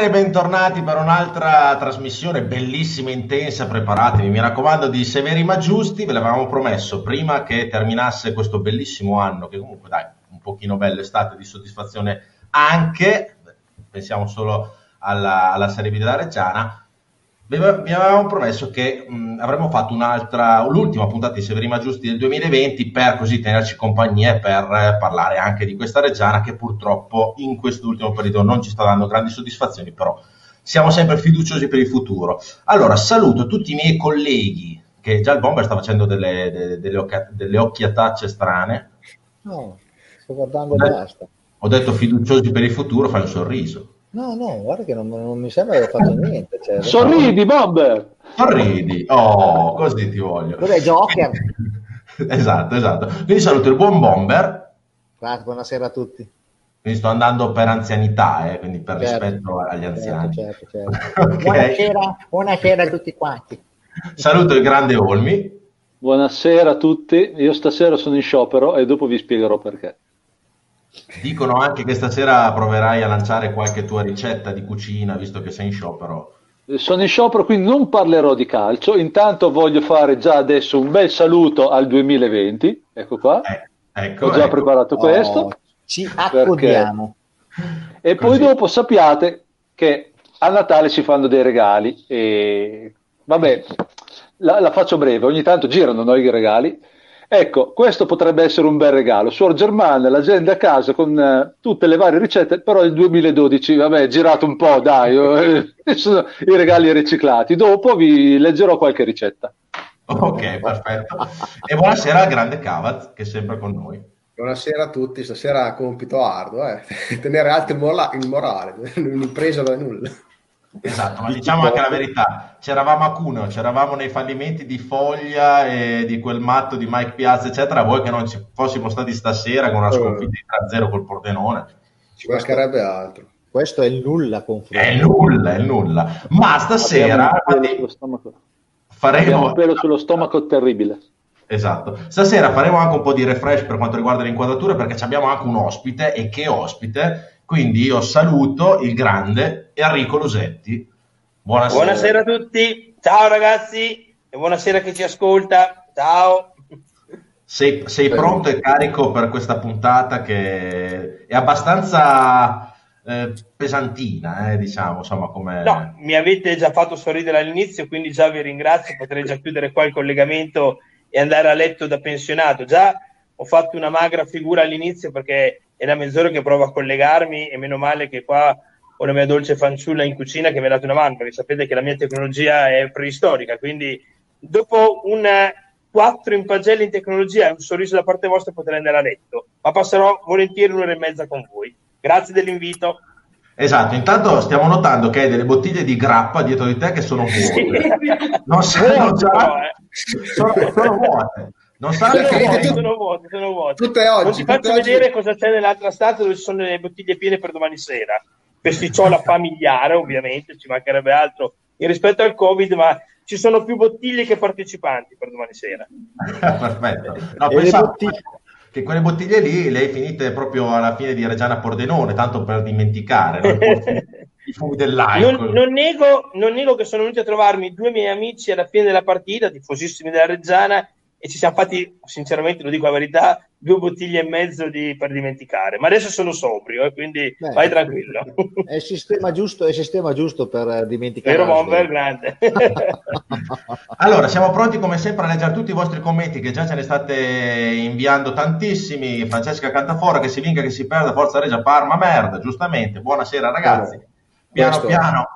Buonasera e bentornati per un'altra trasmissione bellissima, intensa, preparatevi, mi raccomando di severi ma giusti, ve l'avevamo promesso prima che terminasse questo bellissimo anno, che comunque dai, un pochino bello, estate di soddisfazione anche, pensiamo solo alla, alla Serie B della Reggiana, vi avevamo promesso che mh, avremmo fatto un'altra, l'ultima puntata di Severi Giusti del 2020 per così tenerci compagnia e per parlare anche di questa Reggiana che purtroppo in quest'ultimo periodo non ci sta dando grandi soddisfazioni, però siamo sempre fiduciosi per il futuro. Allora, saluto tutti i miei colleghi, che già il Bomber sta facendo delle, delle, delle, occhi- delle occhiatacce strane. No, sto guardando e basta. Ho detto fiduciosi per il futuro, fai un sorriso. No, no, guarda che non, non mi sembra di aver fatto niente. Cioè, Sorridi, Bomber! Sorridi, oh, così ti voglio. Cos'è Joker? esatto, esatto. Quindi saluto il buon Bomber. Grazie, buonasera a tutti. Quindi sto andando per anzianità, eh, quindi per Certo, rispetto agli anziani. Certo, certo, certo. Ok. Buonasera, buonasera a tutti quanti. Saluto il grande Olmi. Buonasera a tutti, io stasera sono in sciopero e dopo vi spiegherò perché. Dicono anche che stasera proverai a lanciare qualche tua ricetta di cucina, visto che sei in sciopero. Sono in sciopero, quindi non parlerò di calcio. Intanto voglio fare già adesso un bel saluto al 2020. Ecco qua. Eh, ecco, Ho già ecco. preparato questo. Oh, ci accodiamo. E poi Così. dopo sappiate che a Natale si fanno dei regali e vabbè, la, la faccio breve, ogni tanto girano noi i regali. Ecco, questo potrebbe essere un bel regalo. Suor Germana, la gente a casa con eh, tutte le varie ricette, però il 2012, vabbè, girato un po', dai, eh, sono i regali riciclati. Dopo vi leggerò qualche ricetta. Ok, perfetto. E buonasera al grande Cavaz, che è sempre con noi. Buonasera a tutti, stasera compito arduo, eh. tenere alto il, mola- il morale, un'impresa da nulla. Esatto, ma diciamo anche la verità, c'eravamo a Cuneo, c'eravamo nei fallimenti di Foglia e di quel matto di Mike Piazza, eccetera, voi che non ci fossimo stati stasera con una sconfitta di 3-0 col Pordenone. Ci mancherebbe altro. Questo è il nulla confronto. È nulla, è nulla. Ma stasera Abbiamo infatti, faremo... un pelo sullo stomaco terribile. Esatto. Stasera faremo anche un po' di refresh per quanto riguarda le inquadrature perché ci abbiamo anche un ospite e che ospite. Quindi io saluto il grande Enrico Lusetti. Buonasera. Buonasera a tutti, ciao ragazzi e buonasera a chi ci ascolta, ciao. Sei, sei pronto e carico per questa puntata che è abbastanza eh, pesantina, eh, diciamo, insomma, come... No, mi avete già fatto sorridere all'inizio, quindi già vi ringrazio, potrei già chiudere qua il collegamento e andare a letto da pensionato. Già ho fatto una magra figura all'inizio perché è da mezz'ora che provo a collegarmi e meno male che qua ho la mia dolce fanciulla in cucina che mi ha dato una mano, perché sapete che la mia tecnologia è preistorica, quindi dopo un 4 in pagella in tecnologia e un sorriso da parte vostra potrei andare a letto, ma passerò volentieri un'ora e mezza con voi. Grazie dell'invito. Esatto, intanto stiamo notando che hai delle bottiglie di grappa dietro di te che sono vuote. Non sanno già... Eh. Sono, sono vuote. Non sanno Perché tu- sono vuote, sono vuote. Tutte oggi, non ti tutte faccio oggi. vedere cosa c'è nell'altra stanza dove ci sono le bottiglie piene per domani sera. Pesticiola familiare, ovviamente, ci mancherebbe altro in rispetto al Covid, ma ci sono più bottiglie che partecipanti per domani sera. Perfetto. No, E le pensavo bottiglie- che quelle bottiglie lì le hai finite proprio alla fine di Reggiana Pordenone, tanto per dimenticare no? I fumi- i fumi dell'alcol. Non, non nego, non nego che sono venuti a trovarmi due miei amici alla fine della partita, tifosissimi della Reggiana, e ci siamo fatti, sinceramente, lo dico la verità, due bottiglie e mezzo di- per dimenticare. Ma adesso sono sobrio, eh, quindi Beh, vai tranquillo. È il sistema giusto, è il sistema giusto per eh, dimenticare. Vero Bomber, grande. Allora, siamo pronti come sempre a leggere tutti i vostri commenti che già ce ne state inviando tantissimi. Francesca Cantafora che si vinca, che si perda, Forza Regia Parma, merda, giustamente. Buonasera ragazzi. Piano Questo- piano,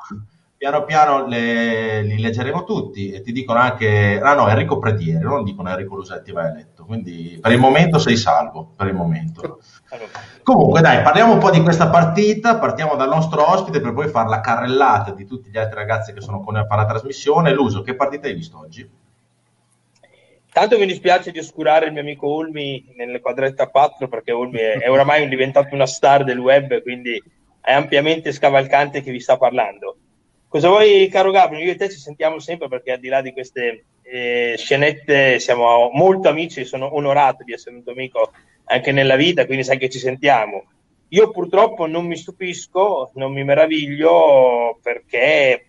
piano piano le- li leggeremo tutti e ti dicono anche, ah no, Enrico Predieri, non dicono Enrico Lusetti vai a letto, quindi per il momento sei salvo, per il momento. Allora, Comunque dai, parliamo un po' di questa partita, partiamo dal nostro ospite per poi fare la carrellata di tutti gli altri ragazzi che sono con noi a fare la trasmissione. Luso, che partita hai visto oggi? Tanto mi dispiace di oscurare il mio amico Olmi nelle quadretta 4 perché Olmi è, è oramai diventato una star del web, quindi è ampiamente scavalcante che vi sta parlando. Cosa vuoi, caro Gabriele? Io e te ci sentiamo sempre perché al di là di queste eh, scenette siamo molto amici, sono onorato di essere un tuo amico anche nella vita, quindi sai che ci sentiamo. Io purtroppo non mi stupisco, non mi meraviglio perché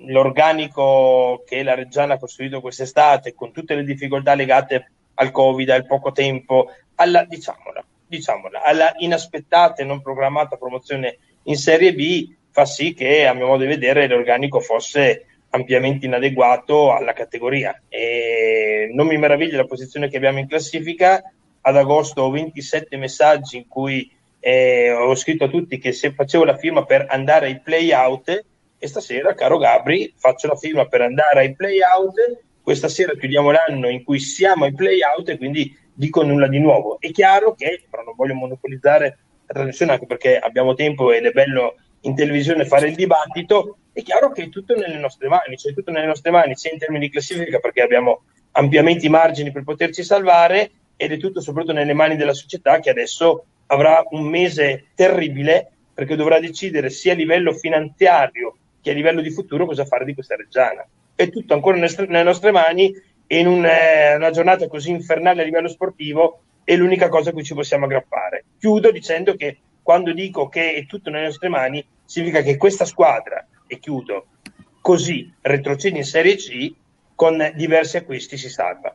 l'organico che la Reggiana ha costruito quest'estate, con tutte le difficoltà legate al Covid, al poco tempo, alla, diciamola, diciamola, alla inaspettata e non programmata promozione in Serie B, fa sì che, a mio modo di vedere, l'organico fosse ampiamente inadeguato alla categoria. E non mi meraviglia la posizione che abbiamo in classifica. Ad agosto ho 27 messaggi in cui eh, ho scritto a tutti che se facevo la firma per andare ai play-out e stasera, caro Gabri, faccio la firma per andare ai play-out. Questa sera chiudiamo l'anno in cui siamo ai play-out e quindi dico nulla di nuovo. È chiaro che, però non voglio monopolizzare la trasmissione anche perché abbiamo tempo ed è bello in televisione fare il dibattito, è chiaro che è tutto nelle nostre mani, cioè tutto nelle nostre mani sia in termini di classifica perché abbiamo ampiamente i margini per poterci salvare ed è tutto soprattutto nelle mani della società che adesso avrà un mese terribile perché dovrà decidere sia a livello finanziario che a livello di futuro cosa fare di questa Reggiana. È tutto ancora nelle nostre mani e in un, eh, una giornata così infernale a livello sportivo è l'unica cosa a cui ci possiamo aggrappare. Chiudo dicendo che quando dico che è tutto nelle nostre mani, significa che questa squadra, e chiudo, così retrocede in Serie C, con diversi acquisti si salva.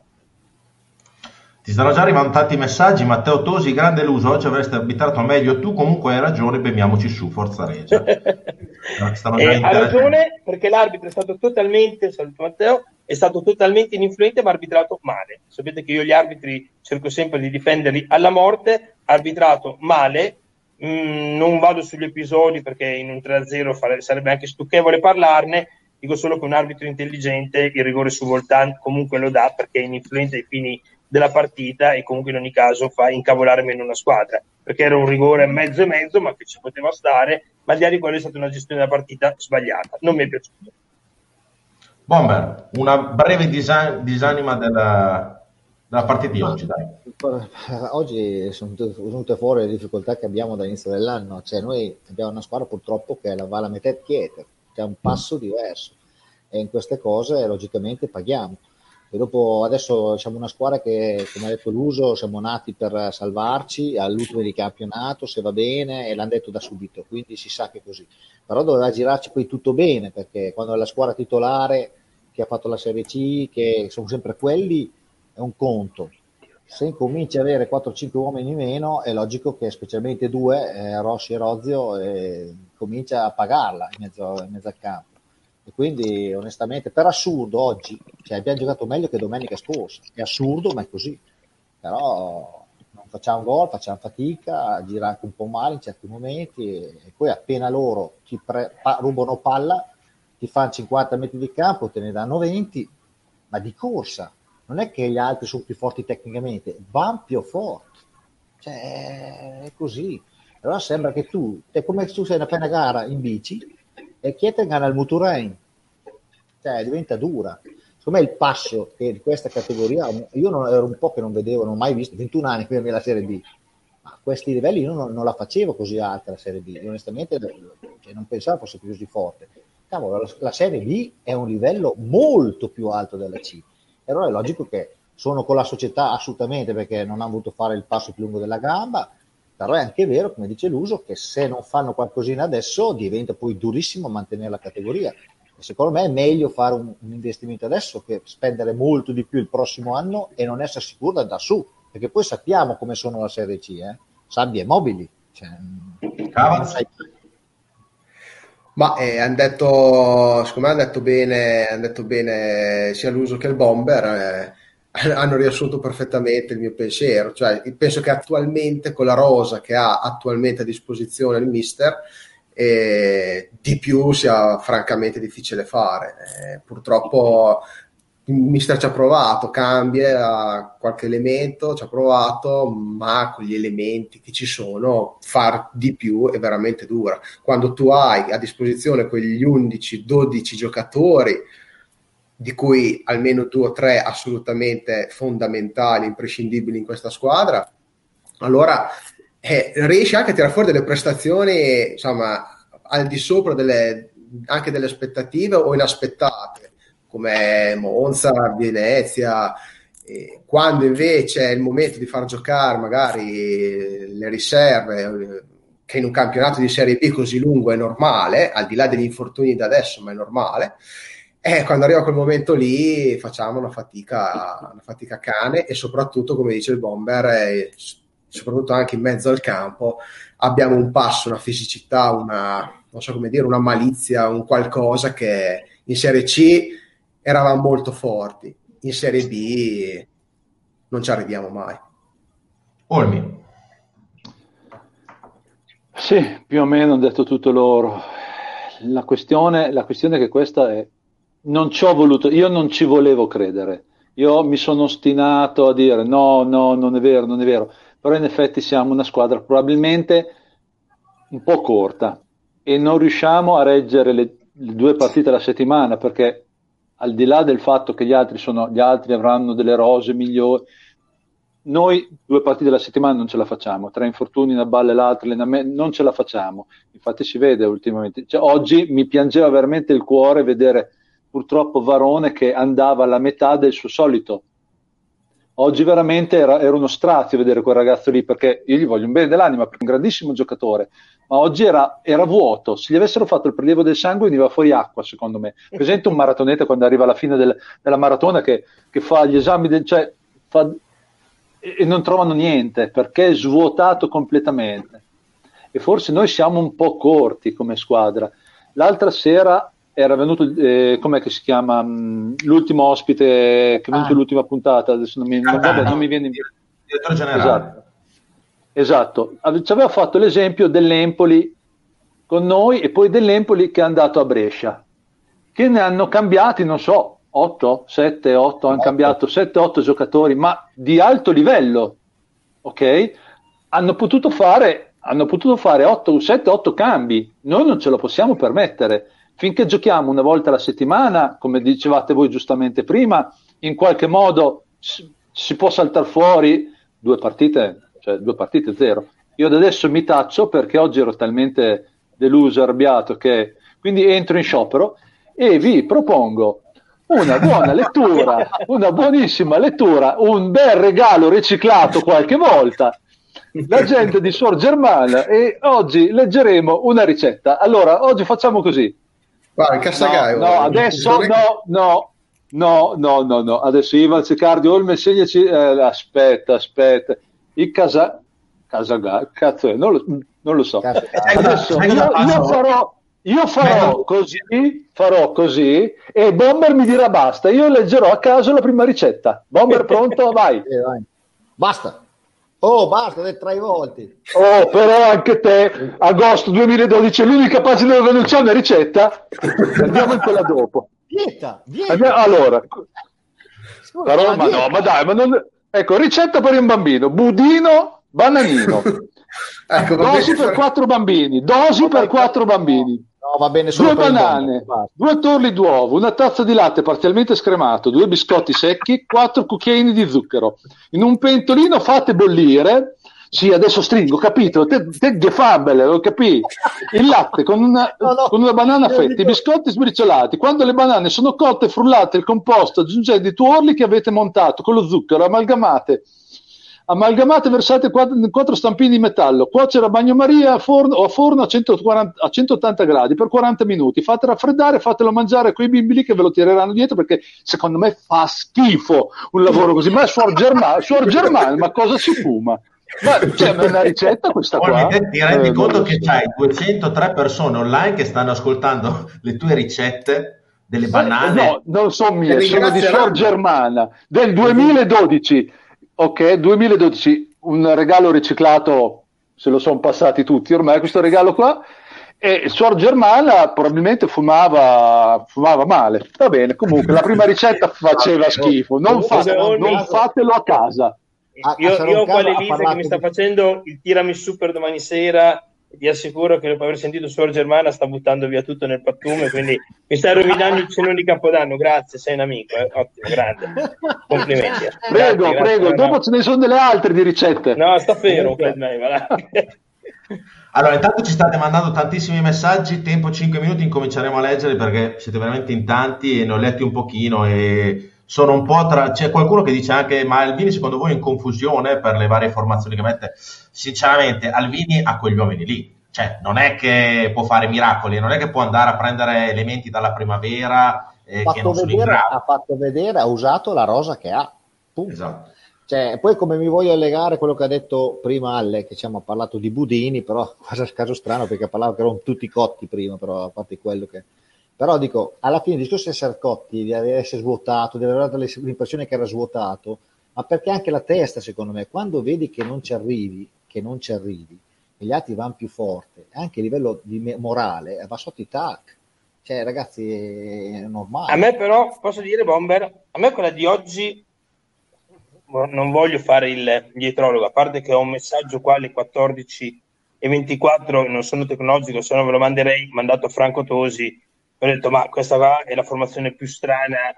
Ti stanno già arrivando tanti messaggi, Matteo Tosi, grande luso, oggi avresti arbitrato meglio tu, comunque hai ragione, beviamoci su, forza Regia. eh, ha ragione perché l'arbitro è stato totalmente, saluto Matteo, è stato totalmente ininfluente ma arbitrato male. Sapete che io gli arbitri cerco sempre di difenderli alla morte, arbitrato male, mm, non vado sugli episodi perché in un 3-0 fare, sarebbe anche stucchevole parlarne, dico solo che un arbitro intelligente il rigore su Voltan comunque lo dà perché è ininfluente ai fini della partita e comunque in ogni caso fa incavolare meno una squadra. Perché era un rigore mezzo e mezzo ma che ci poteva stare ma di là di quello è stata una gestione della partita sbagliata. Non mi è piaciuto. Bomber una breve disa- disanima della, della partita di oggi dai. oggi sono venute fuori le difficoltà che abbiamo dall'inizio dell'anno cioè noi abbiamo una squadra purtroppo che è la Vala Metet Chieter che ha un passo diverso e in queste cose logicamente paghiamo e dopo adesso siamo una squadra che, come ha detto Luso, siamo nati per salvarci all'ultimo di campionato, se va bene, e l'hanno detto da subito, quindi si sa che è così. Però doveva girarci poi tutto bene, perché quando è la squadra titolare che ha fatto la Serie C, che sono sempre quelli, è un conto. Se incominci ad avere 4-5 uomini meno, è logico che specialmente due, eh, Rossi e Rozio, eh, comincia a pagarla in mezzo, in mezzo al campo e quindi, onestamente, per assurdo, oggi cioè, abbiamo giocato meglio che domenica scorsa. È assurdo, ma è così. Però non facciamo gol, facciamo fatica, gira anche un po' male in certi momenti. E, e poi, appena loro ti pre- pa- rubano palla, ti fanno 50 metri di campo, te ne danno 20, ma di corsa. Non è che gli altri sono più forti tecnicamente, vanno più forti. Cioè, è così. Allora sembra che tu, è come se tu sei appena gara in bici e Chieten al Muturain, cioè diventa dura. Secondo me il passo che di questa categoria, io non, ero un po' che non vedevo, non ho mai visto, 21 anni prima della Serie B, ma a questi livelli io non, non, la facevo così alta la Serie B, onestamente cioè, non pensavo fosse così forte. Cavolo, la, la, Serie B è un livello molto più alto della C. E allora è logico che sono con la società assolutamente perché non hanno voluto fare il passo più lungo della gamba, però è anche vero, come dice l'uso, che se non fanno qualcosina adesso diventa poi durissimo mantenere la categoria. E secondo me è meglio fare un, un, investimento adesso che spendere molto di più il prossimo anno e non essere sicuro da, da su, perché poi sappiamo come sono la Serie C, eh? sabbie mobili. Cioè, ma eh, hanno detto, secondo hanno detto bene, hanno detto bene sia l'uso che il bomber. Eh hanno riassunto perfettamente il mio pensiero. Cioè, penso che attualmente con la rosa che ha attualmente a disposizione il mister, eh, di più sia francamente difficile fare. Eh, purtroppo il mister ci ha provato, cambia qualche elemento, ci ha provato, ma con gli elementi che ci sono, far di più è veramente dura. Quando tu hai a disposizione quegli 11-12 giocatori di cui almeno due o tre assolutamente fondamentali, imprescindibili in questa squadra, allora eh, riesce anche a tirare fuori delle prestazioni insomma, al di sopra delle, anche delle aspettative o inaspettate, come Monza, Venezia, eh, quando invece è il momento di far giocare magari le riserve che in un campionato di Serie B così lungo è normale, al di là degli infortuni da adesso, ma è normale. E quando arriva quel momento lì facciamo una fatica, una fatica cane e soprattutto, come dice il Bomber, e soprattutto anche in mezzo al campo, abbiamo un passo, una fisicità, una, non so come dire, una malizia, un qualcosa che in Serie C eravamo molto forti, in Serie B non ci arriviamo mai. Olmi. Sì, più o meno hanno detto tutto loro. La questione, la questione è che questa è, non ci ho voluto, io non ci volevo credere. Io mi sono ostinato a dire no, no, non è vero, non è vero. Però in effetti siamo una squadra probabilmente un po' corta e non riusciamo a reggere le, le due partite alla settimana perché al di là del fatto che gli altri, sono, gli altri avranno delle rose migliori, noi due partite alla settimana non ce la facciamo, tre infortuni, una balla e l'altra, non ce la facciamo. Infatti si vede ultimamente. Cioè, oggi mi piangeva veramente il cuore vedere purtroppo Varone che andava alla metà del suo solito. Oggi veramente era, era uno strazio vedere quel ragazzo lì perché io gli voglio un bene dell'anima perché è un grandissimo giocatore, ma oggi era, era, vuoto. Se gli avessero fatto il prelievo del sangue veniva fuori acqua, secondo me. Presente un maratoneta quando arriva alla fine del, della maratona che, che, fa gli esami, del, cioè, fa, e, e non trovano niente perché è svuotato completamente. E forse noi siamo un po' corti come squadra. L'altra sera era venuto, eh, com'è che si chiama, mh, l'ultimo ospite che è venuto ah. l'ultima puntata, adesso non mi, non, vabbè, non mi viene in mente. Direttore generale. Esatto Esatto, ci aveva fatto l'esempio dell'Empoli con noi e poi dell'Empoli che è andato a Brescia, che ne hanno cambiati, non so, 8, 7, 8, hanno cambiato 7, 8 giocatori, ma di alto livello, ok? Hanno potuto fare, hanno potuto fare 8, 7, 8 cambi, noi non ce lo possiamo permettere. Finché giochiamo una volta alla settimana, come dicevate voi giustamente prima, in qualche modo si può saltare fuori due partite cioè due partite zero. Io da adesso mi taccio perché oggi ero talmente deluso, arrabbiato che quindi entro in sciopero e vi propongo una buona lettura, una buonissima lettura, un bel regalo riciclato qualche volta. La gente di Suor Germana e oggi leggeremo una ricetta. Allora, oggi facciamo così. Guarda, il No, no adesso no, no, no, no, no, no. Adesso Ivan Ciccardi Olme segnaci. Eh, aspetta, aspetta il casa, Casaga, cazzo, non lo, non lo so. Adesso io, io, farò, io farò così, farò così e Bomber mi dirà basta. Io leggerò a caso la prima ricetta. Bomber pronto? Vai. Basta. Oh, basta, detto tre volte. Oh, però anche te, agosto 2012, è l'unica pagina dove non c'è una ricetta. Andiamo in quella dopo. Vieta, vieta. Andiamo, allora, Scusa, però, ma, no, ma dai, ma non, Ecco, ricetta per un bambino, budino, bananino. ecco, dosi per quattro bambini, dosi per quattro bambini. No, va bene due banane, due torli d'uovo, una tazza di latte parzialmente scremato, due biscotti secchi, quattro cucchiaini di zucchero. In un pentolino fate bollire sì, adesso stringo, capito? Te, te gefabele, lo capì? Il latte con una, no, no. con una banana fetta, i biscotti sbriciolati. Quando le banane sono cotte, frullate il composto, aggiungete i tuorli che avete montato con lo zucchero, amalgamate. Amalgamate, versate in quattro stampini di metallo, cuocere a bagnomaria a forno, o a forno a, 140, a 180 gradi per 40 minuti. Fate raffreddare, fatelo mangiare a quei bimbi lì che ve lo tireranno dietro perché secondo me fa schifo un lavoro così. Ma è suor Germano, suor Germano ma cosa si fuma? Ma c'è una ricetta questa qua? Ti rendi eh, conto che c'hai 203 persone online che stanno ascoltando le tue ricette delle banane? No, non sono mie, sono di Sor Germana del 2012. Ok, 2012, un regalo riciclato, se lo sono passati tutti ormai questo regalo qua. E Suor Germana probabilmente fumava, fumava male. Va bene, comunque la prima ricetta faceva schifo. Non, fate, non fatelo a casa. A, io, a io ho qua l'Elisa che mi sta facendo il tiramisù per domani sera vi assicuro che dopo aver sentito Suor Germana sta buttando via tutto nel pattume, quindi mi stai rovinando il cenone di Capodanno. Grazie, sei un amico, eh? ottimo, grande. Complimenti. Eh. Prego, grazie, prego, grazie, dopo no. ce ne sono delle altre di ricette. No, sta fermo, Allora, intanto ci state mandando tantissimi messaggi, tempo 5 minuti, incominceremo a leggere perché siete veramente in tanti e ne ho letti un pochino e sono un po' tra... c'è qualcuno che dice anche ma Alvini secondo voi è in confusione per le varie formazioni che mette? Sinceramente Alvini ha quegli uomini lì, cioè, non è che può fare miracoli, non è che può andare a prendere elementi dalla primavera eh, che non sono vedere, ha fatto vedere, ha usato la rosa che ha. Punto. Esatto. Cioè, poi come mi voglio legare a quello che ha detto prima Alle, che diciamo, ha parlato di Budini, però cosa caso strano perché parlava che erano tutti cotti prima, però a parte quello che... Però dico, alla fine il discorso di essere cotti, di essere svuotato, di aver dato l'impressione che era svuotato, ma perché anche la testa, secondo me, quando vedi che non ci arrivi, che non ci arrivi, e gli altri vanno più forte, anche a livello di morale, va sotto i tac. Cioè, ragazzi, è normale. A me però, posso dire, Bomber, a me quella di oggi non voglio fare il dietrologo, a parte che ho un messaggio qua alle 14 e 24, non sono tecnologico, se no ve lo manderei, mandato a Franco Tosi, ho detto ma questa qua è la formazione più strana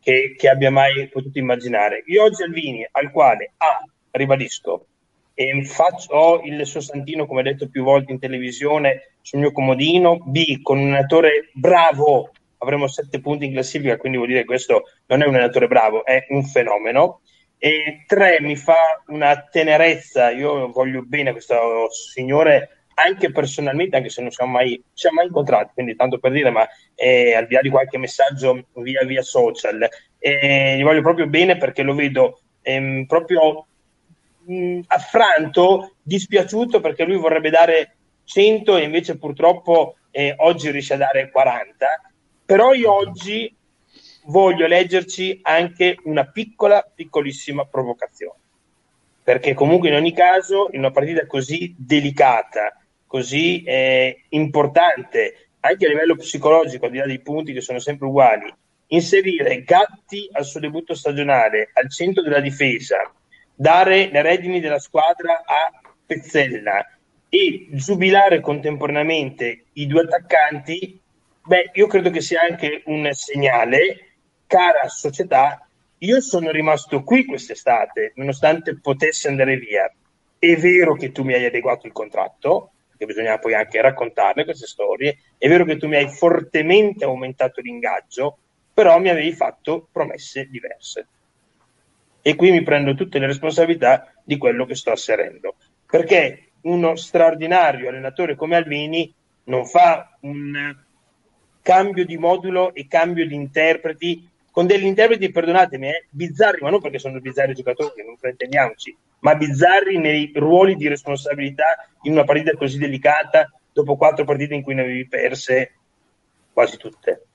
che, che abbia mai potuto immaginare. Io oggi Alvini, al quale A, ribadisco, e faccio, ho il suo santino, come detto più volte in televisione, sul mio comodino, B, con un allenatore bravo, avremo sette punti in classifica, quindi vuol dire che questo non è un allenatore bravo, è un fenomeno. E tre, mi fa una tenerezza, io voglio bene a questo signore anche personalmente, anche se non siamo mai, siamo mai incontrati, quindi tanto per dire, ma eh, al di là di qualche messaggio via via social, eh, gli voglio proprio bene perché lo vedo ehm, proprio mh, affranto, dispiaciuto perché lui vorrebbe dare 100 e invece purtroppo eh, oggi riesce a dare 40, però io oggi voglio leggerci anche una piccola, piccolissima provocazione. Perché comunque in ogni caso, in una partita così delicata, così eh, importante, anche a livello psicologico, al di là dei punti che sono sempre uguali, inserire Gatti al suo debutto stagionale al centro della difesa, dare le redini della squadra a Pezzella e giubilare contemporaneamente i due attaccanti, beh, io credo che sia anche un segnale cara società, io sono rimasto qui quest'estate, nonostante potessi andare via. È vero che tu mi hai adeguato il contratto, perché bisogna poi anche raccontarle queste storie. È vero che tu mi hai fortemente aumentato l'ingaggio, però mi avevi fatto promesse diverse. E qui mi prendo tutte le responsabilità di quello che sto asserendo. Perché uno straordinario allenatore come Alvini non fa un cambio di modulo e cambio di interpreti con degli interpreti, perdonatemi, eh, bizzarri, ma non perché sono bizzarri giocatori, non fraintendiamoci, ma bizzarri nei ruoli di responsabilità in una partita così delicata, dopo quattro partite in cui ne avevi perse quasi tutte.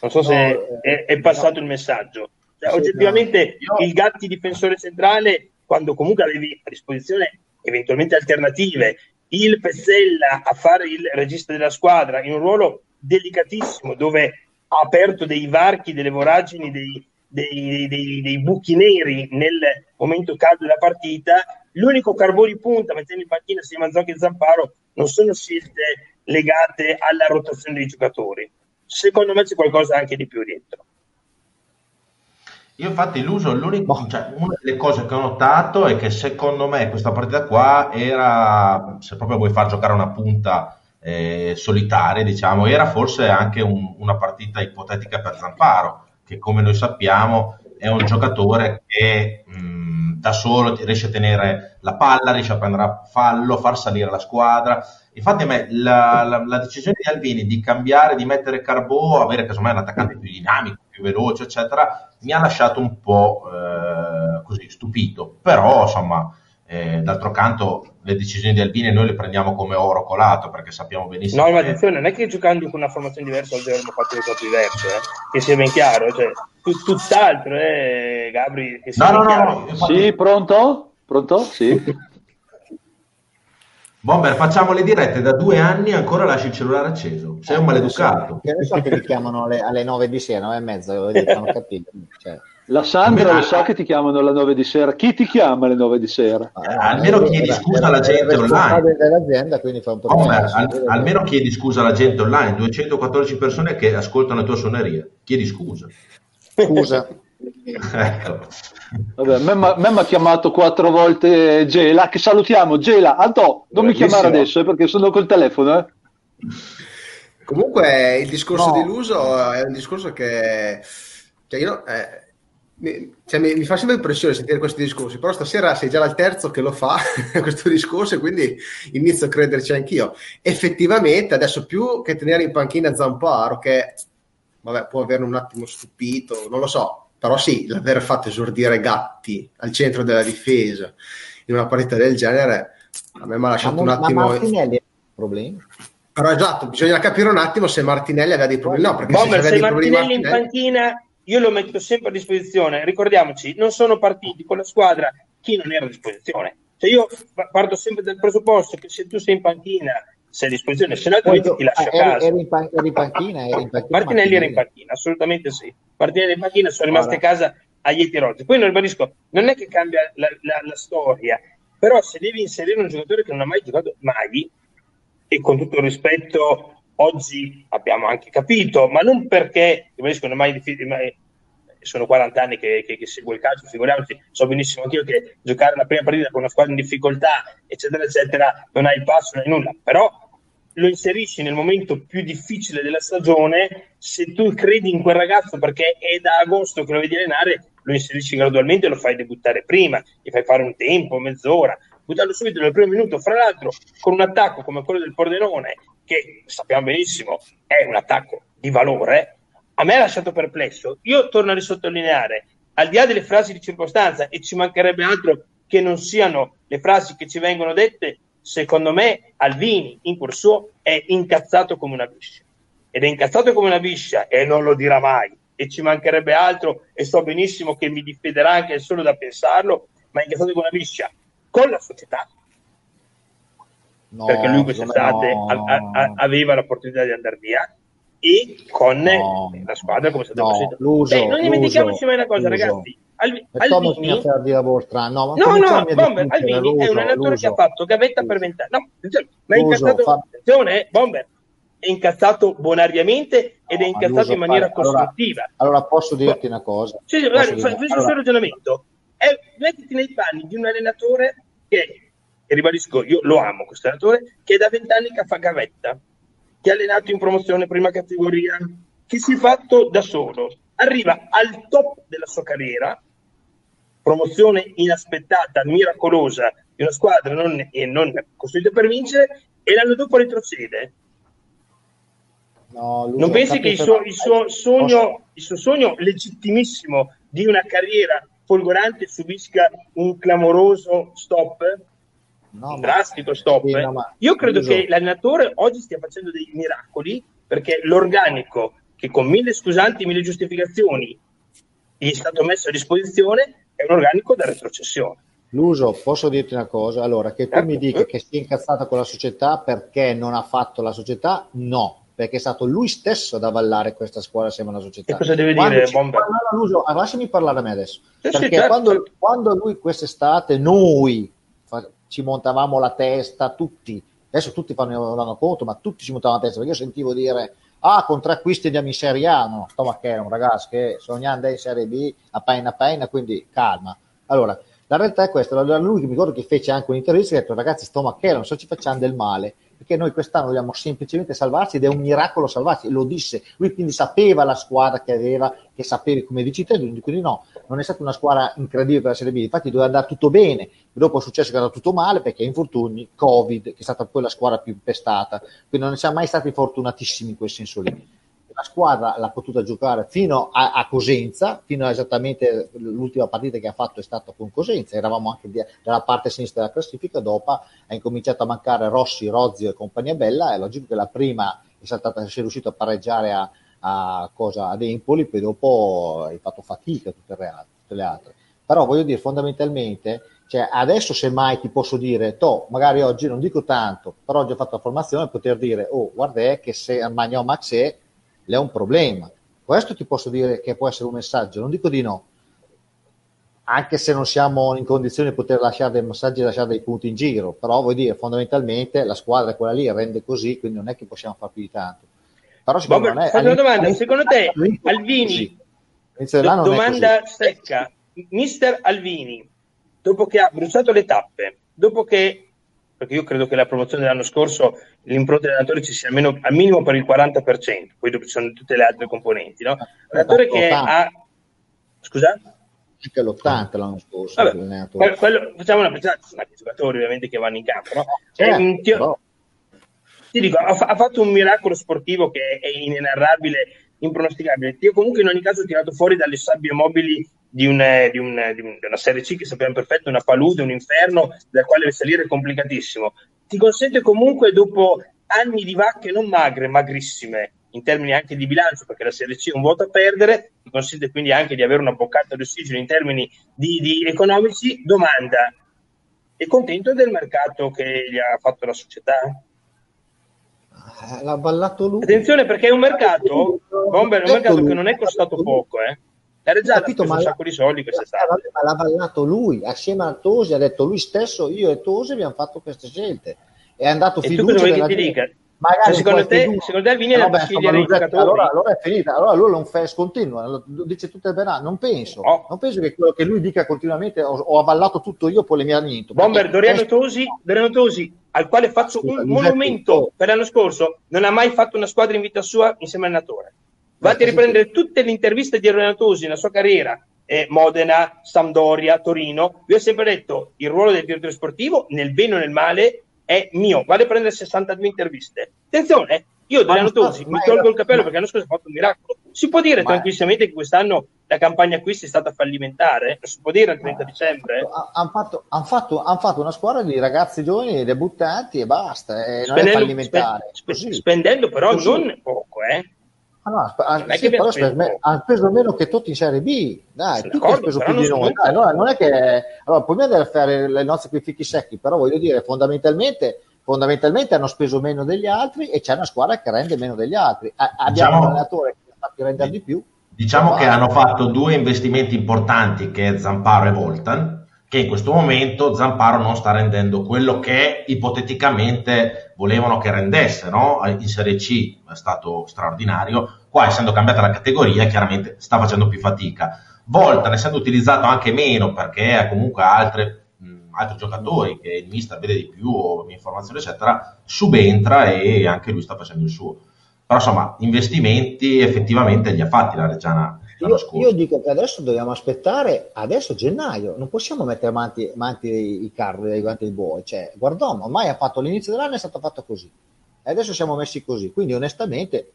Non so no, se eh, è, è, passato no. il messaggio. Cioè, sì, oggettivamente no. il Gatti difensore centrale, quando comunque avevi a disposizione eventualmente alternative, il Pezzella a fare il regista della squadra in un ruolo delicatissimo dove ha aperto dei varchi, delle voragini, dei, dei, dei, dei, buchi neri nel momento caldo della partita. L'unico carbone di punta mettendo in panchina sia Mazzocchi e Zamparo non sono scelte legate alla rotazione dei giocatori. Secondo me c'è qualcosa anche di più dentro. Io infatti l'uso, l'unico, cioè, una delle cose che ho notato è che secondo me questa partita qua era, se proprio vuoi far giocare una punta eh, solitarie, diciamo, era forse anche un, una partita ipotetica per Zamparo, che come noi sappiamo è un giocatore che mh, da solo riesce a tenere la palla, riesce a prendere a fallo, far salire la squadra. Infatti a me la, la, la decisione di Alvini di cambiare, di mettere Carbò, avere casomai un attaccante più dinamico, più veloce, eccetera, mi ha lasciato un po' eh, così stupito. Però, insomma, eh, d'altro canto le decisioni di Albini noi le prendiamo come oro colato perché sappiamo benissimo no ma attenzione non è che giocando con una formazione diversa oggi avremmo fatto le cose diverse eh? che sia ben chiaro cioè, tut- tutt'altro eh, Gabri che sia no, no, chiaro. no, infatti... sì pronto? pronto? sì Bomber, facciamo le dirette da due anni e ancora lasci il cellulare acceso. Sei un maleducato. Io so che mi chiamano alle, alle 9 di sera, 9 e mezza, non capito. Cioè. La Sandra lo sa che ti chiamano alle 9 di sera. Chi ti chiama alle 9 di sera? Eh, almeno chiedi scusa alla gente online. Dell'azienda, quindi fa un po' oh, al, almeno chiedi scusa alla gente online. 214 persone che ascoltano le tue suonerie. Chiedi scusa. Scusa. ecco. Vabbè, a me mi ha chiamato quattro volte Gela, che salutiamo. Gela, Alto, non mi chiamare adesso eh, perché sono col telefono. Eh. Comunque il discorso no. dell'uso è un discorso che... Cioè io, eh, mi, cioè, mi, mi, fa sempre impressione sentire questi discorsi, però stasera sei già il terzo che lo fa questo discorso e quindi inizio a crederci anch'io. Effettivamente, adesso più che tenere in panchina Zamparo, che vabbè, può averne un attimo stupito, non lo so, però sì, l'aver fatto esordire Gatti al centro della difesa in una partita del genere a me mi ha lasciato ma, un attimo... Ma Martinelli ha problemi? Però esatto, bisogna capire un attimo se Martinelli aveva dei problemi. No, perché Bomber, se, se Martinelli, Martinelli in panchina io lo metto sempre a disposizione. Ricordiamoci, non sono partiti con la squadra chi non era a disposizione. Cioè io parto sempre dal presupposto che se tu sei in panchina sei a disposizione, se no altrimenti ti lascio a casa. Eri in, pan- eri in panchina, eri in panchina. Martinelli era in panchina, assolutamente sì. Martinelli in panchina, sono rimasti a casa agli Ieti Rozzi. Poi non ribadisco, non è che cambia la, la, la, storia, però se devi inserire un giocatore che non ha mai giocato mai, e con tutto il rispetto oggi abbiamo anche capito, ma non perché, mai, mai sono 40 anni che, che, che, seguo il calcio, figuriamoci, so benissimo anch'io che giocare la prima partita con una squadra in difficoltà, eccetera, eccetera, non hai il passo, non hai nulla, però lo inserisci nel momento più difficile della stagione, se tu credi in quel ragazzo perché è da agosto che lo vedi allenare, lo inserisci gradualmente lo fai debuttare prima, gli fai fare un tempo, mezz'ora, buttarlo subito nel primo minuto, fra l'altro con un attacco come quello del Pordenone, che sappiamo benissimo è un attacco di valore, a me ha lasciato perplesso. Io torno a risottolineare, al di là delle frasi di circostanza, e ci mancherebbe altro che non siano le frasi che ci vengono dette, secondo me Alvini in cuor suo è incazzato come una biscia. Ed è incazzato come una biscia e non lo dirà mai. E ci mancherebbe altro, e so benissimo che mi difenderà anche solo da pensarlo, ma è incazzato come una biscia con la società. No, perché lui quest'estate no. a, a, aveva l'opportunità di andare via e con no, la squadra come è stato no, l'uso, Beh, non dimentichiamoci mai una cosa, l'uso. ragazzi. Al, Alvini, no, no, no Bomber, Alvini è un allenatore l'uso. che ha fatto gavetta per vent'anni. No, ma è incazzato, fa... eh, Bomber, è incazzato bonariamente ed è incazzato in maniera fare. costruttiva. Allora, allora, posso dirti una cosa? Sì, sì guarda, fai questo allora. ragionamento. È, mettiti nei panni di un allenatore che, e ribadisco, io lo amo questo allenatore, che è da vent'anni che fa gavetta che ha allenato in promozione prima categoria, che si è fatto da solo, arriva al top della sua carriera, promozione inaspettata, miracolosa di una squadra non, e non costruita per vincere, e l'anno dopo retrocede. No, non pensi che il suo, il, suo sogno, il suo sogno legittimissimo di una carriera folgorante subisca un clamoroso stop? No, drastico stop. Sì, no, Io credo che l'allenatore oggi stia facendo dei miracoli perché l'organico che con mille scusanti, mille giustificazioni gli è stato messo a disposizione è un organico da retrocessione. L'uso, posso dirti una cosa? Allora, che tu eh, mi dica eh. che si è incazzato con la società perché non ha fatto la società, no, perché è stato lui stesso ad avallare questa scuola assieme alla società. E cosa deve quando dire Bomber? L'uso, ah, lasciami parlare a me adesso. Sì, perché sì, certo, quando, quando lui quest'estate, noi ci montavamo la testa tutti, adesso tutti fanno, danno conto, ma tutti ci montavano la testa, perché io sentivo dire, ah, con tre acquisti andiamo in Serie A, no, sto un ragazzo che sognando in Serie B, a pena a pena, quindi calma. Allora, la realtà è questa, lui mi ricordo che fece anche un'intervista e ha detto, ragazzi, sto macchera, non so ci facciamo del male, perché noi quest'anno dobbiamo semplicemente salvarci ed è un miracolo salvarci, lo disse, lui quindi sapeva la squadra che aveva, che sapevi come dici te, quindi no, non è stata una squadra incredibile per la Serie B, infatti doveva andare tutto bene, dopo è successo che è andato tutto male perché infortuni, Covid, che è stata poi la squadra più pestata, quindi non siamo mai stati fortunatissimi in quel senso lì. La squadra l'ha potuta giocare fino a, a Cosenza, fino a esattamente l'ultima partita che ha fatto è stata con Cosenza, eravamo anche di, dalla parte sinistra della classifica, dopo ha incominciato a mancare Rossi, Rozio e compagnia bella, è logico che la prima è, saltata, si è riuscito a pareggiare a, a, cosa, ad Empoli, poi dopo hai fatto fatica tutte le, tutte le altre. Però voglio dire, fondamentalmente, cioè adesso semmai ti posso dire, to, magari oggi non dico tanto, però oggi ho fatto la formazione, poter dire, oh, guarda che se a Magno Max è, è un problema. Questo ti posso dire che può essere un messaggio, non dico di no, anche se non siamo in condizione di poter lasciare dei messaggi e lasciare dei punti in giro, però vuol dire fondamentalmente la squadra è quella lì, rende così, quindi non è che possiamo far più di tanto. Però secondo Bob, me, una domanda, secondo te Alvini, do, domanda secca, mister Alvini, dopo che ha bruciato le tappe, dopo che, perché io credo che la promozione dell'anno scorso l'impronta dell'allenatore ci sia almeno al minimo per il 40%, poi dopo ci sono tutte le altre componenti, no? L'allenatore che ha... Scusa? anche l'80 l'anno scorso. Vabbè, quello, quello, facciamo una pensata, anche giocatori ovviamente che vanno in campo, no? Certo, Eh, ti- però- ti dico, ha, ha fatto un miracolo sportivo che è inenarrabile, impronosticabile. Io comunque in ogni caso ho tirato fuori dalle sabbie mobili di, un, di, un, di, un- di una Serie C che sappiamo perfetto, una palude, un inferno, dal quale salire è complicatissimo. Ti consente comunque dopo anni di vacche non magre, magrissime, in termini anche di bilancio, perché la Serie C è un vuoto a perdere, ti consente quindi anche di avere una boccata di ossigeno in termini di, economici. Domanda, è contento del mercato che gli ha fatto la società? L'ha ballato lui. Attenzione perché è un mercato, Bomber, è un mercato che non è costato poco, eh. La Reggiana ha Capito, speso un ma- sacco di soldi Eh, quest'estate. vabbè, ma l'ha ballato lui, assieme a Tosi, ha detto lui stesso, io e Tosi abbiamo fatto queste scelte. È andato fiducia vuoi che della ti gente. dica? Magari Cioè, secondo te- dubbio- secondo te Vini Eh, vabbè, insomma, giocatori? Allora, allora è finita, allora lui non fa continua, lo dice tutte le benate, non penso, No. non penso che quello che lui dica continuamente ho, ho avallato tutto io, poi le mie niente. Bomber, Doriano eh, Tosi, Doriano Tosi, al quale faccio un Giuseppe, monumento oh. per l'anno scorso, non ha mai fatto una squadra in vita sua insieme all'allenatore. Vatti a riprendere tutte le interviste di Doriano Tosi nella sua carriera, eh, Modena, Sampdoria, Torino. Vi ho sempre detto, il ruolo del direttore sportivo, nel bene o nel male, è mio. Vale a prendere 62 interviste. Attenzione, io Doriano Ma- Tosi mi tolgo il cappello perché l'anno scorso ha fatto un miracolo. Si può dire Ma- tranquillamente che quest'anno la campagna acquisti è stata fallimentare? Si può dire al 30 dicembre? Hanno fatto, han fatto, han fatto una squadra di ragazzi giovani debuttanti e basta, eh, non è spendendo, fallimentare. spe- Così. spendendo però Così. non poco, eh. Ah, no, è sì, però speso me- hanno speso meno che tutti in Serie B, dai, Sono tutti hanno speso più di noi. Dai, allora, non è che allora, poi mi andare a fare le nozze con i fichi secchi, però voglio dire, fondamentalmente, fondamentalmente hanno speso meno degli altri e c'è una squadra che rende meno degli altri. A- abbiamo Diciamo- un allenatore che fa più rendere di più. Diciamo che hanno fatto due investimenti importanti che è Zamparo e Voltan, che in questo momento Zamparo non sta rendendo quello che ipoteticamente volevano che rendesse, no? In Serie C è stato straordinario, qua essendo cambiata la categoria chiaramente sta facendo più fatica. Voltan essendo utilizzato anche meno perché ha comunque altre, mh, altri giocatori che il mister vede di più o informazioni eccetera, subentra e anche lui sta facendo il suo. Però insomma, investimenti effettivamente li ha fatti la Reggiana Io, io dico che adesso dobbiamo aspettare, adesso gennaio, non possiamo mettere avanti, avanti i carri davanti ai buoi. Cioè, guardiamo, ormai ha fatto l'inizio dell'anno è stato fatto così. E adesso siamo messi così. Quindi, onestamente,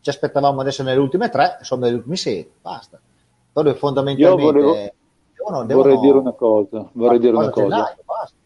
ci aspettavamo adesso nelle ultime tre, insomma, nelle ultime sei, basta. Però fondamentalmente Io volevo- devono, Vorrei devono dire una cosa, vorrei dire una cosa. gennaio, basta.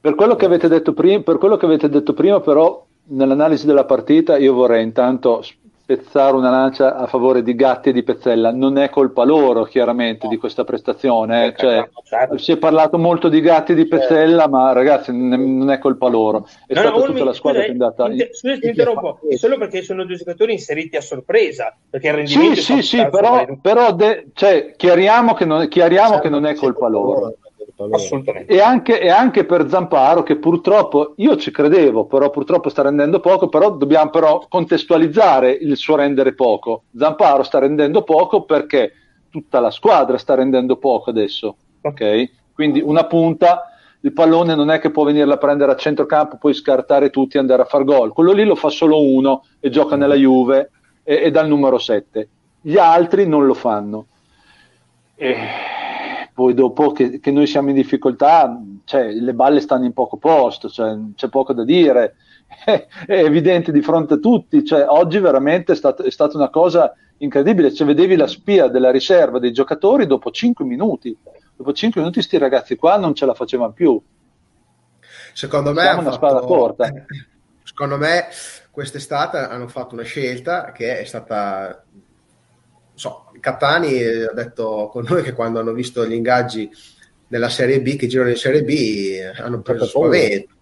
Per quello che avete detto prima, per quello che avete detto prima, però, nell'analisi della partita, io vorrei intanto spezzare una lancia a favore di Gatti e di Pezzella. Non è colpa loro, chiaramente, di questa prestazione. eh. Cioè, Certo. si è parlato molto di Gatti e di Pezzella, ma ragazzi, non è, non è colpa loro. È No, stata no, tutta Olmi, la squadra scusa, che è andata. inter- scusa, ti interrompo, solo perché sono due giocatori inseriti a sorpresa, perché il Sì, rendimento sì, sì, stato però, però de- cioè, chiariamo, che non, chiariamo che non è colpa loro. Assolutamente. E anche, e anche per Zamparo che purtroppo io ci credevo, però purtroppo sta rendendo poco, però dobbiamo però contestualizzare il suo rendere poco. Zamparo sta rendendo poco perché tutta la squadra sta rendendo poco adesso, ok? Quindi una punta, il pallone non è che può venirla a prendere a centrocampo, poi scartare tutti e andare a far gol. Quello lì lo fa solo uno e gioca nella Juve e, e dal numero 7. Gli altri non lo fanno. E poi dopo che, che noi siamo in difficoltà, cioè, le balle stanno in poco posto, cioè, c'è poco da dire, è, evidente di fronte a tutti, cioè, oggi veramente è, stat- è stata una cosa incredibile, cioè, vedevi la spia della riserva dei giocatori dopo 5 minuti, dopo 5 minuti sti ragazzi qua non ce la facevano più, Secondo me, siamo una fatto- corta. secondo me quest'estate hanno fatto una scelta che è stata so, Catani ha detto con noi che quando hanno visto gli ingaggi della Serie B che girano in Serie B hanno preso spavento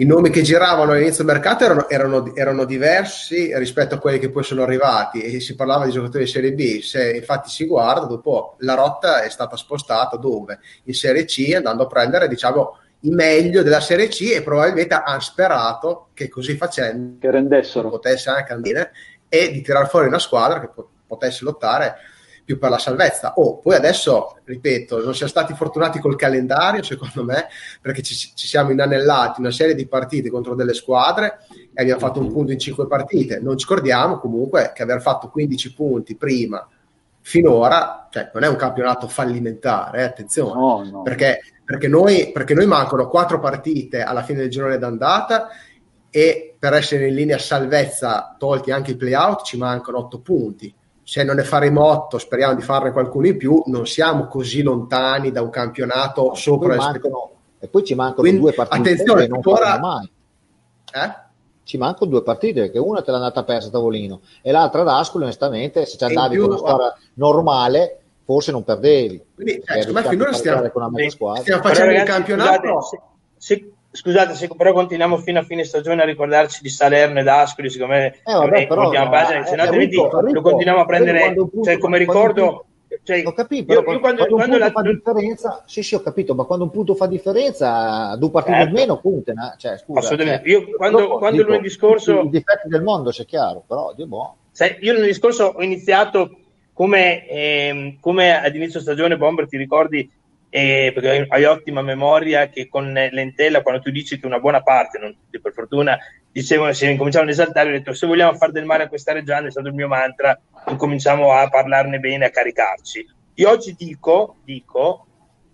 i nomi che giravano all'inizio del mercato erano, erano- erano diversi rispetto a quelli che poi sono arrivati e si parlava di giocatori di Serie B se infatti si guarda dopo la rotta è stata spostata dove? in Serie C andando a prendere diciamo i meglio della Serie C e probabilmente hanno sperato che così facendo che rendessero. potesse anche andare e di tirar fuori una squadra che po- potesse lottare più per la salvezza. Oh, poi adesso, ripeto, non siamo stati fortunati col calendario, secondo me, perché ci, ci siamo inanellati una serie di partite contro delle squadre e abbiamo fatto un punto in cinque partite. Non ci scordiamo comunque che aver fatto 15 punti prima finora cioè, non è un campionato fallimentare, eh, attenzione, No, no. perché, perché, noi, perché noi mancano quattro partite alla fine del girone d'andata e per essere in linea salvezza, tolti anche i playout, ci mancano otto punti. Se non ne faremo otto, speriamo di farne qualcuno in più, non siamo così lontani da un campionato sopra le mancano- e poi ci mancano Quindi, due partite attenzione, che non faremo mai. Eh? Ci mancano due partite perché una te l'ha andata persa a tavolino e l'altra ad Ascoli, onestamente, se ci andavi più- con una storia normale, forse non perdevi. Quindi, secondo me rischiavi finora stiamo- squadra. stiamo Però, facendo il ragazzi, campionato. Scusate, se- se- scusate, se però continuiamo fino a fine stagione a ricordarci di Salerno ed Ascoli, secondo me Eh, vabbè, però, no, pagina, eh, se no altrimenti Enrico, lo continuiamo a prendere, punto- cioè come ricordo... Cioè, Ho capito, io, però io quando, quando, un quando punto la- fa differenza, sì, sì, ho capito, ma quando un punto fa differenza, due partite Certo. in meno contano. Cioè, scusa, Assolutamente. cioè, Io quando- dopo, quando lunedì scorso- I difetti del mondo, se è chiaro, però, Dio. Sai, io l'anno scorso ho iniziato come, ehm, come ad inizio stagione, Bomber, ti ricordi, eh, perché hai, ottima memoria, che con Lentella, quando tu dici che una buona parte, non tutti per fortuna, dicevano, se incominciavano ad esaltare, ho detto, se vogliamo far del male a questa regione, è stato il mio mantra, incominciamo a parlarne bene, a caricarci. Io oggi dico, dico,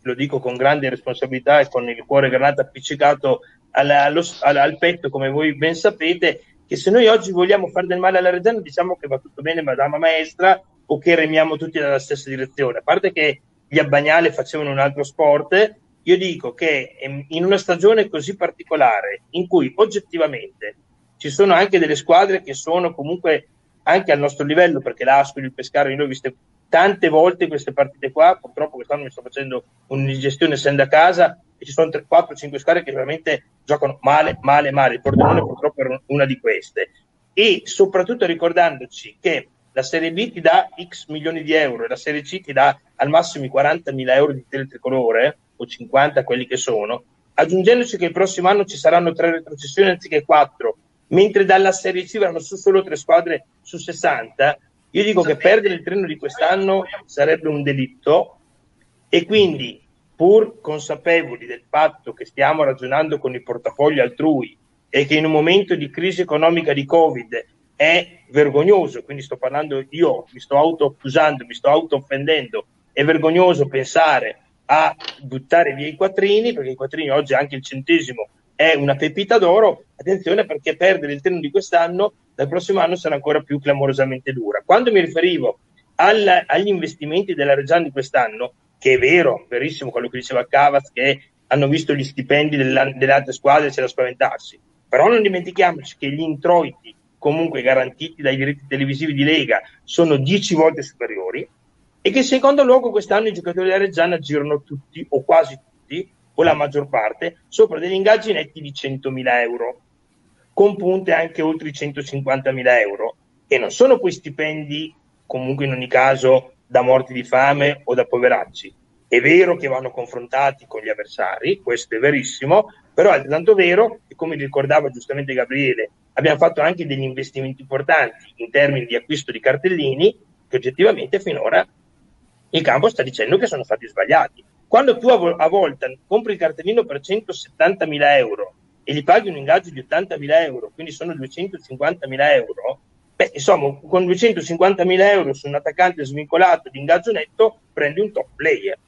lo dico con grande responsabilità e con il cuore granato appiccicato al, allo- al- al petto, come voi ben sapete, che se noi oggi vogliamo fare del male alla Reggiana, diciamo che va tutto bene, madama maestra, o che remiamo tutti nella stessa direzione. A parte che gli Abbagnale facevano un altro sport, io dico che ehm, in una stagione così particolare, in cui oggettivamente ci sono anche delle squadre che sono comunque anche al nostro livello, perché l'Ascoli, il Pescara, io le ho viste tante volte queste partite qua, purtroppo quest'anno mi sto facendo un'indigestione essendo a casa e ci sono 4-5 squadre che veramente giocano male, male, male. Il Pordenone purtroppo era una di queste. E soprattutto ricordandoci che la Serie B ti dà X milioni di euro e la Serie C ti dà al massimo i 40 mila euro di teletricolore o 50 quelli che sono, aggiungendoci che il prossimo anno ci saranno tre retrocessioni anziché quattro, mentre dalla Serie C verranno su solo tre squadre su 60, io dico che perdere il treno di quest'anno sarebbe un delitto. E quindi pur consapevoli del fatto che stiamo ragionando con il portafoglio altrui e che in un momento di crisi economica di Covid è vergognoso, quindi sto parlando io, mi sto auto-accusando, mi sto auto-offendendo, è vergognoso pensare a buttare via i quattrini, perché i quattrini oggi anche il centesimo è una pepita d'oro, attenzione perché perdere il treno di quest'anno dal prossimo anno sarà ancora più clamorosamente dura. Quando mi riferivo al- agli investimenti della Reggiana di quest'anno, che è vero, verissimo quello che diceva Cavaz, che hanno visto gli stipendi della- delle altre squadre, c'è da spaventarsi, però non dimentichiamoci che gli introiti comunque garantiti dai diritti televisivi di Lega sono 10 volte superiori e che in secondo luogo quest'anno i giocatori della Reggiana girano tutti o quasi tutti o la maggior parte sopra degli ingaggi netti di 100.000 euro con punte anche oltre i 150.000 euro. E non sono quei stipendi comunque in ogni caso da morti di fame o da poveracci. È vero che vanno confrontati con gli avversari questo è verissimo però è altrettanto vero che come ricordava giustamente Gabriele abbiamo fatto anche degli investimenti importanti in termini di acquisto di cartellini che oggettivamente finora il campo sta dicendo che sono stati sbagliati. Quando tu a, vo- a volta compri il cartellino per 170.000 euro e gli paghi un ingaggio di 80.000 euro, quindi sono 250.000 euro, beh, insomma, con 250.000 euro su un attaccante svincolato di ingaggio netto prendi un top player.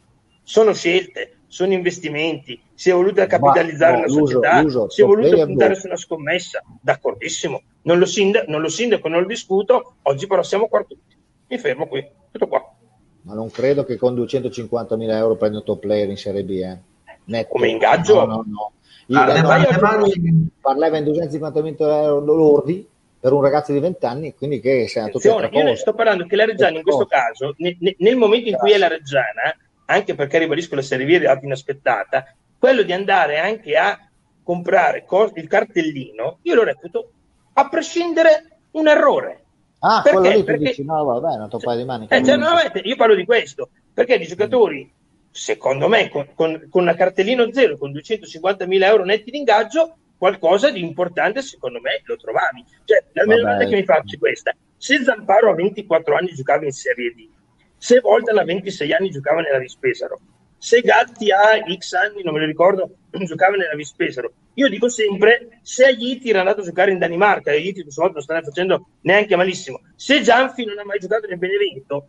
Sono scelte, sono investimenti, si è voluta capitalizzare no, la l'uso- società, l'uso si è voluto puntare no. su una scommessa, d'accordissimo. Non lo, sinda- non lo sindaco, non lo discuto, oggi però siamo qua tutti. Mi fermo qui, tutto qua. Ma non credo che con 250.000 euro prendi un top player in Serie B. Eh. Netto. Come ingaggio? No, no, no. Io- no, Ardemani- parlava in 250.000 euro lordi per un ragazzo di 20 anni, quindi che tutti Attenzione, altre io sto parlando che la Reggiana in questo caso, ne- ne- nel momento in cui è la Reggiana, anche perché ribadisco la Serie B inaspettata, quello di andare anche a comprare il cartellino, io lo reputo, a prescindere, un errore. Ah, Perché? quello lì Perché- dici, no, vabbè, un toppaio di mani. Eh, cioè, io parlo di questo, perché di giocatori, secondo me, con, con, con una cartellino zero, con 250.000 euro netti di ingaggio, qualcosa di importante, secondo me, lo trovavi. Cioè, la mia domanda che mi faccio è questa. Se Zamparo a 24 anni giocava in Serie D, se Voltan a 26 anni giocava nella Vispesaro, se Gatti a X anni, non me lo ricordo, giocava nella Vispesaro, io dico sempre, se Aieti era andato a giocare in Danimarca, e Aieti questo volta non sta facendo neanche malissimo, se Gianfi non ha mai giocato nel Benevento,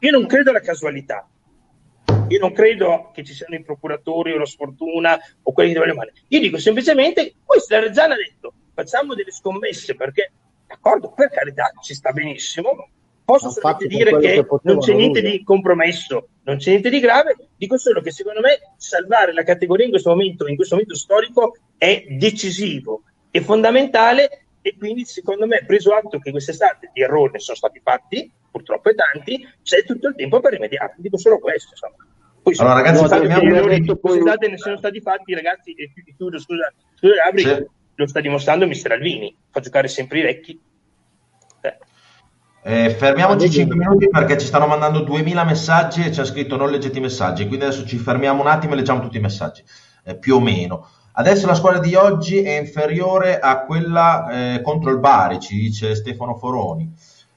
io non credo alla casualità. Io non credo che ci siano i procuratori o la sfortuna o quelli che devono male. Io dico semplicemente, questa Reggiana ha detto, facciamo delle scommesse perché, d'accordo, per carità, ci sta benissimo, posso solamente dire che, che non c'è niente lui. di compromesso, non c'è niente di grave, dico solo che secondo me salvare la categoria in questo momento, in questo momento storico, è decisivo e fondamentale e quindi secondo me preso atto che quest'estate di errori ne sono stati fatti, purtroppo e tanti, c'è tutto il tempo per rimediare, dico solo questo. Insomma. Poi, allora ragazzi, errori quest'estate ne sono stati fatti, ragazzi, e chiudo, scusa, scusa Gabri, sì. lo sta dimostrando Mister Alvini, fa giocare sempre i vecchi. Eh. Eh, fermiamoci 5 minuti perché ci stanno mandando 2000 messaggi e c'è scritto non leggete i messaggi, quindi adesso ci fermiamo un attimo e leggiamo tutti i messaggi, eh, più o meno. Adesso la squadra di oggi è inferiore a quella eh, contro il Bari, ci dice Stefano Foroni.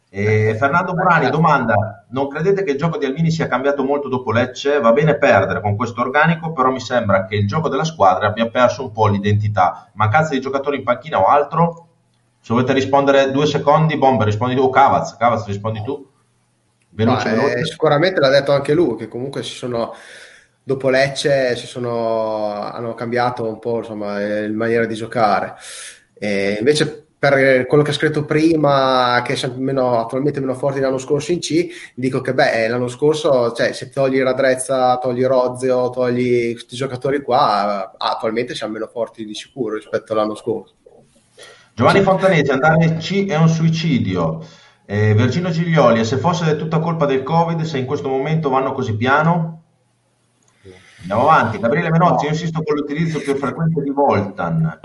E Fernando Burani domanda: Non credete che il gioco di Almini sia cambiato molto dopo Lecce? Va bene perdere con questo organico, però mi sembra che il gioco della squadra abbia perso un po' l'identità. Mancanza di giocatori in panchina o altro? Se volete rispondere due secondi, Bomber, rispondi tu o Cavaz? Cavaz, rispondi tu? Veloce, no, veloce. Eh, sicuramente l'ha detto anche lui, che comunque si sono dopo Lecce si sono, hanno cambiato un po' insomma, il maniera di giocare. E invece per quello che ha scritto prima, che è meno, attualmente meno forte dell'anno scorso in C, dico che beh, l'anno scorso, cioè, se togli Radrezza, togli Rozio, togli questi giocatori qua, attualmente siamo meno forti di sicuro rispetto all'anno scorso. Giovanni Fontanese, andare in C è un suicidio. Eh, Virgino Giglioli, se fosse tutta colpa del Covid, se in questo momento vanno così piano? Andiamo avanti. Gabriele Menozzi, io insisto con l'utilizzo più frequente di Voltan.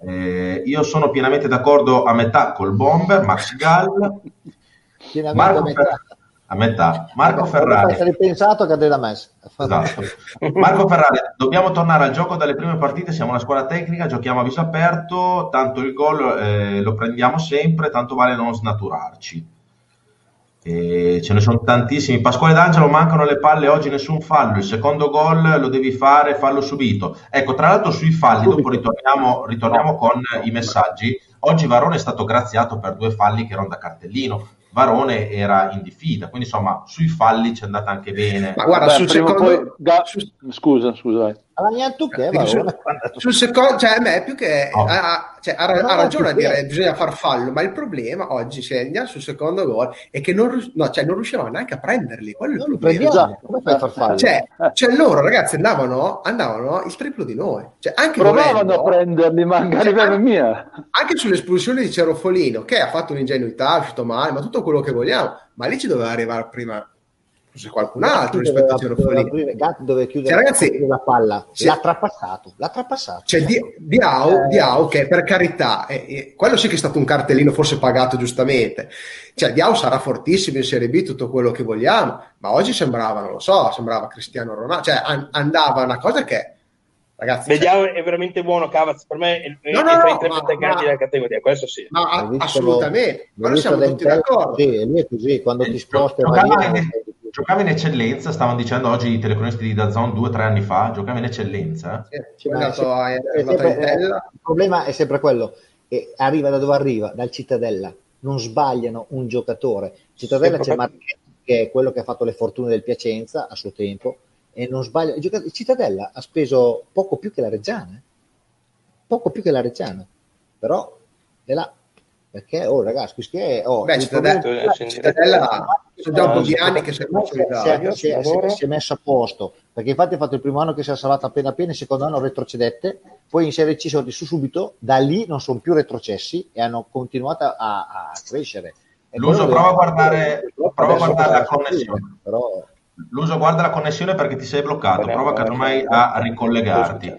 Eh, io sono pienamente d'accordo a metà col Bomber, Max Gall. Marco. Fer- a metà. Marco Vabbè, Ferrari. Hai pensato che della messa. Esatto. Marco Ferrari, dobbiamo tornare al gioco dalle prime partite, siamo una squadra tecnica, giochiamo a viso aperto, tanto il gol eh, lo prendiamo sempre, tanto vale non snaturarci. E ce ne sono tantissimi. Pasquale D'Angelo mancano le palle oggi, nessun fallo. Il secondo gol lo devi fare, fallo subito. Ecco, tra l'altro sui falli, dopo ritorniamo, ritorniamo con i messaggi. Oggi Varone è stato graziato per due falli che erano da cartellino. Varone era in diffida, quindi insomma sui falli ci è andata anche bene. Ma guarda, Beh, sul secondo... poi... Ga... Scusa, scusa. Tu che Varone? Sul, sul secondo, cioè a me più che... Oh. Ha, cioè, ha, ha, ragione a dire che bisogna far fallo, ma il problema oggi, se andiamo sul secondo gol, è che non, no, cioè, non riuscivamo neanche a prenderli. Quello è il problema. Come fai a far fallo? Cioè, cioè, loro ragazzi andavano, andavano il triplo di noi. Cioè, anche Provavano volendo, a prenderli, ma anche cioè, mia. Anche sull'espulsione di Cerofolino, che ha fatto un'ingenuità, è uscito male, ma tutto quello che vogliamo, ma lì ci doveva arrivare prima forse qualcun altro rispetto a Cerofolini. Gatti dove chiudere cioè, ragazzi, la palla, l'ha trapassato, l'ha trapassato. C'è cioè, Diao, eh, Diao che per carità, eh, eh, quello sì che è stato un cartellino forse pagato giustamente. Cioè, Diao sarà fortissimo in Serie B, tutto quello che vogliamo, ma oggi sembrava, non lo so, sembrava Cristiano Ronaldo, cioè an- andava una cosa che Ragazzi, Vediamo, cioè... è veramente buono Cavaz. Per me è, no, no, tra i tre attaccanti della categoria, questo sì. No, assolutamente. Però siamo tutti d'accordo. Sì, lui è così, quando ti sposti giocava in eccellenza, stavano dicendo oggi i telecronisti di Dazon due o tre anni fa, giocava in eccellenza. Sì, è sempre, è sempre, il problema è sempre quello, che arriva da dove arriva, dal Cittadella, non sbagliano un giocatore. Cittadella c'è Marchetti che è quello che ha fatto le fortune del Piacenza a suo tempo e non sbaglia. Il Cittadella ha speso poco più che la Reggiana, eh. poco più che la Reggiana, però è là perché, oh ragazzi, questo è... Oh, Beh, Cittadella, problema, Cittadella sono già un po' di anni che si è, si, si, si è messo a posto, perché infatti ha fatto il primo anno che si è salvato appena appena, il secondo anno retrocedette, poi in Serie C sono di su subito, da lì non sono più retrocessi e hanno continuato a, a crescere. L'uso prova a guardare, prova a guardare la connessione. Però... L'uso guarda la connessione perché ti sei bloccato, prova casomai a ricollegarti.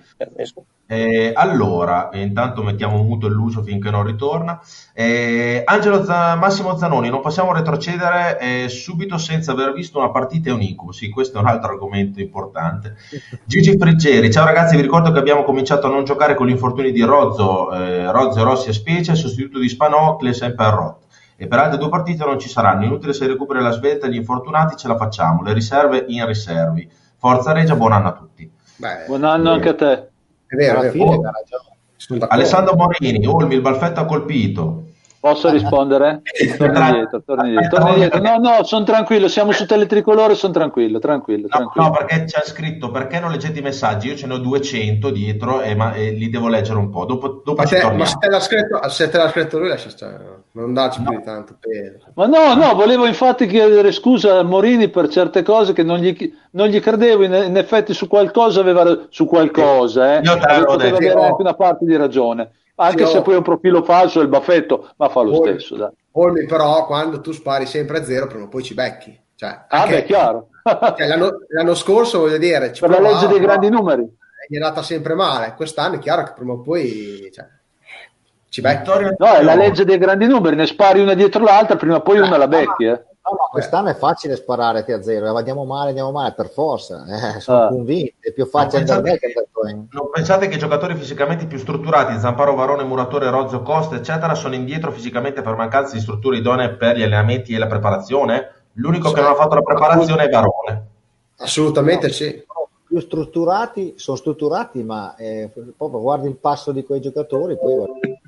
Eh, allora, intanto mettiamo muto l'uso finché non ritorna. Eh, Angelo Z- Massimo Zanoni, non possiamo retrocedere eh, subito senza aver visto una partita e un incubo. Sì, questo è un altro argomento importante. Gigi Friggeri, ciao ragazzi, vi ricordo che abbiamo cominciato a non giocare con gli infortuni di Rozzo, eh, Rozzo Rossi e Specie, sostituto di Spanocle sempre a Rot. E per altre due partite non ci saranno. Inutile se recupera la svelta e gli infortunati ce la facciamo. Le riserve in riservi. Forza Regia, buon anno a tutti. Beh, buon anno anche a te. È vero, alla fine oh, Alessandro Morini, Olmi, il Balfetto ha colpito. Posso rispondere? Torni indietro, torni indietro. Torni indietro. No, no, sono tranquillo, siamo su teletricolore, sono tranquillo, tranquillo, No, tranquillo. no, perché c'è scritto perché non leggete i messaggi? Io ce ne ho 200 dietro e, ma- e li devo leggere un po'. Dopo, dopo Ma, te, ma se te l'ha scritto, se te l'ha scritto lui, lascia stare. Non darci più di tanto peso. Ma no, no, volevo infatti chiedere scusa a Morini per certe cose che non gli, non gli credevo, in, in effetti su qualcosa aveva su qualcosa, eh. Io te l'avevo detto. avere anche una parte di ragione, anche se poi è un profilo falso il baffetto, ma fa lo Poi- stesso, dai. Olmi, però, quando tu spari sempre a zero, prima o poi ci becchi. Cioè, Ah, beh, chiaro. cioè, l'anno, l'anno scorso, voglio dire, ci per la legge dei grandi numeri. Gli è andata sempre male. Quest'anno è chiaro che prima o poi cioè, ci becchi. No, è la legge dei grandi numeri, ne spari una dietro l'altra, prima o poi una la becchi, eh. No, no, quest'anno è facile sparare a zero, eh, andiamo male, andiamo male, per forza, eh, sono Ah. convinto, è più facile No, andare pensate- che in- Non pensate che i giocatori fisicamente più strutturati, Zamparo, Varone, Muratore, Rozzo, Costa, eccetera, sono indietro fisicamente per mancanza di strutture idonee per gli allenamenti e la preparazione? L'unico che non ha fatto la preparazione è Varone. Assolutamente sì. più strutturati, sono strutturati, ma eh, proprio guardi il passo di quei giocatori, poi guardi.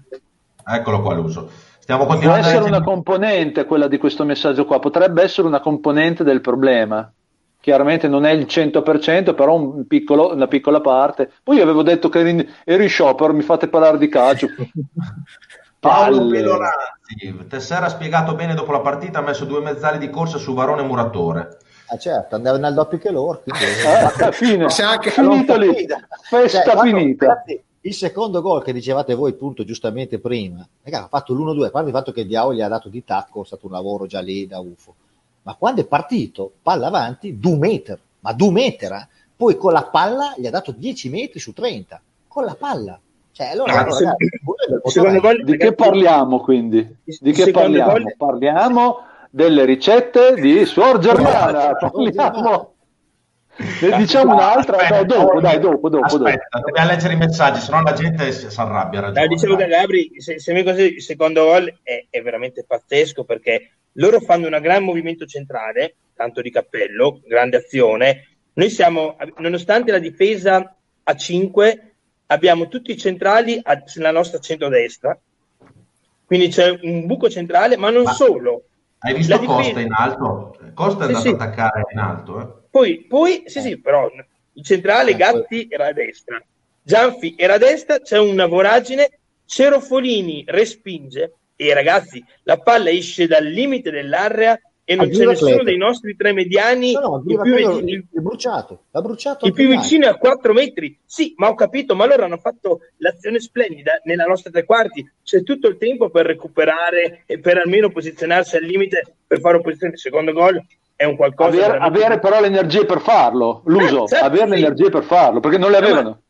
Eccolo qua l'uso. Stiamo Può continuando a essere una componente quella di questo messaggio qua, potrebbe essere una componente del problema. Chiaramente non è il 100%, però un piccolo- una piccola parte. Poi io avevo detto che ero in, ero in sciopero, mi fate parlare di calcio. Paolo. Pelorazzi, Tessera ha spiegato bene dopo la partita, ha messo due mezzali di corsa su Varone e Muratore. Ah, certo, andavano nel doppio che loro. quindi- Eh, fine. Se anche- finito lì, festa Cioè, finita. ragazzi, il secondo gol che dicevate voi, appunto, giustamente prima, raga, ha fatto l'1-2, a parte il fatto che il gli ha dato di tacco, è stato un lavoro già lì da UFO. Ma quando è partito, palla avanti, 2 meter, ma 2 meter, eh? poi con la palla gli ha dato 10 metri su 30, con la palla. Cioè, allora, Ah, se- ragazzi, motoraio. gol Di che parliamo quindi? Di che parliamo? gol- Parliamo delle ricette di Suor Germana. Parliamo. Ne diciamo un'altra? No, Aspetta, dopo, dai, dopo, dopo. dopo. Aspetta, dobbiamo leggere i messaggi, sennò la gente si si arrabbia. ragione, No, dicevo dai. che Gabri, se, se mi così, il secondo gol è, è veramente pazzesco perché loro fanno un gran movimento centrale, tanto di cappello, grande azione. Noi siamo, nonostante la difesa a 5, abbiamo tutti i centrali a- sulla nostra centrodestra. Quindi c'è un buco centrale, ma non Ma- solo. Hai visto La difesa- Costa in alto? Costa è Sì, andato sì. a attaccare in alto. Eh? Poi, poi sì, sì, però il centrale Eh, Gatti era a destra, Gianfi era a destra, c'è una voragine, Cerofolini respinge e ragazzi, la palla esce dal limite dell'area e non c'è nessuno dei nostri tre mediani No, no, il più, quello, il- è bruciato, l'ha bruciato il più vicino a 4 metri. Sì, ma ho capito, ma loro hanno fatto l'azione splendida nella nostra tre quarti. C'è tutto il tempo per recuperare e per almeno posizionarsi al limite per fare opposizione. Il secondo gol è un qualcosa Avere, veramente- avere però le energie per farlo, l'uso, Eh, certo, avere le sì. energie per farlo, perché non le No, avevano.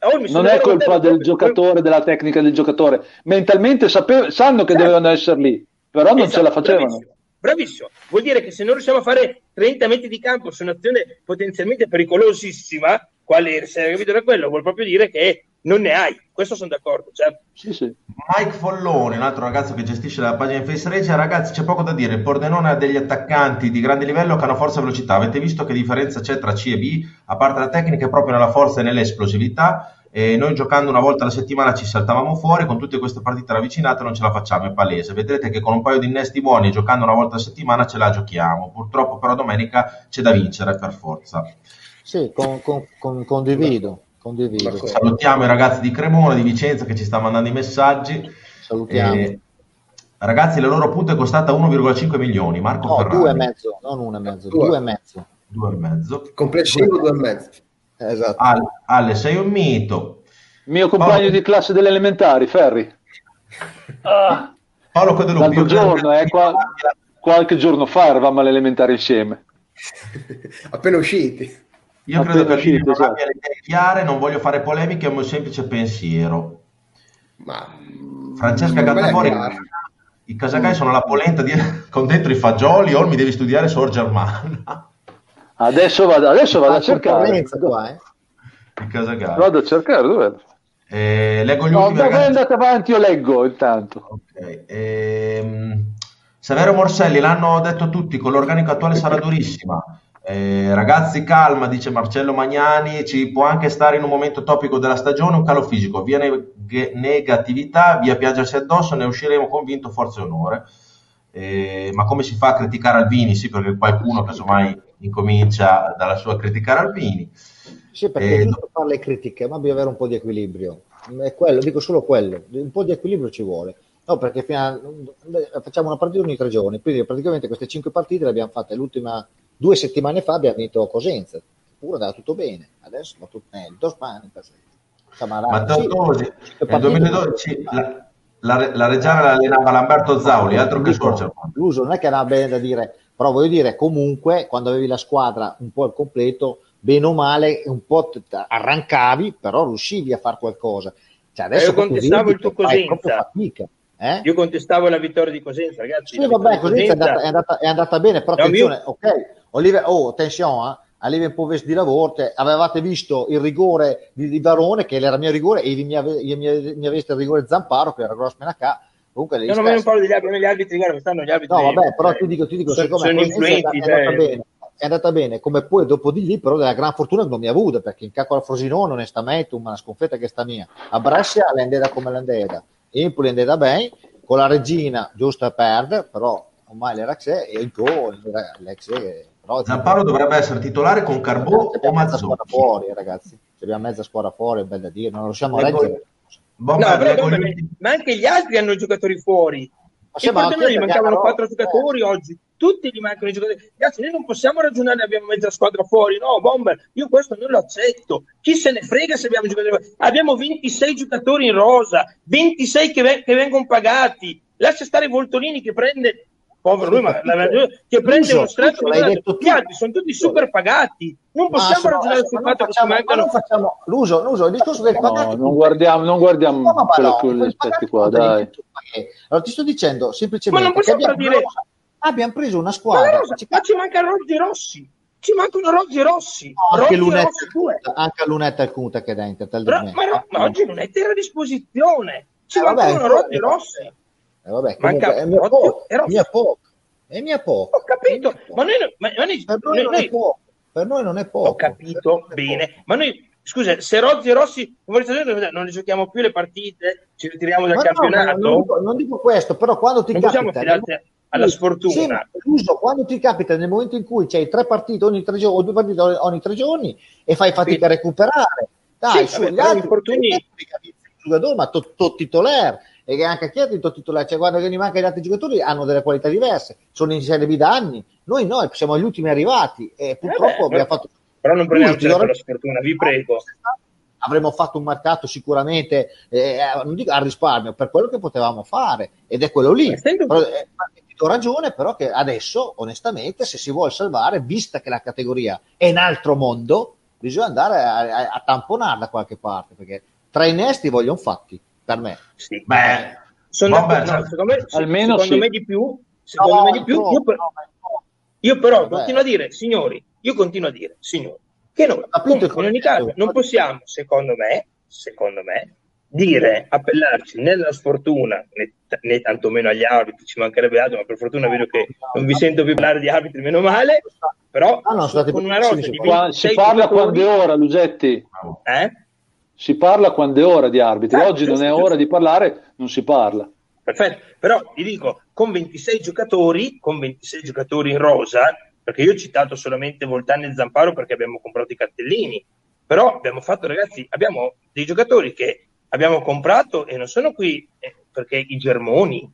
Oh, Non è colpa del giocatore, della tecnica del giocatore. Mentalmente sape- sanno che Certo. dovevano essere lì, però non Esatto, ce la facevano. Bravissimo, bravissimo. Vuol dire che se non riusciamo a fare 30 metri di campo su un'azione potenzialmente pericolosissima, quale se hai capito da quello, vuol proprio dire che non ne hai. Questo sono d'accordo, certo. Sì, sì. Mike Folloni, un altro ragazzo che gestisce la pagina di Face Rage, ragazzi c'è poco da dire, il Pordenone ha degli attaccanti di grande livello che hanno forza e velocità, avete visto che differenza c'è tra C e B? A parte la tecnica è proprio nella forza e nell'esplosività, e noi giocando una volta alla settimana ci saltavamo fuori, con tutte queste partite ravvicinate non ce la facciamo, è palese, vedrete che con un paio di innesti buoni giocando una volta a settimana ce la giochiamo, purtroppo però domenica c'è da vincere per forza. Sì, con- con- con- condivido, condivido. Salutiamo i ragazzi di Cremona, di Vicenza che ci stanno mandando i messaggi. Salutiamo. Eh, ragazzi, la loro punta è costata 1,5 milioni. Marco No, Ferrari, due e mezzo, non uno e mezzo, Due. due e mezzo. due e mezzo. Complessivo due e mezzo. Esatto. Al- Ale, sei un mito. Mio compagno Paolo- di classe delle elementari, Ferri. Ah, Paolo Codelupi. l'altro giorno, eh, qua- qualche giorno fa eravamo all'elementare insieme. Appena usciti. Io appena credo che Alvini non esatto. abbia le idee chiare, non voglio fare polemiche, è un mio semplice pensiero. Ma Francesca l'è Gattafori, i casacai sono la polenta di- con dentro i fagioli, o mi devi studiare Sor Germana. Adesso vado, adesso vado a cercare. qua, eh. I casacai. Vado a cercare, dov'è? Eh, leggo gli No, ultimi dove ragazzi. andate avanti, io leggo intanto. Ok, ehm, Severo Morselli, l'hanno detto tutti, con l'organico attuale sarà durissima. Eh, ragazzi, calma, dice Marcello Magnani, ci può anche stare in un momento topico della stagione un calo fisico, via neg- negatività, via piangersi addosso, ne usciremo convinto, forza e onore. Eh, ma come si fa a criticare Albini? Sì, perché qualcuno casomai incomincia dalla sua a criticare Albini. Sì, perché Eh, giusto fare le critiche, ma bisogna avere un po' di equilibrio. È quello, dico solo quello, un po' di equilibrio ci vuole. No, perché fino a- facciamo una partita ogni tre giorni, quindi praticamente queste cinque partite le abbiamo fatte l'ultima due settimane fa, abbiamo vinto Cosenza, pure andava tutto bene, adesso va tutto Spagna, Samarà, Matteo sì, Tosi, cinque nel partite- 2012 la, la, la Reggiana l'allenava Lamberto Zauli, altro che Sorge. L'uso non è che era bene da dire, però voglio dire, comunque, quando avevi la squadra un po' al completo, bene o male, un po' t- arrancavi, però riuscivi a fare qualcosa. Cioè, adesso io proprio contestavo il tuo fai Cosenza. proprio fatica. Eh? Io contestavo la vittoria di Cosenza, ragazzi. Sì, vabbè, così di è andata, è, andata, è andata bene, però No, attenzione, ok, Oliver, oh, attenzione, eh, a Liverpool di lavoro, te- avevate visto il rigore di, di Varone, che era mio rigore, e mi, ave- mi, mi, mi aveste il rigore Zamparo, che era grosso menacà, comunque No, non parlo degli arbitri, gli arbitri, guarda, quest'anno gli arbitri... No, vabbè, però eh, ti dico, ti dico secondo me Cosenza è andata, andata cioè, bene, è andata bene, come poi dopo di lì, però della gran fortuna non mi ha avuta, perché in capo al Frosinone, onestamente, una sconfitta che sta mia. A Brescia l'endeda come l'endeda, Empoli l'endeda bene, con la regina giusto a perdere, però ormai l'era c'è, e il gol, l'ex, però... Zamparo dovrebbe essere titolare con Carbò o Abbiamo mezza squadra Mazzocchi. fuori, ragazzi. Abbiamo mezza squadra fuori, è bel da dire, non riusciamo a. Bomber, No, ma anche gli altri hanno giocatori fuori. Anche noi gli mancavano quattro eh. giocatori oggi, tutti gli mancano i giocatori. Ragazzi, noi non possiamo ragionare, abbiamo mezza squadra fuori. No, Bomber, io questo non lo accetto. Chi se ne frega se abbiamo giocatori? Abbiamo 26 giocatori in rosa, 26 che, ve- che vengono pagati. Lascia stare Voltolini che prende, povero lui, ma la- che prende uno strato Luso, l'hai detto Gli tu. altri sono tutti super pagati. Non Ma possiamo ragionare ma sul non fatto che ma mancano. non facciamo l'uso, l'uso, il discorso del No, pagato. non guardiamo, non guardiamo No, ma quello- no, quegli quel aspetti qua, dai. Allora ti sto dicendo Ma semplicemente non che possiamo abbiamo, dire- abbiamo preso una Ma, squadra. rosa, ci- ma ci manca Rozzi Rossi. Ci mancano Rozzi Rossi. anche Rozzi Lunetta, Rossi due. anche Lunetta e Cunta che dentro. Però- me. ma, no- ma oggi non è terra a disposizione. Ci Eh, vabbè, mancano eh, Rossi. Eh, vabbè, Manca comunque, è mia poco, Rossi. mia poco, è mia poco. Ho capito, ma noi, ma- ma noi- Per noi noi- è poco, per noi non è poco. ho capito bene, ma noi, scusa, se Rozzi e Rossi non ne giochiamo più le partite, ci ritiriamo dal no, campionato, non, dico, non dico questo, però quando ti non capita alla sfortuna. Luso, quando ti capita nel momento in cui c'hai tre partite ogni tre giorni o due partite ogni tre giorni e fai fatica a recuperare, dai, Sì, su, vabbè, gli però gli altri infortuni- giocatore, ma tutto titolare e che anche chi è tutto titolare, cioè guarda che gli manca gli altri giocatori hanno delle qualità diverse, sono in Serie B da anni, noi no, siamo gli ultimi arrivati e purtroppo Vabbè, abbiamo però- fatto però non prendiamo Luso, ti do- la sfortuna, vi prego. avremmo fatto un mercato sicuramente eh, dico a risparmio per quello che potevamo fare ed è quello lì. Però, eh, ma ti do ragione però che adesso onestamente se si vuole salvare vista che la categoria è in altro mondo bisogna andare a, a, a tamponarla da qualche parte perché tra i nesti vogliono fatti per me Sì. Beh, Sono vabbè, no, cioè, secondo me, almeno secondo sì. me di più, secondo No, me di più, troppo, io, per- no, io però Vabbè. continuo a dire, signori, io continuo a dire, signori, che noi comunque, in ogni caso non possiamo, secondo me, secondo me, dire, appellarci né alla sfortuna né, né tantomeno agli arbitri, ci mancherebbe altro, ma per fortuna vedo che non vi sento più parlare di arbitri, meno male, però Ah, no, con una rosa di su Qua- 26 si parla quando è ora, Lugetti. eh? Si parla quando è ora di arbitri. Eh, Oggi non è ora di parlare, non si parla. Perfetto, però ti dico, con 26 giocatori, con 26 giocatori in rosa, perché io ho citato solamente Voltani e Zamparo perché abbiamo comprato i cartellini, però abbiamo fatto, ragazzi, abbiamo dei giocatori che abbiamo comprato e non sono qui eh, perché i Germoni,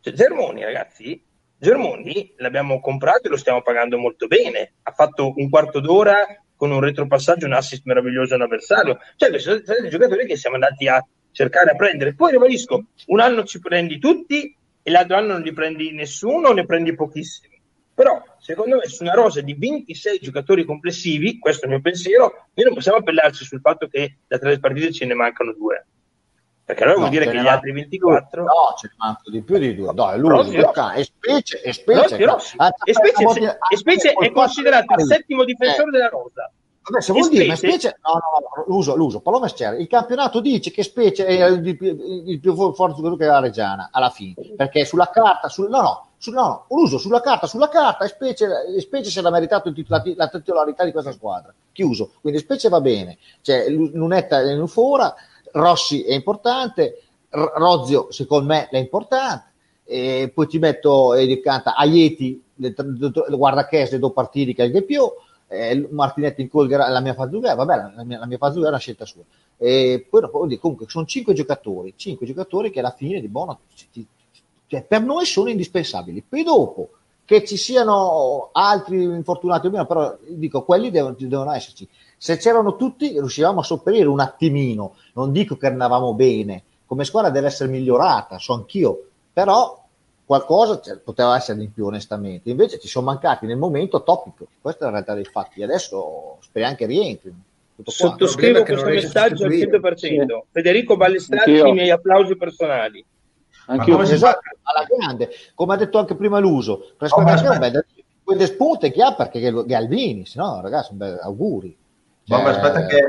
cioè Germoni, ragazzi, Germoni l'abbiamo comprato e lo stiamo pagando molto bene, ha fatto un quarto d'ora con un retropassaggio, un assist meraviglioso all'avversario, cioè sono dei giocatori che siamo andati a cercare a prendere. Poi ribadisco, un anno ci prendi tutti e l'altro anno non li prendi nessuno ne prendi pochissimi. Però, secondo me, su una rosa di 26 giocatori complessivi, questo è il mio pensiero, noi non possiamo appellarci sul fatto che da tre partite ce ne mancano due. Perché allora No, vuol dire che gli altri di 24... più. No, ce ne mancano di più di due. No, è lui, Rossi, il Rossi. ca- e specie, e specie. Ah, E Specie, e Specie è considerato il eh, settimo difensore della rosa. Vabbè, se vuol dire, ma Specie- no, no, no, l'uso, l'uso, Paolo Mesciere, il campionato dice che Specie è il, più- il più forte giocatore la Reggiana, alla fine, perché sulla carta, sul, no, no, Su, no, l'uso sulla carta, sulla carta, e specie, e specie se l'ha meritato il la, la titolarità di questa squadra. Chiuso. Quindi specie va bene. Cioè, Lu- Lunetta è in fora, Rossi è importante, R- Rozio secondo me è importante, e poi ti metto di canta Aieti, guarda che le due partiti che il più, eh, Martinetti in Colgera, la mia Fazuga, vabbè, la, mia, la mia Fazuga è una scelta sua. E poi dopo, comunque sono cinque giocatori, cinque giocatori che alla fine di ci- cioè, per noi sono indispensabili. Poi dopo che ci siano altri infortunati o meno, però dico, quelli devono, devono esserci. Se c'erano tutti, riuscivamo a sopperire un attimino. Non dico che andavamo bene, come squadra deve essere migliorata, so anch'io, però qualcosa cioè, poteva essere in più onestamente. Invece ci sono mancati nel momento topico. Questa è la realtà dei fatti. Adesso speriamo che rientrino. Qua. Sottoscrivo questo messaggio al sostituire. 100%. Federico Ballestrati, i miei applausi personali. Anch'io come si Esatto, alla grande, come ha detto anche prima l'uso, per Oh, beh, quelle spunte che ha perché Galvini, se no ragazzi, auguri. Vabbè, Cioè, aspetta che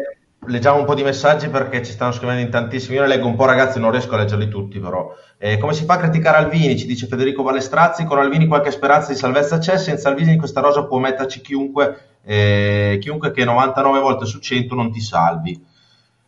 leggiamo un po' di messaggi perché ci stanno scrivendo in tantissimi. Io ne leggo un po', ragazzi, non riesco a leggerli tutti, però. Eh, come si fa a criticare Alvini? Ci dice Federico Balestrazzi. Con Alvini qualche speranza di salvezza c'è. Senza Alvini in questa rosa può metterci chiunque, eh, chiunque che 99 volte su 100 non ti salvi.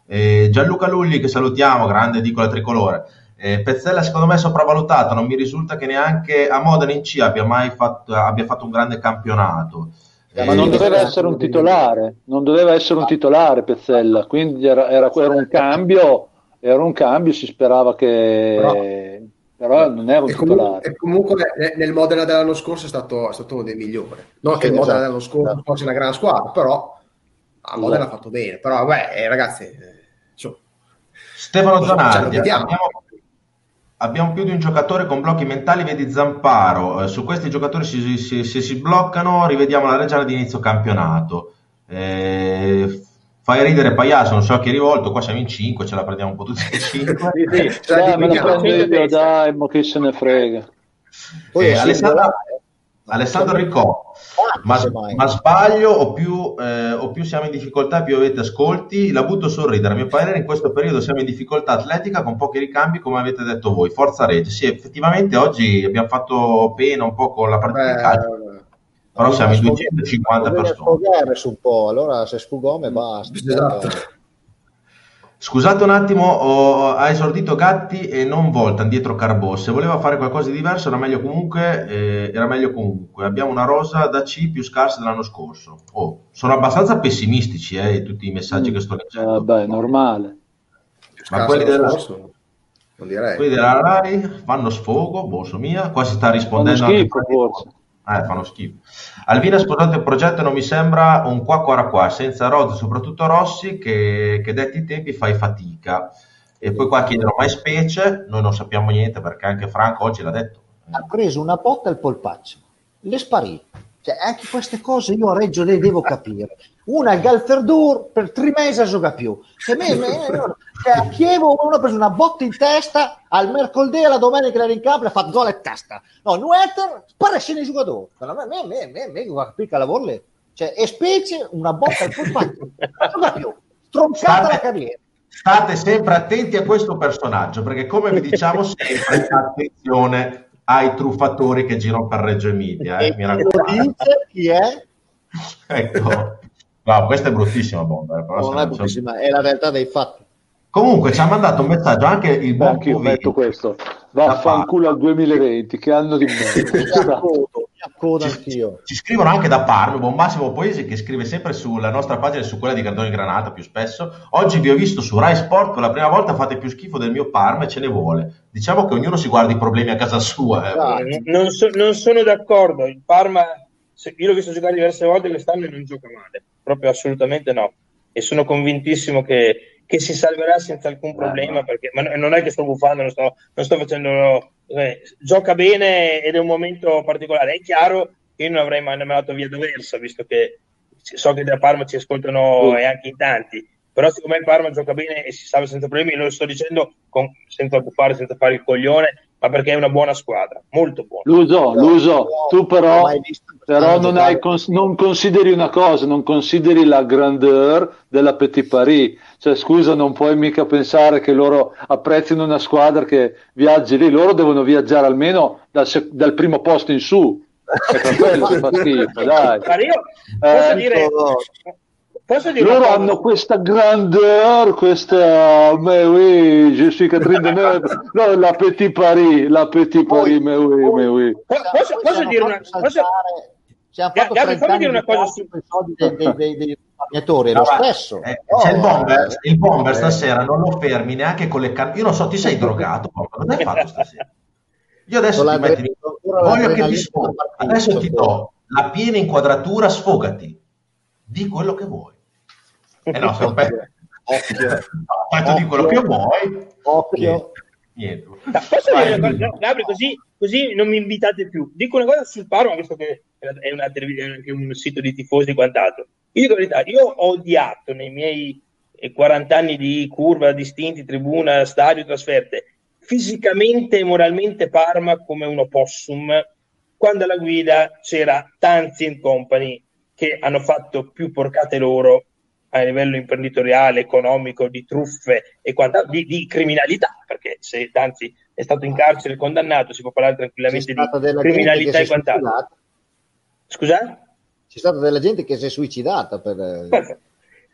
Eh, Gianluca Lulli, che salutiamo, grande edicola tricolore. Eh, Pezzella secondo me è sopravvalutato, non mi risulta che neanche a Modena in C abbia mai fatto, abbia fatto un grande campionato. Eh, Ma non doveva sì, essere un sì. titolare, non doveva essere un titolare Pezzella, quindi era, era- era un cambio, era un cambio, si sperava che... Però, non era un E comunque, titolare. e comunque ne- nel Modena dell'anno scorso è stato, è stato uno dei migliori. Non che il Sì, Modena esatto. dell'anno scorso Esatto. fosse una gran squadra, però a Modena Esatto. ha fatto bene. Però vabbè, eh, ragazzi, eh, Stefano Cioè, lo Zanardi, vediamo. abbiamo, abbiamo più di un giocatore con blocchi mentali, vedi Zamparo. Eh, su questi giocatori si, si- se si bloccano, rivediamo la Reggiana di inizio campionato. Eh, fai ridere Paiaso, non so a chi è rivolto, qua siamo in 5, ce la prendiamo un po' tutti e 5. Sì, sì. Cioè, Dai, me la prendo io, dai, ma chi se ne frega. Poi Eh, è Alessandro, Riccò, ma, ma sbaglio o più, eh, o più siamo in difficoltà più avete ascolti? La butto a sorridere. A mio parere in questo periodo siamo in difficoltà atletica con pochi ricambi come avete detto voi. Forza Regge. Sì, effettivamente oggi abbiamo fatto pena un po' con la partita di calcio, però siamo in Bisogna 250 bisogna persone. sfogare su un po', allora se sfugome basta. Esatto. Scusate un attimo, ho- ha esordito Gatti e non Voltan dietro Carbò. Se voleva fare qualcosa di diverso era meglio comunque. eh, era meglio comunque. Abbiamo una rosa da C più scarsa dell'anno scorso. Oh, sono abbastanza pessimistici eh, tutti i messaggi che sto leggendo. Vabbè, normale. Ma quelli della, Scorso, non direi. quelli della Rai fanno sfogo, bosso mia. Qua si sta Fanno rispondendo schifo, anche- forse. Eh, fanno schifo. Alvina ha sposato il progetto non mi sembra un qua qua qua, senza Rozzi, soprattutto Rossi, che, che detti tempi fai fatica. E poi qua chiedono mai specie, noi non sappiamo niente perché anche Franco oggi l'ha detto. Ha preso una botta al polpaccio, le sparì. Cioè, anche queste cose io a Reggio le devo capire. Una al Galferdur per tre mesi non gioca più. Cioè, me- me- cioè, a Chievo uno ha preso una botta in testa, al mercoledì alla domenica era in campo e ha fatto gol in testa. No, Nueter sparisce nei giocatori. Ma me, me, me, me, me, guarda, qui che lavoro lì. Cioè, e specie una botta al polpaccio. Non gioca più. Stroncata la carriera. State sempre attenti a questo personaggio, perché come vi diciamo sempre, attenzione ai truffatori che girano per Reggio Emilia. Eh, E mi raccomando. dice chi è? Ecco. No, questa è bruttissima bomba. eh, però Non è bruttissima, è la realtà dei fatti. Comunque ci ha mandato un messaggio anche il buon anch'io Povini. metto questo. Vaffanculo al 2020, che anno di merda. mi accodo anch'io. Ci scrivono anche da Parma, buon Massimo Poesi che scrive sempre sulla nostra pagina e su quella di Cardoni Granata più spesso. Oggi vi ho visto su Rai Sport per la prima volta fate più schifo del mio Parma e ce ne vuole. Diciamo che ognuno si guarda i problemi a casa sua. eh. Eh, Non, so- non sono d'accordo. Il Parma, se- io l'ho visto giocare diverse volte quest'anno e non gioca male, proprio assolutamente no. E sono convintissimo che, che si salverà senza alcun problema. Perché, ma no- non è che sto buffando, non sto, non sto facendo. Eh, gioca bene ed è un momento particolare. È chiaro che io non avrei mai mandato via D'Aversa, visto che so che da Parma ci ascoltano e anche in tanti. Però siccome il Parma gioca bene e si salva senza problemi, lo sto dicendo con- senza buffare, senza fare il coglione, ma perché è una buona squadra, molto buona. L'uso, l'uso, tu però, però non, hai, cons- non, consideri una cosa, non consideri la grandeur della Petit Paris. Cioè, scusa, non puoi mica pensare che loro apprezzino una squadra che viaggi lì, loro devono viaggiare almeno dal, sec- dal primo posto in su. E per quello si fa schifo, dai. Ma io posso Eh, dire, posso dire Loro hanno questa grandeur, questa mais oui, je suis Catherine Deneuve, no, la Petit Paris, la Petit Paris, mais oui, mais oui. Po- posso, posso dire una posso, Ci hanno fatto Gabri, 30 fammi dire una cosa su- dei, dei, dei, dei risparmiatori, è No, lo stesso. eh, c'è il bomber, eh, il bomber eh, stasera non lo fermi neanche con le canne. Io non so, ti sei drogato? Cosa hai fatto stasera? Io adesso ti metti, voglio che ti sfoghi. Adesso ti do la piena inquadratura, sfogati. Di quello che vuoi. Eh no, se pe- Occhio. No, tanto di quello che vuoi. Occhio. Niente. Posso dire una cosa? Gabri, così, così non mi invitate più. Dico una cosa sul Parma, visto che è, una televisione, anche un sito di tifosi e quant'altro. Io dico la verità, io ho odiato nei miei eh, 40 anni di curva, distinti, tribuna, stadio, trasferte, fisicamente e moralmente Parma come un opossum, quando alla guida c'era Tanzi and Company che hanno fatto più porcate loro a livello imprenditoriale, economico, di truffe e quant'altro, di, di criminalità, perché se Tanzi è stato in carcere condannato si può parlare tranquillamente di criminalità e quant'altro. Scusa? C'è stata della gente che si è suicidata per... Perfetto.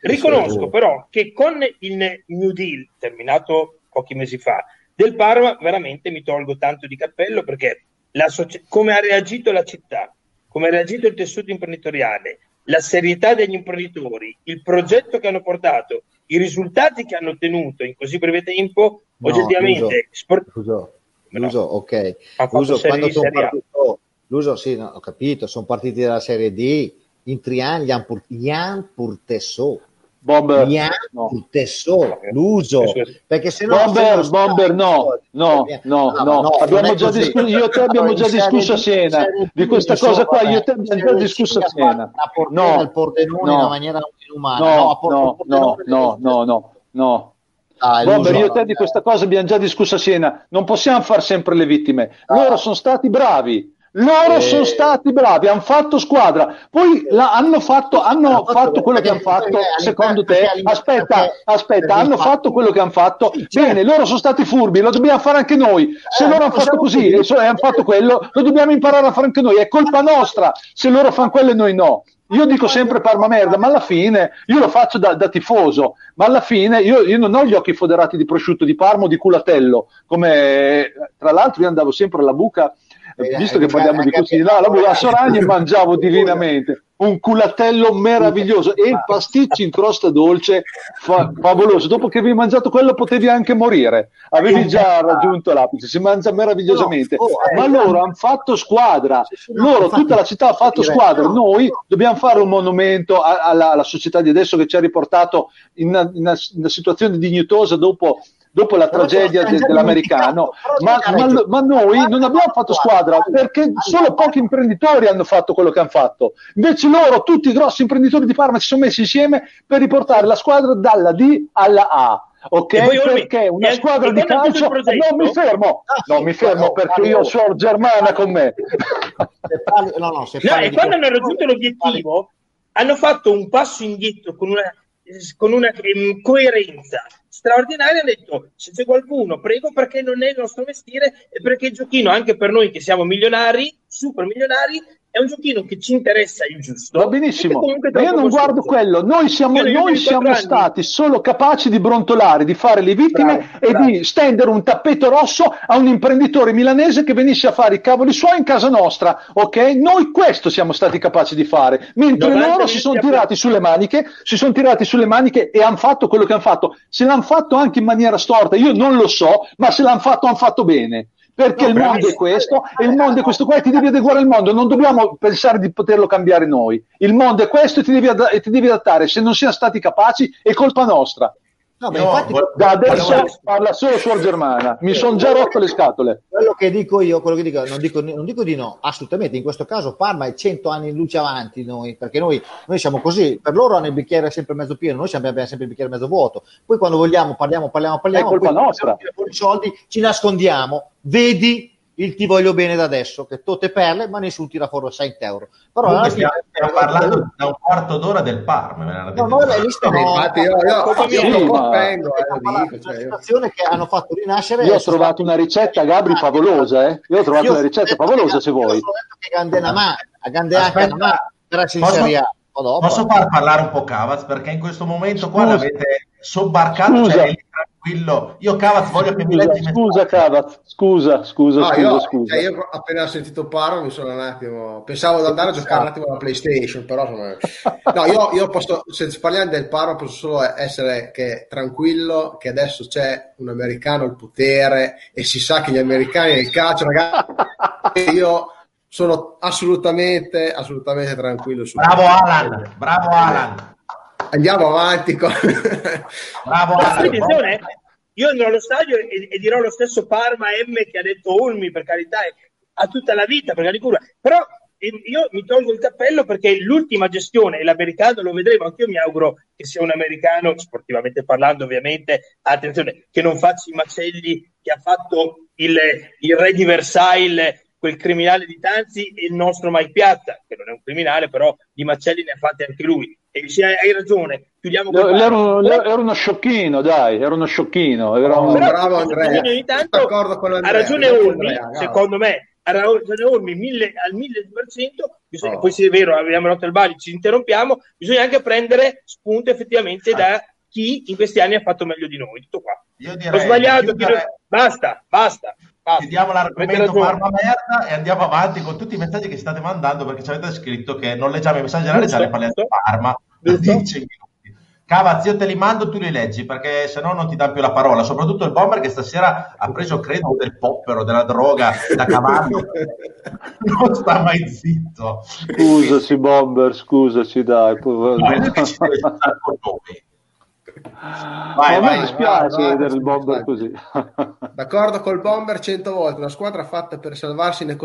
Riconosco però che con il New Deal terminato pochi mesi fa del Parma veramente mi tolgo tanto di cappello perché la socie- come ha reagito la città, come ha reagito il tessuto imprenditoriale, la serietà degli imprenditori, il progetto che hanno portato, i risultati che hanno ottenuto in così breve tempo, No, oggettivamente spor- L'uso, No. l'uso, ok. L'uso, quando sono partito, l'uso, sì, no, ho capito, sono partiti dalla Serie D, in Trian gli han pur- gli han purtessò, Bomber, no. purtessò, l'uso, perché se no... Bomber, se no- Bomber, no, no, no, ma no. non Abbiamo già discusso, io e te abbiamo già discusso a D, di questa cosa qua, io e te eh, abbiamo già discusso a portiera No, al Pordenone no. in una maniera inumana. No, no, no, no, no, no, no. Dai, Bomber, io e te di questa cosa abbiamo già discusso a Siena. Non possiamo fare sempre le vittime. Loro sono stati bravi. Loro Eh. sono stati bravi, hanno fatto squadra. Poi la- hanno fatto, hanno fatto quello che hanno fatto. Secondo te, aspetta, aspetta, hanno fatto quello che hanno fatto. Sì, certo. Bene, loro sono stati furbi, lo dobbiamo fare anche noi. Se Eh, loro hanno fatto così e e hanno fatto quello, lo dobbiamo imparare a fare anche noi. È colpa nostra se loro fanno quello e noi no. Io dico sempre Parma merda, ma alla fine io lo faccio da, da tifoso, ma alla fine io, io non ho gli occhi foderati di prosciutto di Parma o di culatello, come tra l'altro io andavo sempre alla buca, visto che parliamo di cucina, buca a Soragna e mangiavo divinamente. Un culatello meraviglioso. E il pasticcio in crosta dolce fa- favoloso. Dopo che avevi mangiato quello potevi anche morire, avevi già raggiunto l'apice, si mangia meravigliosamente. Oh, eh, Ma loro hanno fatto squadra, loro, tutta la città ha fatto squadra, no, noi no. dobbiamo fare un monumento alla, alla società di adesso che ci ha riportato in una- in una situazione dignitosa dopo, dopo la tragedia de- dell'americano. Ma, ma- ma noi non abbiamo fatto squadra perché solo pochi imprenditori hanno fatto quello che hanno fatto. Invece loro, tutti i grossi imprenditori di Parma, si sono messi insieme per riportare la squadra dalla D alla A. Ok, perché una e- squadra e di calcio non mi fermo, Ah, non mi fermo no, perché io sono germana con me. Se parli- no, no, se No, e quando hanno raggiunto l'obiettivo, hanno fatto un passo indietro con una, con una ehm, coerenza straordinaria. Hanno detto: se c'è qualcuno, prego, perché non è il nostro mestiere e perché giochino, anche per noi che siamo milionari, super milionari, è un giochino che ci interessa il giusto. Va benissimo, ma io non guardo quello, noi siamo, noi siamo stati solo capaci di brontolare, di fare le vittime Bravo, e bravo. di stendere un tappeto rosso a un imprenditore milanese che venisse a fare i cavoli suoi in casa nostra, ok? Noi questo siamo stati capaci di fare, mentre 90 loro si sono tirati sulle maniche, si sono tirati sulle maniche e hanno fatto quello che hanno fatto. Se l'hanno fatto anche in maniera storta, io non lo so, ma se l'hanno fatto, hanno fatto bene. Perché No, il mondo è questo e il mondo è questo qua e ti devi adeguare al mondo, non dobbiamo pensare di poterlo cambiare noi. Il mondo è questo e ti devi, ad- e ti devi adattare. Se non siamo stati capaci è colpa nostra. No, beh, infatti, da adesso volevo... parla solo suor Germana. Mi sono già rotto le scatole. Quello che dico io, quello che dico, non dico, non dico di no, assolutamente. In questo caso Parma è 100 anni in luce avanti noi, perché noi, noi siamo così. Per loro hanno il bicchiere sempre mezzo pieno, noi abbiamo sempre il bicchiere mezzo vuoto. Poi quando vogliamo parliamo, parliamo, parliamo. È colpa nostra. I soldi ci nascondiamo. Vedi il ti voglio bene da adesso, che tutte perle, ma nessuno tira fuori 6 euro. Però Comunque stiamo, stiamo parlando da un quarto d'ora del Parma. No, no, l'hai visto? No, infatti io, io, io, io lo convengo, eh, cioè, situazione che hanno fatto rinascere. Io ho trovato una ricetta, Gabri, favolosa, eh? Io ho trovato una ricetta favolosa, se vuoi. Che Gandenamà, a Gandenamà, per Posso, posso far parlare un po' Cavaz? Perché in questo momento qua l'avete sobbarcato, Scusa. cioè tranquillo. Io Cavaz voglio che mi leggi Scusa Cavaz, scusa, scusa, no, scusa, io, scusa. Cioè io appena ho sentito Paro mi sono un attimo pensavo di andare a giocare un attimo alla PlayStation, però sono... No, io, io posso se parliamo del Paro posso solo essere che tranquillo che adesso c'è un americano al potere e si sa che gli americani nel calcio, ragazzi, io sono assolutamente assolutamente tranquillo su Bravo Alan, bravo Alan andiamo avanti con... bravo attenzione io andrò allo stadio e, e, dirò lo stesso Parma M che ha detto Olmi per carità ha tutta la vita per cura però io mi tolgo il cappello perché l'ultima gestione e l'americano lo vedremo. Anche io mi auguro che sia un americano sportivamente parlando ovviamente attenzione che non faccia i macelli che ha fatto il, il re di Versailles quel criminale di Tanzi e il nostro Mike Piazza, che non è un criminale, però di Macelli ne ha fatti anche lui. E dice, hai ragione, chiudiamo con era, uno, era uno sciocchino, dai, era uno sciocchino. Era un... Però, bravo Andrea, ogni tanto ha ragione Olmi, secondo me, ha ragione Olmi mille, al 1000%, bisogna, oh. poi se è vero, abbiamo rotto il bali, ci interrompiamo, bisogna anche prendere spunto effettivamente ah. da chi in questi anni ha fatto meglio di noi. Tutto qua. Io direi, Ho sbagliato, chiudere... basta, basta. Chiudiamo l'argomento Parma merda e andiamo avanti con tutti i messaggi che state mandando perché ci avete scritto che non leggiamo i messaggi alla regione, parliamo di Parma da 10 minuti. Cavaz, io te li mando, tu li leggi perché se no non ti dà più la parola. Soprattutto il bomber che stasera ha preso, credo, del poppero, della droga da cavallo. non sta mai zitto. Scusaci, bomber, scusaci, dai. No, Vai, vai, mi dispiace vai, vedere il bomber così. D'accordo col bomber 100 volte, una squadra fatta per salvarsi nei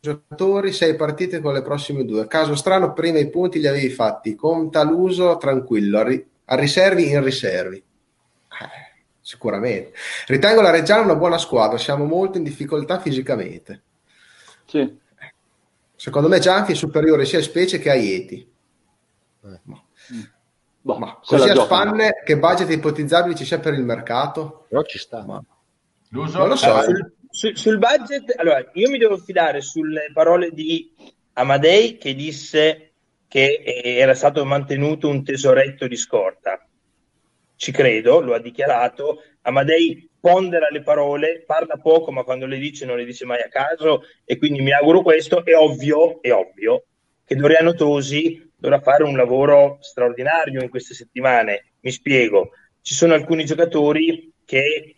giocatori, sei partite con le prossime due. Caso strano, prima i punti li avevi fatti con Taluso tranquillo, a, ri- a riservi in riservi. Eh, sicuramente. Ritengo la Reggiana una buona squadra, siamo molto in difficoltà fisicamente. Sì. Secondo me Gianfi è superiore sia a Specie che a Ieti. Eh. Boh, ma così a spanne che budget ipotizzabili ci sia per il mercato? Però ci sta. Ma... L'uso? Non lo so. Allora, sul, sul, sul, budget, allora, io mi devo fidare sulle parole di Amadei che disse che era stato mantenuto un tesoretto di scorta. Ci credo, lo ha dichiarato. Amadei pondera le parole, parla poco, ma quando le dice non le dice mai a caso e quindi mi auguro questo. È ovvio, è ovvio che Doriano Tosi dovrà fare un lavoro straordinario in queste settimane. Mi spiego, ci sono alcuni giocatori che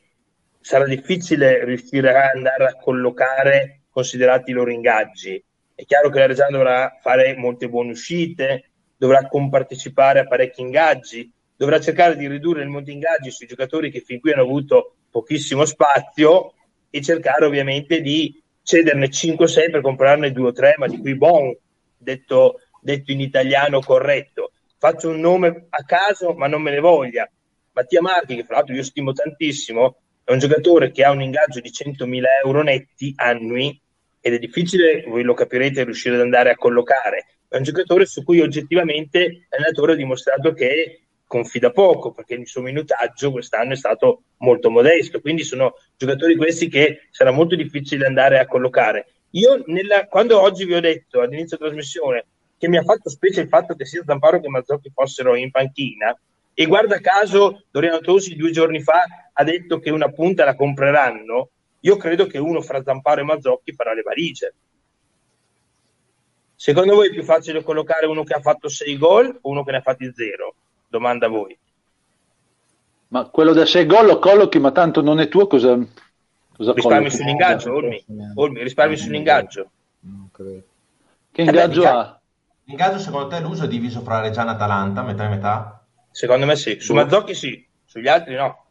sarà difficile riuscire ad andare a collocare considerati i loro ingaggi. È chiaro che la Reggiana dovrà fare molte buone uscite, dovrà compartecipare a parecchi ingaggi, dovrà cercare di ridurre il monte ingaggi sui giocatori che fin qui hanno avuto pochissimo spazio e cercare ovviamente di cederne 5-6 per comprarne 2 o 3, ma di cui bon, detto detto in italiano corretto. Faccio un nome a caso, ma non me ne voglia. Mattia Marchi, che fra l'altro io stimo tantissimo, è un giocatore che ha un ingaggio di 100.000 euro netti annui ed è difficile, voi lo capirete, riuscire ad andare a collocare. È un giocatore su cui oggettivamente l'allenatore ha dimostrato che confida poco perché il suo minutaggio quest'anno è stato molto modesto. Quindi sono giocatori questi che sarà molto difficile andare a collocare. Io, nella, quando oggi vi ho detto all'inizio della trasmissione che mi ha fatto specie il fatto che sia Zamparo che Mazzocchi fossero in panchina. E guarda caso Doriano Tosi due giorni fa ha detto che una punta la compreranno. Io credo che uno fra Zamparo e Mazzocchi farà le valigie. Secondo voi è più facile collocare uno che ha fatto 6 gol o uno che ne ha fatti 0? domanda a voi. Ma quello da 6 gol lo collochi ma tanto non è tuo cosa, cosa risparmi sull'ingaggio Ormi, Ormi risparmi sull'ingaggio. che ingaggio eh beh, ha? Ingaggio secondo te l'uso è diviso fra Reggiana e Atalanta, metà e metà? Secondo me sì, su Mazzocchi sì. sugli altri no.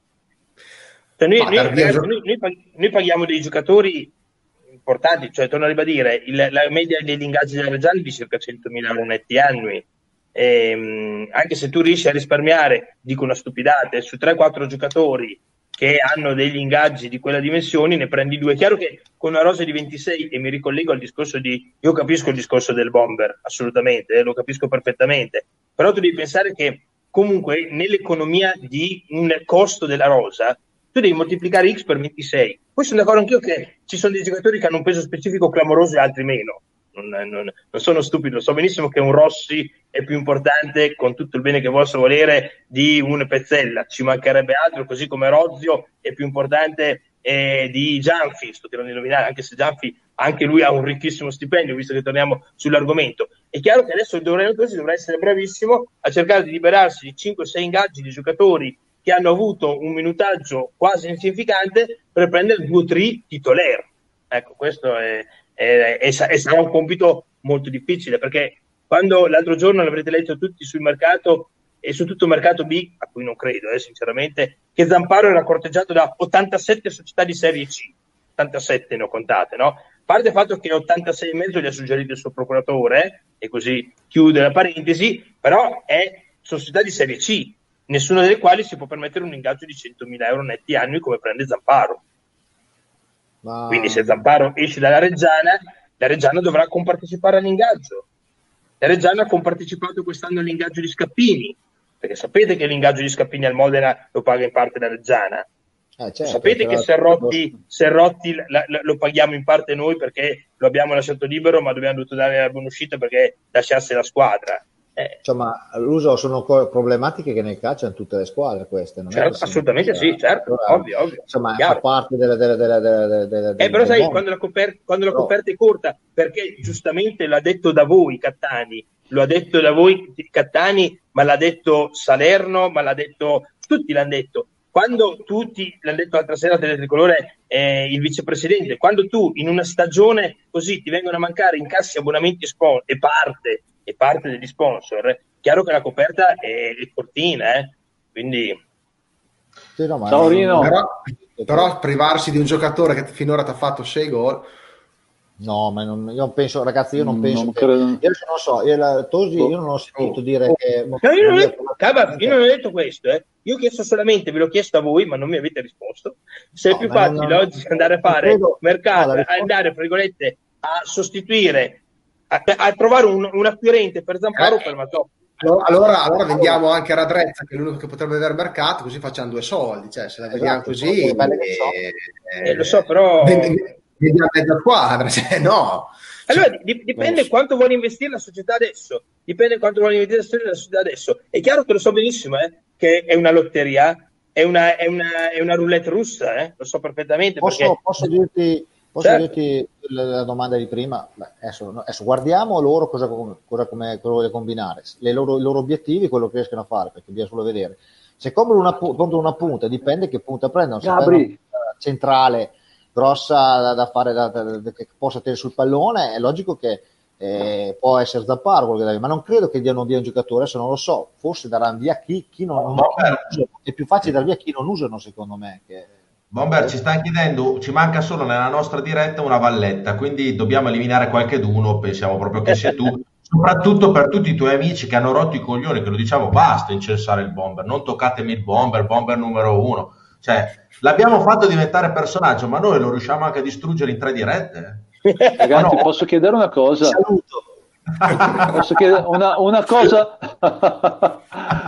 Cioè noi, noi, ragazzi, noi, noi, paghiamo dei giocatori importanti, cioè torno a ribadire, il, la media degli ingaggi della Reggiani è di circa 100.000 euro netti annui. E, ehm, anche se tu riesci a risparmiare, dico una stupidata, su 3-4 giocatori che hanno degli ingaggi di quella dimensione, ne prendi due. È chiaro che con una rosa di 26, e mi ricollego al discorso di, io capisco il discorso del bomber, assolutamente, eh, lo capisco perfettamente, però tu devi pensare che comunque nell'economia di un costo della rosa, tu devi moltiplicare X per 26. Poi sono d'accordo anch'io che ci sono dei giocatori che hanno un peso specifico clamoroso e altri meno. Non, non, non, sono stupido, so benissimo che un Rossi è più importante, con tutto il bene che posso volere, di un Pezzella, ci mancherebbe altro, così come Rozio è più importante eh, di Gianfi, sto tirando di nominare, anche se Gianfi anche lui ha un ricchissimo stipendio, visto che torniamo sull'argomento. È chiaro che adesso il Dovreno si dovrà essere bravissimo a cercare di liberarsi di 5-6 ingaggi di giocatori che hanno avuto un minutaggio quasi insignificante per prendere due o tre titolari. Ecco, questo è, è, è, è, sarà un compito molto difficile perché quando l'altro giorno l'avrete letto tutti sul mercato e su tutto il mercato B, a cui non credo, eh, sinceramente, che Zamparo era corteggiato da 87 società di Serie C, 87 ne ho contate, no? A parte il fatto che 86 e mezzo gli ha suggerito il suo procuratore, e così chiude la parentesi, però è società di Serie C, nessuna delle quali si può permettere un ingaggio di 100.000 euro netti annui come prende Zamparo. Ma... Quindi se Zamparo esce dalla Reggiana, la Reggiana dovrà compartecipare all'ingaggio. La Reggiana ha compartecipato quest'anno all'ingaggio di Scappini, perché sapete che l'ingaggio di Scappini al Modena lo paga in parte la Reggiana. Eh, certo, sapete che Serrotti, Serrotti la, la, lo paghiamo in parte noi perché lo abbiamo lasciato libero, ma dobbiamo dovuto dare la buonuscita perché lasciasse la squadra. Eh. Insomma, l'uso sono problematiche che nel calcio hanno tutte le squadre queste. Non certo, assolutamente sì, certo, allora, ovvio, ovvio. Insomma, chiaro. fa parte delle... delle, delle, delle, delle eh, però sai, quando la, coper- quando la coperta è corta, perché giustamente l'ha detto da voi Cattani, lo ha detto da voi Cattani, ma l'ha detto Salerno, ma l'ha detto... Tutti l'hanno detto. Quando tutti, l'hanno detto l'altra sera a Teletricolore eh, il vicepresidente, quando tu in una stagione così ti vengono a mancare incassi, abbonamenti e parte e parte degli sponsor, chiaro che la coperta è, è cortina, eh? quindi... Sì, no, Ciao Rino. Però, però, privarsi di un giocatore che finora ti ha fatto 6 gol... No, ma non, io penso, ragazzi, io non penso non che, credo... io non so, io, la, Tosi, io non ho sentito dire che no, io, non detto, cava, io non ho detto questo, eh. io ho chiesto solamente, ve l'ho chiesto a voi, ma non mi avete risposto. Se no, è più facile non, oggi andare a fare credo, mercato, no, andare, fra virgolette, a sostituire a, a trovare un, un, acquirente per Zamparo eh, per Matoppi. Allora, allora vendiamo anche Radrezza, che è l'unico che potrebbe avere mercato, così facciamo due soldi. Cioè, se la vediamo esatto, così, eh, eh, lo so, però. Vediamo mezza squadra, cioè, no. Allora dip- dipende quanto vuole investire la società adesso. Dipende quanto vuole investire la società adesso. È chiaro che lo so benissimo, eh, che è una lotteria, è una, è una, è una roulette russa, eh? lo so perfettamente. Posso, perché... posso dirti Posso certo. dirti la domanda di prima? Beh, adesso, adesso, guardiamo loro cosa, cosa, come, cosa vogliono combinare, loro, i loro obiettivi, quello che riescono a fare, perché bisogna solo vedere. Se comprano una, una punta, dipende che punta prendono. Se prendono una centrale grossa da, da fare, da, da, che possa tenere sul pallone, è logico che eh, può essere Zapparo, ma non credo che diano via un giocatore, adesso non lo so, forse daranno via chi, chi non, non, chi non usano. È più facile dar via chi non usano, secondo me. Che, Bomber ci sta chiedendo, ci manca solo nella nostra diretta una valletta, quindi dobbiamo eliminare qualche d'uno, pensiamo proprio che sia tu, soprattutto per tutti i tuoi amici che hanno rotto i coglioni, che lo diciamo basta incensare il bomber, non toccatemi il bomber, bomber numero uno, cioè l'abbiamo fatto diventare personaggio, ma noi lo riusciamo anche a distruggere in tre dirette. Ragazzi, no? posso chiedere una cosa? Saluto. Posso chiedere una, una cosa,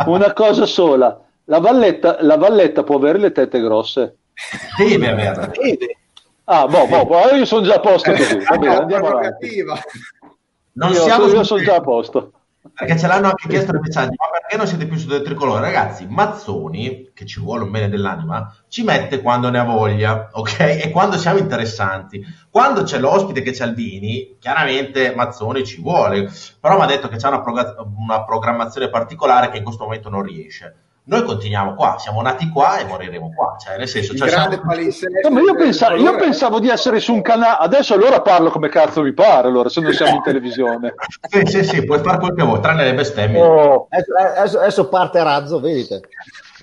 una cosa sola. La valletta, la valletta può avere le tette grosse? Deve averla. Deve. Ah, boh, boh, boh, io sono già a posto così. Va bene, andiamo avanti. Non io, siamo io sono già a posto. Perché ce l'hanno anche chiesto nei messaggi, ma perché non siete più su del tricolore? Ragazzi, Mazzoni, che ci vuole un bene dell'anima, ci mette quando ne ha voglia, ok? E quando siamo interessanti. Quando c'è l'ospite che c'è Albini, chiaramente Mazzoni ci vuole, però mi ha detto che c'è una, prog- una programmazione particolare che in questo momento non riesce noi continuiamo qua, siamo nati qua e moriremo qua. Cioè, nel senso, cioè, siamo... no, io, pensavo, io, pensavo, di essere su un canale, adesso allora parlo come cazzo mi pare, allora, se non siamo in televisione. sì, sì, sì, puoi fare quel che vuoi, tranne le bestemmie. Oh. Adesso, adesso, adesso, parte Razzo, vedete.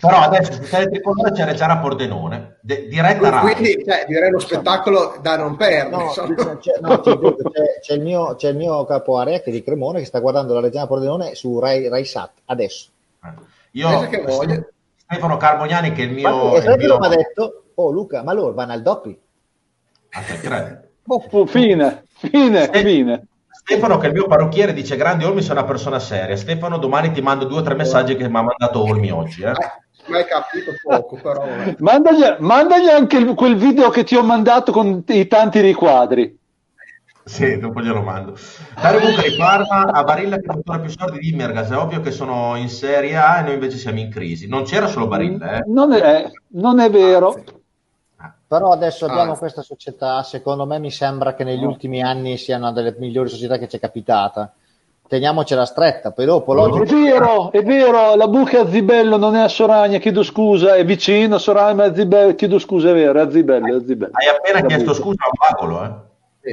Però adesso su Tele Tricolore c'è Reggiana Pordenone, de- diretta Rai. Quindi cioè, direi uno spettacolo da non perdere. No, c'è, no, dico, c'è- c'è il mio, c'è il mio capo area che è di Cremone che sta guardando la Reggiana Pordenone su Rai, Rai Sat adesso. Io. Stefano Carboniani, che è il mio... Ma, il e mio- mi ha detto, oh Luca, ma loro vanno al doppi? Ah, te crede? Oh, fine, fine, Eh. fine. Stefano, che è il mio parrucchiere, dice Grandi Olmi sei una persona seria. Stefano, domani ti mando due o tre messaggi che mi ha mandato Olmi oggi. Eh? Eh, ma hai capito poco, però. vabbè. Mandagli, mandagli anche il- quel video che ti ho mandato con i tanti riquadri. Sì, dopo glielo mando. Dario Buca di Parma, a Barilla che è dottore più sordi di Immergas. È ovvio che sono in Serie A e noi invece siamo in crisi. Non c'era solo Barilla, eh? Non è, non è vero. Però adesso abbiamo Ah. questa società, secondo me mi sembra che negli ultimi anni sia una delle migliori società che ci è capitata. Teniamocela stretta, poi dopo È logico. vero, è vero, la buca a Zibello non è a Soragna, chiedo scusa, è vicino a Soragna, ma è a Zibello, chiedo scusa, è vero, è a Zibello, è a Zibello. Hai appena chiesto scusa a Pacolo, eh?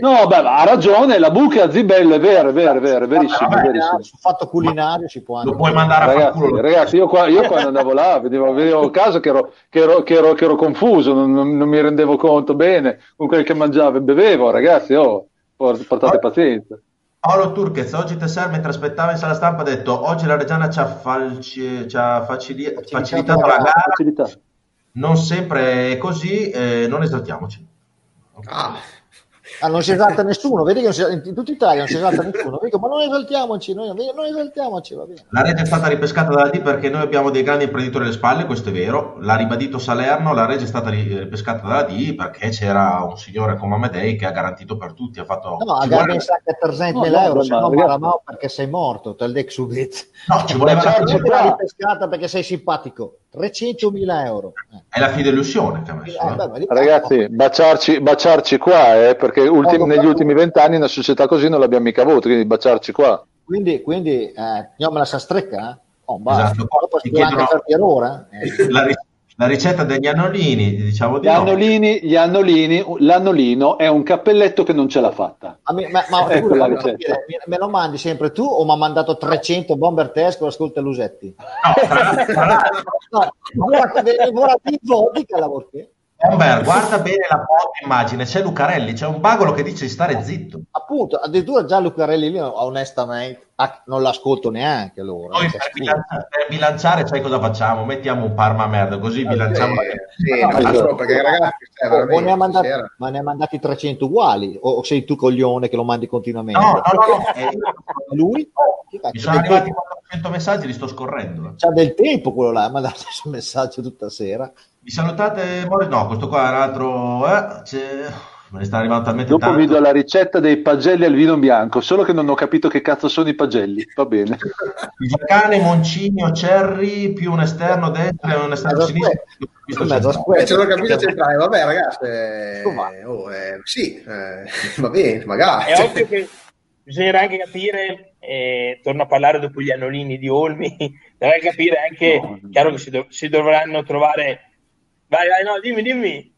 No, beh, ma ha ragione, la buca a Zibello, è vero, è vero, è vero, è verissimo, Vabbè, verissimo. Sul fatto culinario si può anche... Lo puoi mandare a Ragazzi, fanculo. ragazzi, io, qua- io quando andavo là vedevo, vedevo caso che ero, che ero- che ero- che ero confuso, non, non- non mi rendevo conto bene con quel che mangiavo e bevevo, ragazzi, oh, por- portate pazienza. Paolo Turquez, oggi Tesser mentre aspettava in sala stampa ha detto oggi la Reggiana ci ha, falci- ci ha facili- Facilitato la gara. Facilità. non sempre è così, eh, non esaltiamoci. Ah, Ah, non si esalta nessuno, vedi che non si, in tutta Italia non si esalta nessuno, Dico, ma non esaltiamoci, noi, non esaltiamoci, va bene. La Regia è stata ripescata dalla D perché noi abbiamo dei grandi imprenditori alle spalle, questo è vero. L'ha ribadito Salerno, la Regia è stata ri- ripescata dalla D perché c'era un signore come Amedei che ha garantito per tutti. Ha fatto, No, ci a vuole- in sacca 300 No, no, euro, se ma no Maramao perché sei morto, te il subito. no, ci voleva la, Non te l'ha ripescata perché sei simpatico, 300.000 euro. Eh. è la fideiussione che ha messo. Eh, eh. beh, Ragazzi, baciarci, baciarci qua, eh, perché ultim- Poco negli ultimi vent'anni una società così non l'abbiamo mica avuto, quindi baciarci qua. Quindi, quindi eh, io me la sa strecca, eh? Oh, basta. Esatto. Dopo si chiedono- errore. eh. La, ri- la ricetta degli annolini, diciamo di Gli no. annolini, gli annolini, l'annolino è un cappelletto che non ce l'ha fatta. Ma, mi- ma, ma Ecco la ricetta. me- me lo mandi sempre tu o mi ha mandato 300 bomber test con ascolta Lusetti? No, tra, l'altro, No, guarda, guarda di vodka la Bomber, guarda bene la foto immagine, c'è Lucarelli, c'è un bagolo che dice di stare zitto. Appunto, addirittura già Lucarelli lì, onestamente, ah, non l'ascolto neanche allora. Noi Cioè, per scusa. bilanciare, per bilanciare, sai cosa facciamo? Mettiamo un parma merda, così bilanciamo. eh, sì, No, no, esatto. solo perché ragazzi, cioè, ne mandati, ma ne ha mandati 300 uguali o, o sei tu coglione che lo mandi continuamente? No, no, no, no, eh, Lui mi sono arrivati tempo- 400 messaggi, li sto scorrendo. c'ha del tempo quello là, ha mandato il messaggio tutta sera. Mi salutate, Mori? No, questo qua è un altro. Eh, c'è- me ne sta arrivando talmente Dopo tanto. vi do la ricetta dei pagelli al vino bianco, solo che non ho capito che cazzo sono i pagelli. Va bene. Giacane, Moncinio, Cerri, più un esterno destro e un esterno Mezzo sinistro. Eh, ce l'ho capito centrale, vabbè ragazzi, eh, oh, eh, sì, eh, va bene, magari. È ovvio che bisognerà anche capire, eh, torno a parlare dopo gli annolini di Olmi, dovrà capire anche, No. chiaro che si, dov- si dovranno trovare, vai, vai, no, dimmi, dimmi.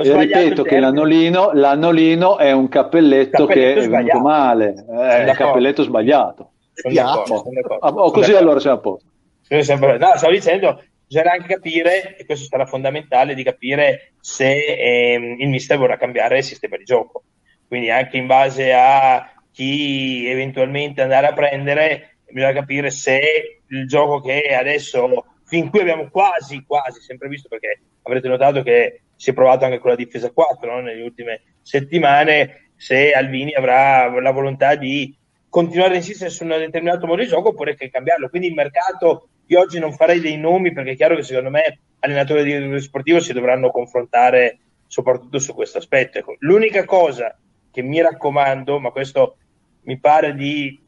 E ripeto che l'annolino, l'annolino è un cappelletto, Cappelletto che è venuto male, è un d'accordo. cappelletto sbagliato. D'accordo. Ah, oh, così allora siamo a posto. No, stavo dicendo, bisognerà anche capire, e questo sarà fondamentale, di capire se ehm, il mister vorrà cambiare il sistema di gioco. Quindi anche in base a chi eventualmente andare a prendere, bisogna capire se il gioco che adesso, fin qui abbiamo quasi, quasi sempre visto, perché avrete notato che si è provato anche con la difesa 4 no? nelle ultime settimane, se Alvini avrà la volontà di continuare a insistere su un determinato modo di gioco oppure che cambiarlo. Quindi il mercato, io oggi non farei dei nomi perché è chiaro che secondo me allenatori di direttore sportivo si dovranno confrontare soprattutto su questo aspetto. Ecco, l'unica cosa che mi raccomando, ma questo mi pare di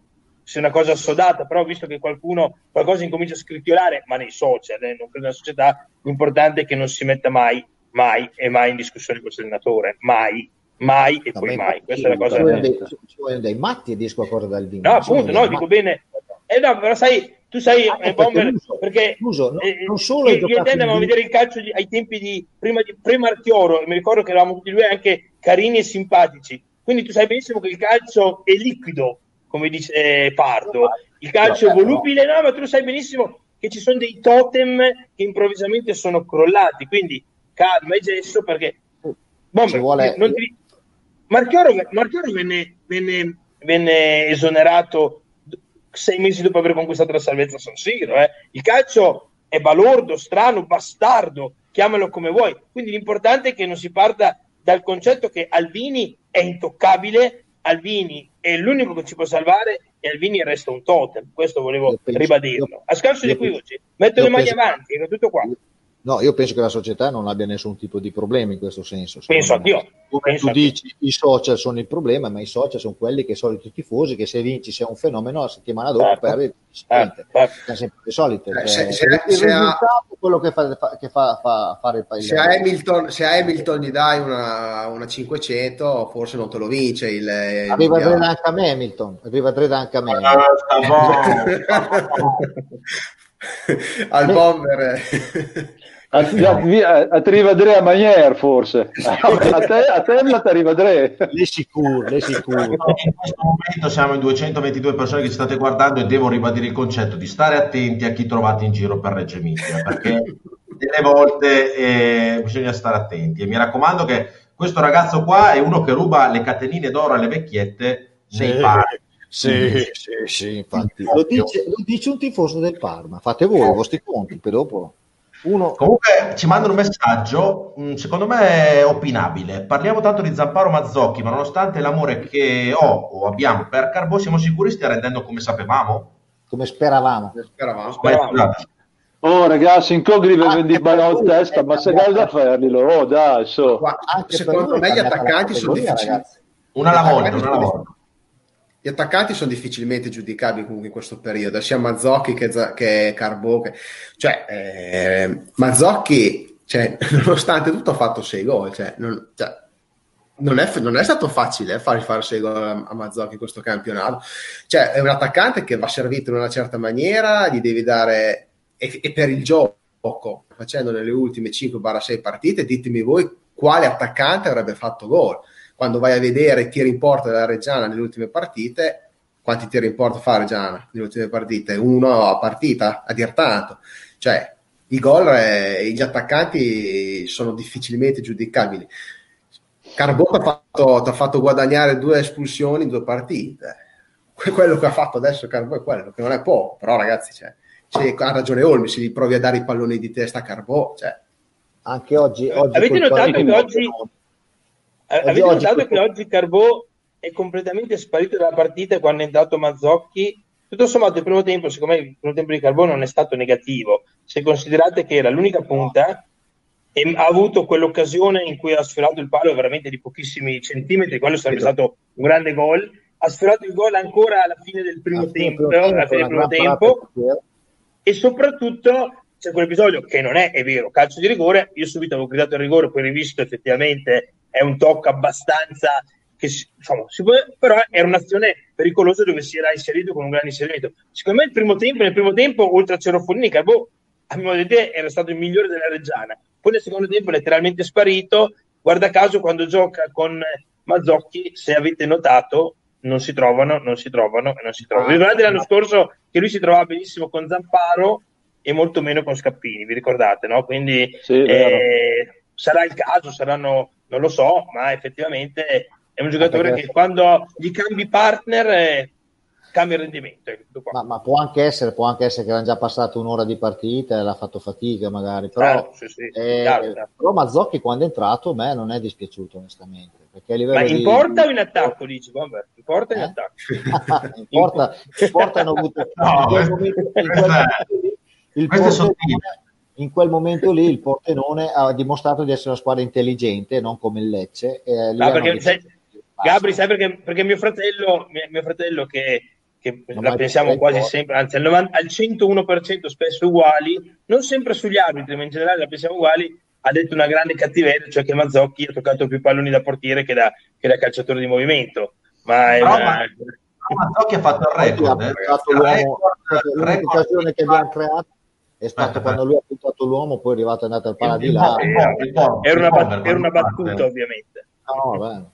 sia una cosa assodata, però visto che qualcuno qualcosa incomincia a scricchiolare, ma nei social, eh, non credo nella società, l'importante è che non si metta mai, mai e mai in discussione questo allenatore, mai, mai e poi Vabbè, mai. Questa è la cosa. Ci vogliono dei, ci vogliono dei matti e dici qualcosa dal vino. No, appunto, no, dico matti. bene. Eh no, però sai, tu sai, Anche eh, perché Bomber, perché l'uso, no- eh, non solo io, io e te andavamo a vedere il calcio di- ai tempi di prima di pre-Marchioro, mi ricordo che eravamo tutti due anche carini e simpatici. Quindi tu sai benissimo che il calcio è liquido, come dice Pardo. Il calcio è No, volubile, no, ma tu lo sai benissimo che ci sono dei totem che improvvisamente sono crollati, quindi calma e gesso perché Bomber, vuole... ti... Marchioro, Marchioro venne, venne, venne, esonerato sei mesi dopo aver conquistato la salvezza a San Siro. Eh. Il calcio è balordo, strano, bastardo, chiamalo come vuoi. Quindi l'importante è che non si parta dal concetto che Alvini è intoccabile, Alvini è l'unico che ci può salvare e Alvini resta un totem. Questo volevo penso, ribadirlo. A scanso di equivoci, metto le mani penso, avanti, è tutto qua. No, io penso che la società non abbia nessun tipo di problema in questo senso. Penso anch'io. Come penso tu dici, i social sono il problema, ma i social sono quelli che sono i tifosi, che se vinci sei un fenomeno, la settimana dopo certo. perdi. Certo. Sono sempre le solite. Eh, se, se, il se risultato è quello che fa, che fa, fa fare il paese. Se a Hamilton, se a Hamilton gli dai una, una, 500, forse non te lo vince. Il, il Arriva a Dreda anche a me, Hamilton. Arriva a Dreda anche a me. Ah, Al bomber. A, a, a ti rivedrà Manier forse. A te, a te la ti rivedrà le sicuro, le sicuro. In questo momento siamo in 222 persone che ci state guardando e devo ribadire il concetto di stare attenti a chi trovate in giro per Reggio Emilia perché delle volte eh, bisogna stare attenti. E mi raccomando che questo ragazzo qua è uno che ruba le catenine d'oro alle vecchiette sì. nei parchi. Sì, sì, sì, infatti. Lo dice, lo dice, un tifoso del Parma. Fate voi i vostri conti, per dopo uno... Comunque ci mandano un messaggio, mm, secondo me opinabile. Parliamo tanto di Zamparo Mazzocchi, ma nonostante l'amore che ho o abbiamo per Carbo, siamo sicuri stia rendendo come sapevamo? Come speravamo. Speravamo. speravamo. Oh ragazzi, Incogri vi vendi ballo a testa, ma se dai da farlo, oh dai, so. Secondo me gli attaccanti sono difficili. Una alla volta, una volta gli attaccanti sono difficilmente giudicabili comunque in questo periodo, sia Mazzocchi che, che Carbo. Che... Cioè, eh, Mazzocchi, cioè, nonostante tutto, ha fatto 6 gol. Cioè, non, cioè, non, è, non, è, stato facile eh, fargli fare 6 gol a, a Mazzocchi in questo campionato. Cioè, è un attaccante che va servito in una certa maniera, gli devi dare... E, e per il gioco, facendo nelle ultime 5-6 partite, ditemi voi quale attaccante avrebbe fatto gol quando vai a vedere i tiri in porta della Reggiana nelle ultime partite, quanti tiri in porta fa Reggiana nelle ultime partite? Uno a partita, a dir tanto. Cioè, i gol e eh, gli attaccanti sono difficilmente giudicabili. Carbò ti ha fatto, fatto, guadagnare due espulsioni in due partite. Quello che ha fatto adesso Carbò è quello, che non è poco, però ragazzi, cioè, cioè, ha ragione Olmi, se gli provi a dare i palloni di testa a Carbò, cioè. Anche oggi, oggi avete notato che oggi Avete oggi, notato che oggi Carbò è completamente sparito dalla partita quando è entrato Mazzocchi? Tutto sommato il primo tempo, secondo me il primo tempo di Carbò non è stato negativo, se considerate che era l'unica punta e ha avuto quell'occasione in cui ha sfiorato il palo veramente di pochissimi centimetri, quello sarebbe stato un grande gol. Ha sfiorato il gol ancora alla fine del primo tempo, alla fine del primo tempo e soprattutto c'è quell'episodio che non è, è vero, calcio di rigore, io subito avevo gridato il rigore, poi rivisto effettivamente è un tocco abbastanza che diciamo, può, però era un'azione pericolosa dove si era inserito con un grande inserimento. Secondo me il primo tempo, nel primo tempo, oltre a Cerofolini, Carbò, a mio vedere, era stato il migliore della Reggiana. Poi nel secondo tempo è letteralmente sparito. Guarda caso, quando gioca con Mazzocchi, se avete notato, non si trovano, non si trovano e non si trovano. Vi ricordate l'anno scorso che lui si trovava benissimo con Zamparo e molto meno con Scappini, vi ricordate, no? Quindi sì, eh, sarà il caso, saranno non lo so, ma effettivamente è un giocatore che quando gli cambi partner eh, cambia il rendimento. Ma, ma, può, anche essere, può anche essere che erano già passato un'ora di partita e l'ha fatto fatica magari, però, certo, sì, sì, eh, chiaro, chiaro. però Mazzocchi quando è entrato a me non è dispiaciuto onestamente. Perché a ma in di... porta o in attacco, dici? Vabbè, in porta o in eh? attacco? in, porta, in porta hanno avuto... no, in quel momento, in quel il porto, in quel momento lì il Portenone ha dimostrato di essere una squadra intelligente, non come il Lecce. Eh, no, perché, sai, Gabri, sai perché, perché mio fratello, mio, mio fratello che, che la pensiamo quasi sempre, anzi al, 90, al 101% spesso uguali, non sempre sugli arbitri, ma in generale la pensiamo uguali, ha detto una grande cattiveria, cioè che Mazzocchi ha toccato più palloni da portiere che da, che da calciatore di movimento. Ma, no, una... ma Mazzocchi ha fatto il record. Eh. L'unica occasione che abbiamo creato è stato eh, quando lui ha puntato l'uomo, poi è arrivato e è andato al paradilà. Era una, bat- era una battuta, ovviamente. No, beh.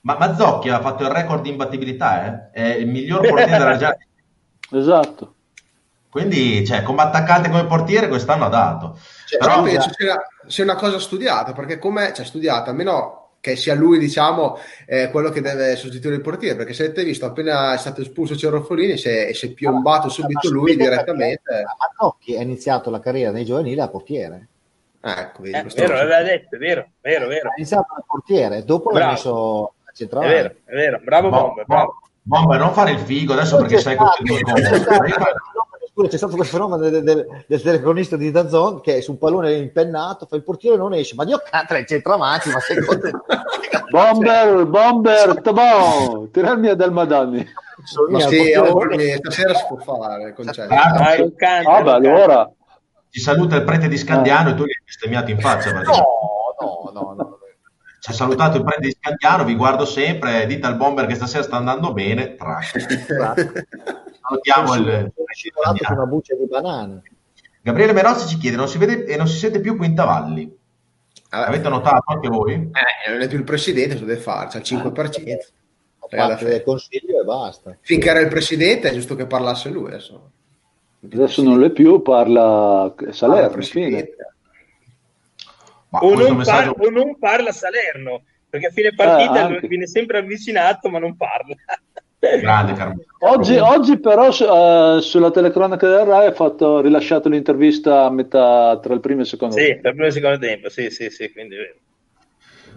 Ma Mazzocchi ha fatto il record di imbattibilità, eh? è il miglior portiere della Gianni. Esatto. Quindi, cioè, come attaccante come portiere quest'anno ha dato. Cioè, Però sia, sia, una cosa studiata, perché come cioè, studiata, almeno che sia lui, diciamo, eh, quello che deve sostituire il portiere, perché se avete visto, appena è stato espulso Cerrofolini, si è, si è piombato subito lui direttamente. Mazzocchi ha iniziato la carriera nei giovanili a portiere. Ah, ecco, vedi, eh, vero, l'aveva detto, è vero, vero, vero. Ha iniziato a portiere, dopo bravo. l'ha messo a centrale. È vero, è vero, bravo Bomber, bravo. Bomber, non fare il figo adesso perché sai che Scusa, c'è stato quel fenomeno del, del, del telecronista di Dazon che su un pallone impennato fa il portiere non esce, ma Dio canta il centravanti, ma sei contento? bomber, bomber, tabò, tirarmi a del Madani. Ma sì, oggi, stasera si può fare. Ah, ah, beh, allora. Ci saluta il prete di Scandiano e tu gli hai bestemmiato in faccia. No, no, no, no. Ci ha salutato il prete di Scandiano, vi guardo sempre, dite al bomber che stasera sta andando bene, trash. salutiamo il... Sono una buccia di banana. Gabriele Merossi ci chiede, non si vede e non si sente più Quintavalli. Allora, Avete notato anche voi? Eh, non è più il presidente, cosa deve fare? C'è il 5%. Ho fatto del consiglio e basta. Finché era il presidente è giusto che parlasse lui adesso. Adesso non è più, parla Salerno. Ah, o, non messaggio... par- o, non parla Salerno, perché a fine partita eh, viene sempre avvicinato ma non parla. Grande Carmelo. Oggi, oggi però uh, sulla telecronaca del Rai ha fatto, rilasciato l'intervista a metà tra il primo e il secondo sì, tempo. Sì, tra il primo e il secondo tempo, sì, sì, sì, quindi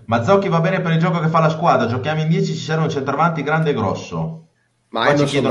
Mazzocchi va bene per il gioco che fa la squadra, giochiamo in 10, ci serve un centravanti grande e grosso. Ma io, io,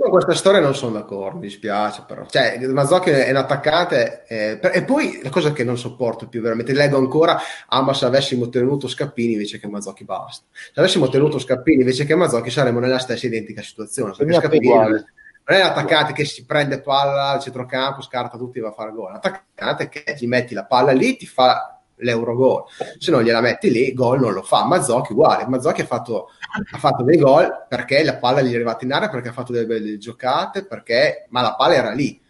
con questa storia non sono d'accordo, mi dispiace però. Cioè, Mazzocchi è un attaccante eh, e poi la cosa che non sopporto più veramente, leggo ancora, ah ma se avessimo tenuto Scappini invece che Mazzocchi basta. Se avessimo tenuto Scappini invece che Mazzocchi saremmo nella stessa identica situazione. Perché Scappini non è l'attaccante che si prende palla al centrocampo, scarta tutti e va a fare gol. L'attaccante che gli metti la palla lì, ti fa l'Eurogol. Se non gliela metti lì, gol non lo fa. Mazzocchi uguale. Mazzocchi ha fatto, ha fatto dei gol perché la palla gli è arrivata in aria, perché ha fatto delle belle giocate, perché... ma la palla era lì.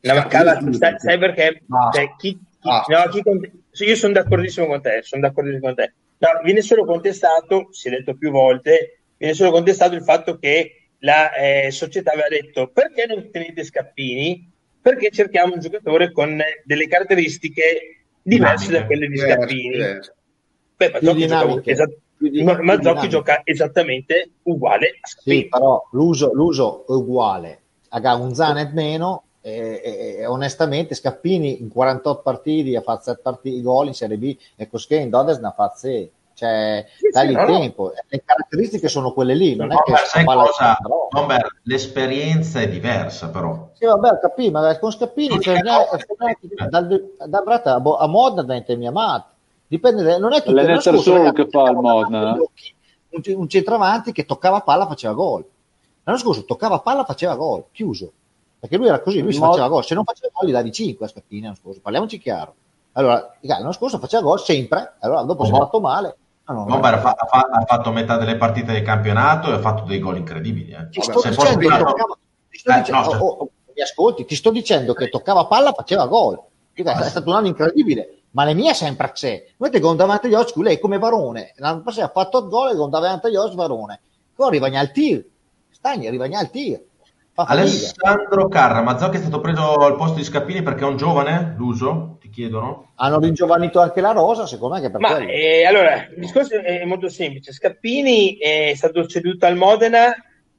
La mancava, sai, sai, perché? Cioè, chi, chi, no, chi cont- io sono d'accordissimo con te, sono d'accordissimo con te. No, viene solo contestato, si è detto più volte, viene solo contestato il fatto che la eh, società aveva detto perché non tenete Scappini? Perché cerchiamo un giocatore con delle caratteristiche diverse da quelle di Scappini. Beh, Mazzocchi, gioca, esat- Mazzocchi gioca esattamente uguale a Scappini. Sì, però l'uso, l'uso è uguale. A un Zanet meno e, e, e, onestamente Scappini in 48 partiti ha fatto 7 partiti gol in Serie B e Cosché in Dodges ne ha fatto 6 cioè sì, dagli sì, tempo. No. le caratteristiche sono quelle lì non no, è che sai cosa, Bomber, l'esperienza è diversa però. Sì vabbè capì ma con Scappini cioè, dal, da Brata a Modena diventa mia amato dipende non è tutto l'NSR solo che fa il Modena un, un centravanti che toccava palla faceva gol l'anno scorso toccava palla faceva gol chiuso perché lui era così lui si faceva gol se non faceva gol gli davi 5 a Scappini l'anno scorso parliamoci chiaro allora, l'anno scorso faceva gol sempre, allora dopo oh. si è fatto male, Ah, no, no, beh, ha, fatto, ha, fatto metà delle partite del campionato e ha fatto dei gol incredibili. Eh. Dicendo, toccava, eh, dicendo no, oh, oh, mi ascolti, ti sto dicendo che toccava palla, faceva gol. È stato un anno incredibile, ma le mie sempre c'è. Noi con davanti agli occhi, lei come Varone, l'anno passato ha fatto il gol e con davanti agli occhi Varone. Poi arriva al tir, Stagni arriva al tir. Alessandro Carra, Mazzocchi è stato preso al posto di Scappini perché è un giovane, l'uso? Ti chiedono? Hanno ringiovanito anche la Rosa, secondo me che per Ma eh, allora, il discorso è molto semplice. Scappini è stato ceduto al Modena,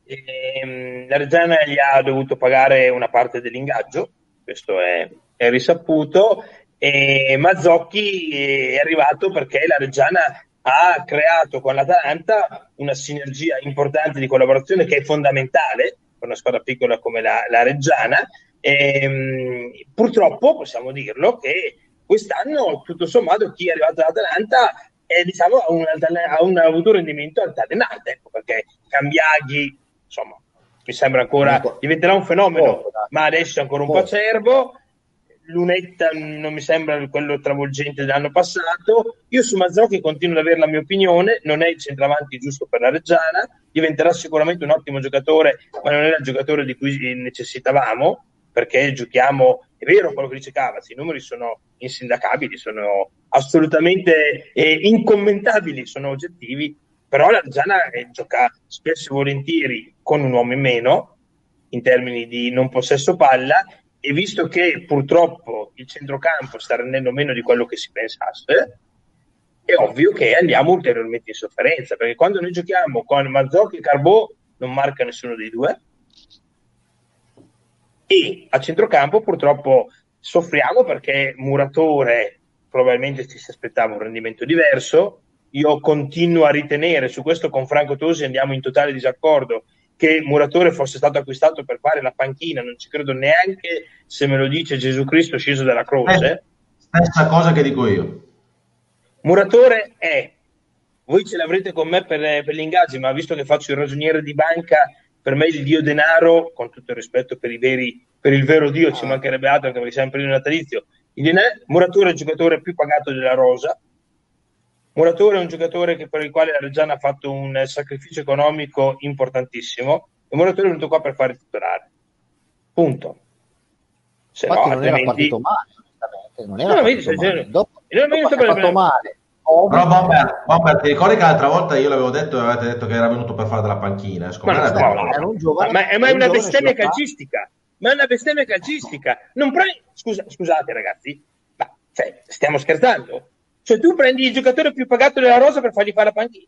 ehm, la Reggiana gli ha dovuto pagare una parte dell'ingaggio, questo è, è risaputo, e Mazzocchi è arrivato perché la Reggiana ha creato con l'Atalanta una sinergia importante di collaborazione che è fondamentale per una squadra piccola come la, la Reggiana. E, ehm, purtroppo possiamo dirlo che quest'anno, tutto sommato, chi è arrivato all'Atalanta è, diciamo, ha, un, ha, un, avuto un rendimento altalenante, ecco, perché Cambiaghi, insomma, mi sembra ancora diventerà un fenomeno, ma adesso è ancora un po' acerbo. Lunetta non mi sembra quello travolgente dell'anno passato. Io su Mazzocchi continuo ad avere la mia opinione, non è il centravanti giusto per la Reggiana, diventerà sicuramente un ottimo giocatore, ma non è il giocatore di cui necessitavamo, perché giochiamo, è vero quello che dice Cavaz, i numeri sono insindacabili, sono assolutamente eh, incommentabili, sono oggettivi, però la Reggiana eh, gioca spesso e volentieri con un uomo in meno, in termini di non possesso palla e visto che purtroppo il centrocampo sta rendendo meno di quello che si pensasse, è ovvio che andiamo ulteriormente in sofferenza, perché quando noi giochiamo con Mazzocchi e Carbò non marca nessuno dei due, e a centrocampo purtroppo soffriamo perché Muratore probabilmente ci si aspettava un rendimento diverso, io continuo a ritenere, su questo con Franco Tosi andiamo in totale disaccordo, che Muratore fosse stato acquistato per fare la panchina, non ci credo neanche se me lo dice Gesù Cristo sceso dalla croce. Eh, stessa cosa che dico io. Muratore è, voi ce l'avrete con me per, per gli ingaggi, ma visto che faccio il ragioniere di banca, per me il dio denaro, con tutto il rispetto per, veri, per il vero dio, ci mancherebbe altro che perché siamo in periodo natalizio, il denaro, Muratore è il giocatore più pagato della rosa, Muratore è un giocatore che, per il quale la Reggiana ha fatto un sacrificio economico importantissimo e Muratore è venuto qua per fare titolare. Punto. Se Infatti no, non altrimenti... era partito male, non era no, partito male. Dopo, dopo fatto male. Però Bomber, Bomber, ti ricordi che l'altra volta io l'avevo detto e avete detto che era venuto per fare della panchina? Ma, no, no, no, era un giovane, ma, ma è una bestemmia calcistica. Ma è una bestemmia calcistica. Non pre... Scusa, scusate ragazzi, ma cioè, stiamo scherzando? Cioè tu prendi il giocatore più pagato della rosa per fargli fare la panchina.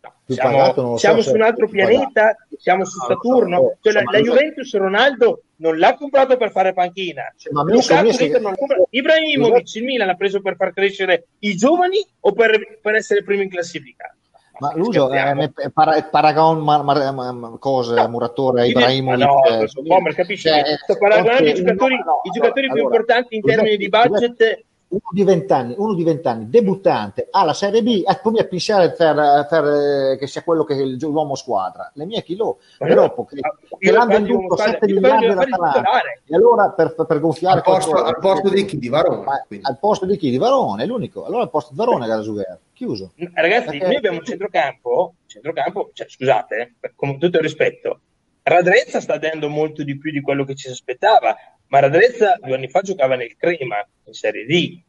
No, siamo, siamo so su un altro pianeta, pagato. siamo su Saturno. So, cioè, la, la, Juventus Ronaldo non l'ha comprato per fare panchina. Cioè, ma Lukaku che... non compra... Ibrahimovic il Milan l'ha preso per far crescere i giovani o per, per essere primo in classifica? Ma Lucio eh, para, paragon mar, mar, mar, cose, no, Muratore, Ibrahimovic no, eh, no, capisci? Cioè, sto paragonando i giocatori, no, i giocatori allora, più allora, importanti in termini di budget uno di vent'anni, uno di vent'anni, debuttante alla Serie B, e come a pensare per, per, eh, che sia quello che è l'uomo squadra. Le mie chilo, eh, dopo che, che l'hanno venduto 7 miliardi da e allora per, per gonfiare al posto, al posto di chi? Di Varone. Al posto di chi? Di Varone, è l'unico. Allora al posto di Varone era Zuger, chiuso. Ragazzi, Perché... noi abbiamo un centrocampo, centrocampo cioè, scusate, eh, con tutto il rispetto, Radrezza sta dando molto di più di quello che ci si aspettava, ma Radrezza due anni fa giocava nel Crema in Serie D.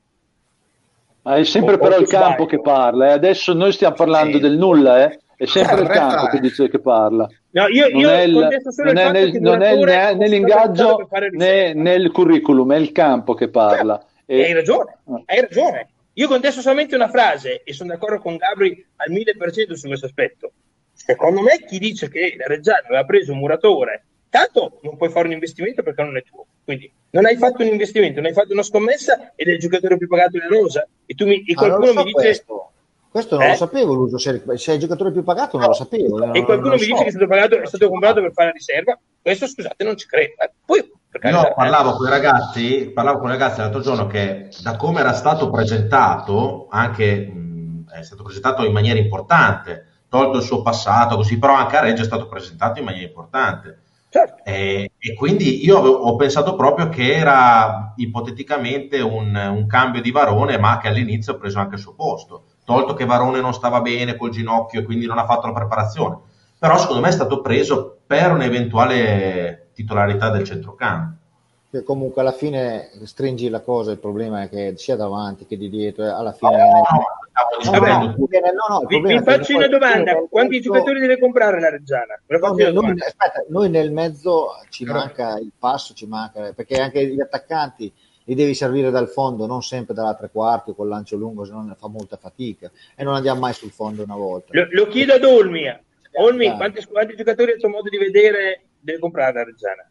Ma è sempre o, però il campo che parla, eh. adesso noi stiamo parlando sì. del nulla, eh. è sempre il campo che dice che parla. No, io, non io è, il, non è, nel, non è né, nell'ingaggio né nel curriculum, è il campo che parla. E... Hai ragione, ah. hai ragione. Io contesto solamente una frase e sono d'accordo con Gabri al 1000% su questo aspetto. Secondo me chi dice che la Reggiano aveva preso un muratore Tanto non puoi fare un investimento perché non è tuo. Quindi non hai fatto un investimento, non hai fatto una scommessa ed è il giocatore più pagato della rosa. E, tu mi, e qualcuno so mi dice... Questo. Questo non eh? lo sapevo, Lucio. Se, è il giocatore più pagato, non lo sapevo. E qualcuno mi so. dice che è stato, pagato, è stato comprato per fare la riserva. Questo, scusate, non ci credo. Eh, poi, Io parlavo con i ragazzi, parlavo con i ragazzi l'altro giorno che da come era stato presentato, anche mh, è stato presentato in maniera importante, tolto il suo passato, così, però anche a Reggio è stato presentato in maniera importante Certo. E, e, quindi io ho pensato proprio che era ipoteticamente un, un, cambio di Varone, ma che all'inizio ha preso anche il suo posto. Tolto che Varone non stava bene col ginocchio e quindi non ha fatto la preparazione. Però secondo me è stato preso per un'eventuale titolarità del centrocampo. Che comunque alla fine stringi la cosa, il problema è che sia davanti che di dietro, alla fine... No, no, no, no, no, vi, vi faccio una domanda, quanti mezzo... giocatori deve comprare la Reggiana? Noi, noi, aspetta, noi nel mezzo ci manca il passo, ci manca, perché anche gli attaccanti li devi servire dal fondo, non sempre dalla tre quarti o col lancio lungo, se no fa molta fatica e non andiamo mai sul fondo una volta. Lo, lo chiedo ad Olmi, Olmi quanti, quanti giocatori a tuo modo di vedere deve comprare la Reggiana?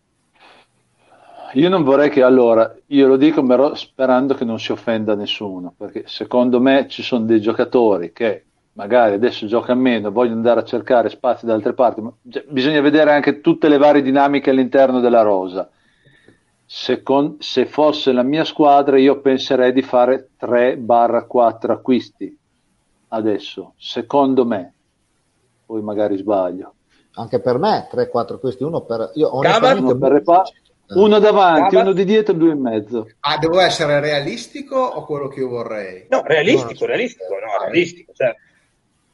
Io non vorrei che allora, io lo dico però sperando che non si offenda nessuno, perché secondo me ci sono dei giocatori che magari adesso giocano meno, vogliono andare a cercare spazi da altre parti, ma cioè, bisogna vedere anche tutte le varie dinamiche all'interno della rosa. Se, con, se fosse la mia squadra io penserei di fare 3-4 acquisti adesso, secondo me, poi magari sbaglio. Anche per me 3-4 acquisti, uno per... Io onestamente... Per repa- eh. Uno davanti, uno di dietro, due e mezzo. Ah, devo essere realistico o quello che io vorrei? No, realistico, no, realistico, no, realistico. Cioè.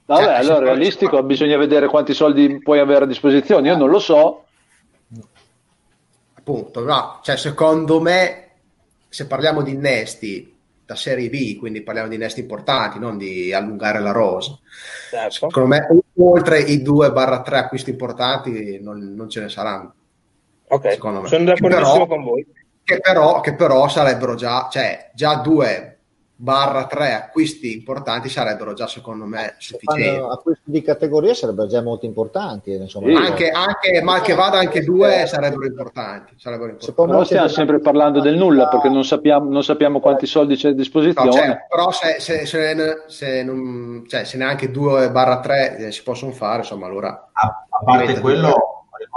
Vabbè, cioè, allora realistico c'è... bisogna vedere quanti soldi puoi avere a disposizione. Io non lo so. Appunto, no, cioè secondo me, se parliamo di innesti da Serie B, quindi parliamo di innesti importanti, non di allungare la rosa. Certo. Secondo me, oltre i 2-3 acquisti importanti non, non ce ne saranno. Ok, sono d'accordissimo con voi. Che però, che però sarebbero già, cioè, già due barra tre acquisti importanti sarebbero già secondo me sufficienti. Acquisti di categoria sarebbero già molto importanti. Insomma, sì. anche, anche, mal che vada anche due sarebbero importanti. Sarebbero importanti. Però stiamo sempre parlando del nulla perché non sappiamo, non sappiamo quanti soldi c'è a disposizione. No, cioè, però se, se, se, se, non, cioè, se neanche due barra tre eh, si possono fare, insomma allora... A, a parte quello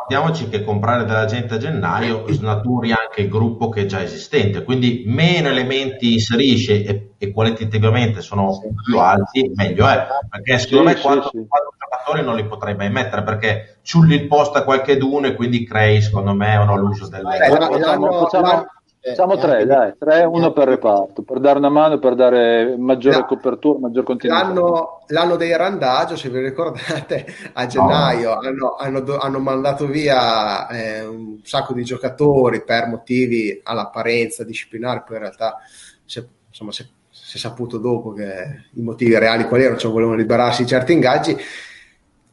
ricordiamoci che comprare della gente a gennaio snaturi anche il gruppo che è già esistente, quindi meno elementi inserisce e, e qualitativamente sono più alti, meglio è, perché secondo sì, me quattro, sì, quattro giocatori non li potrei mai mettere perché ciulli il posto a qualcheduno e quindi crei secondo me uno l'uso delle... Eh, l'anno, Facciamo tre, dai, tre, uno per reparto, per dare una mano, per dare maggiore no. copertura, maggior continuità. L'anno, l'anno dei randagio, se vi ricordate, a gennaio no. hanno, hanno, hanno, mandato via eh, un sacco di giocatori per motivi all'apparenza disciplinari, poi in realtà se, insomma, si è saputo dopo che i motivi reali quali erano, cioè volevano liberarsi di certi ingaggi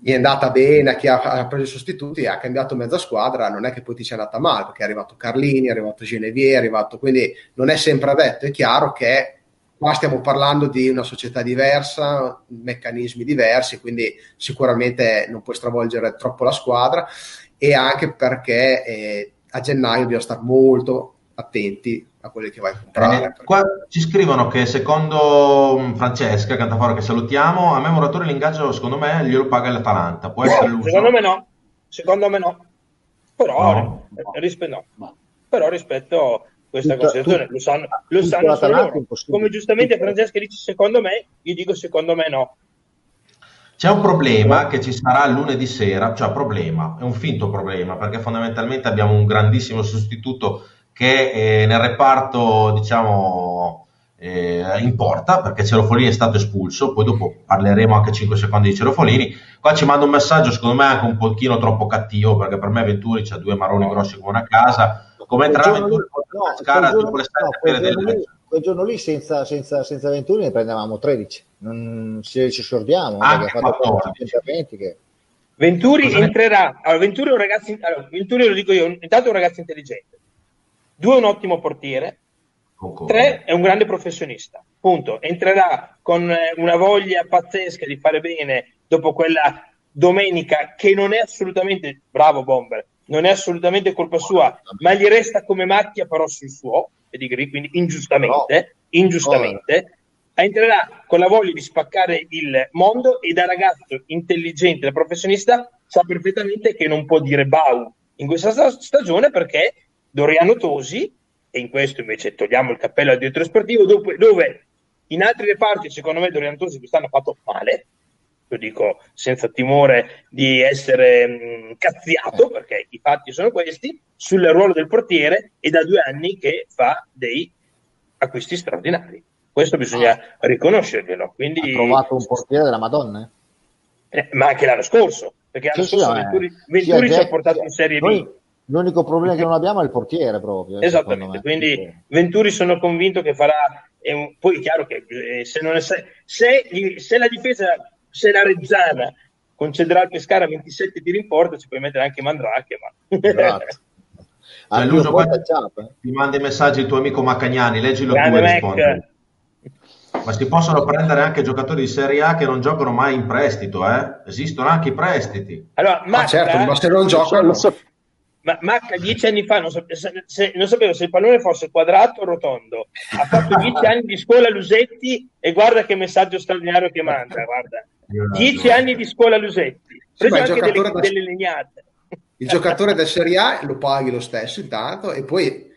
gli è andata bene chi ha, ha, preso i sostituti, ha cambiato mezza squadra, non è che poi ti sia andata male, perché è arrivato Carlini, è arrivato Genevier, è arrivato, quindi non è sempre detto, è chiaro che qua stiamo parlando di una società diversa, meccanismi diversi, quindi sicuramente non puoi stravolgere troppo la squadra e anche perché eh, a gennaio bisogna stare molto attenti a quelli che vai a comprare. Eh, qua ci scrivono che secondo mm, Francesca Cantafora, che salutiamo, a me Moratore l'ingaggio secondo me glielo paga l'Atalanta. Può essere l'uso? Secondo me no, secondo me no. Però, no. Rispe- no. Però rispetto questa tutta, considerazione, tutta, lo sanno, lo sanno solo loro. Come giustamente Francesca dice secondo me, io dico secondo me no. C'è un problema che ci sarà lunedì sera, cioè problema, è un finto problema, perché fondamentalmente abbiamo un grandissimo sostituto che eh, nel reparto diciamo eh, importa perché Cerofolini è stato espulso poi dopo parleremo anche 5 secondi di Cerofolini. Qua ci manda un messaggio secondo me anche un pochino troppo cattivo perché per me Venturi c'ha due maroni grossi come una casa. Come entrare Venturi no, cascara dopo le no, quel giorno lì senza, senza, senza Venturi ne prendevamo 13 non ci, ci fatto interventi che Venturi Cosa entrerà allora, Venturi è un ragazzo allora, Venturi lo dico io intanto è un ragazzo intelligente Due, un ottimo portiere. Tre, è un grande professionista. Punto. Entrerà con eh, una voglia pazzesca di fare bene dopo quella domenica che non è assolutamente bravo Bomber, non è assolutamente colpa sua, ma gli resta come macchia però sul suo pedigree, quindi ingiustamente, ingiustamente. Entrerà con la voglia di spaccare il mondo e da ragazzo intelligente, da professionista, sa perfettamente che non può dire bau in questa stagione perché Doriano Tosi, e in questo invece togliamo il cappello al direttore sportivo, dove, dove in altri reparti secondo me Doriano Tosi quest'anno ha fatto male, lo dico senza timore di essere mh, cazziato, perché i fatti sono questi, sul ruolo del portiere e da due anni che fa dei acquisti straordinari. Questo bisogna riconoscerglielo. Quindi... Ha trovato un portiere della Madonna? Eh, ma anche l'anno scorso, perché l'anno sì, scorso sì, Venturi, Venturi ci ha portato in Serie B. Noi L'unico problema che non abbiamo è il portiere proprio. Eh, Esattamente, quindi Venturi sono convinto che farà, un, poi è chiaro che eh, se, è, se, se, la difesa, se la Rezzana concederà al Pescara 27 tiri in porta, ci puoi mettere anche Mandrake, ma... Esatto. Cioè, l'uso quando ti manda i messaggi il tuo amico Maccagnani, leggilo Grande tu e rispondi. Ma si possono prendere anche giocatori di Serie A che non giocano mai in prestito, eh? Esistono anche i prestiti. Allora, ma certo, ma se non giocano, lo so, ma Macca dieci anni fa non, sape- se, non, sapevo se il pallone fosse quadrato o rotondo. Ha fatto dieci anni di scuola Lusetti e guarda che messaggio straordinario che manda. Guarda. Dieci anni di scuola Lusetti. Preso anche delle, da... delle legnate. Il giocatore del Serie A lo paghi lo stesso intanto e poi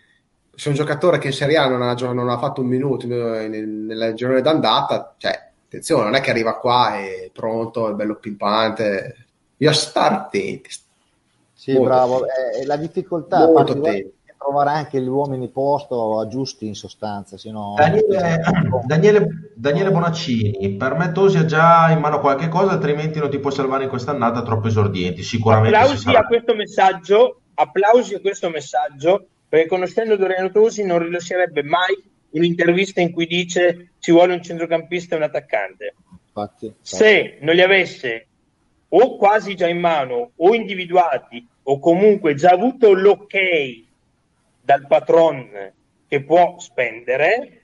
se un giocatore che in Serie A non ha, non ha fatto un minuto nel girone d'andata, cioè attenzione, non è che arriva qua e pronto, è bello pimpante. Io star attenti, sì, molto bravo. È, è la difficoltà è trovare anche gli uomini posto giusti in sostanza. Sino... Daniele, Daniele, Daniele, Bonaccini, per me Tosi ha già in mano qualche cosa, altrimenti non ti puoi salvare in quest'annata troppo esordienti. Sicuramente. Applausi a questo messaggio, applausi a questo messaggio, perché conoscendo Doriano Tosi non rilascerebbe mai un'intervista in cui dice ci vuole un centrocampista e un attaccante. Infatti, infatti. Se non li avesse o quasi già in mano o individuati o comunque già avuto l'ok dal patron che può spendere,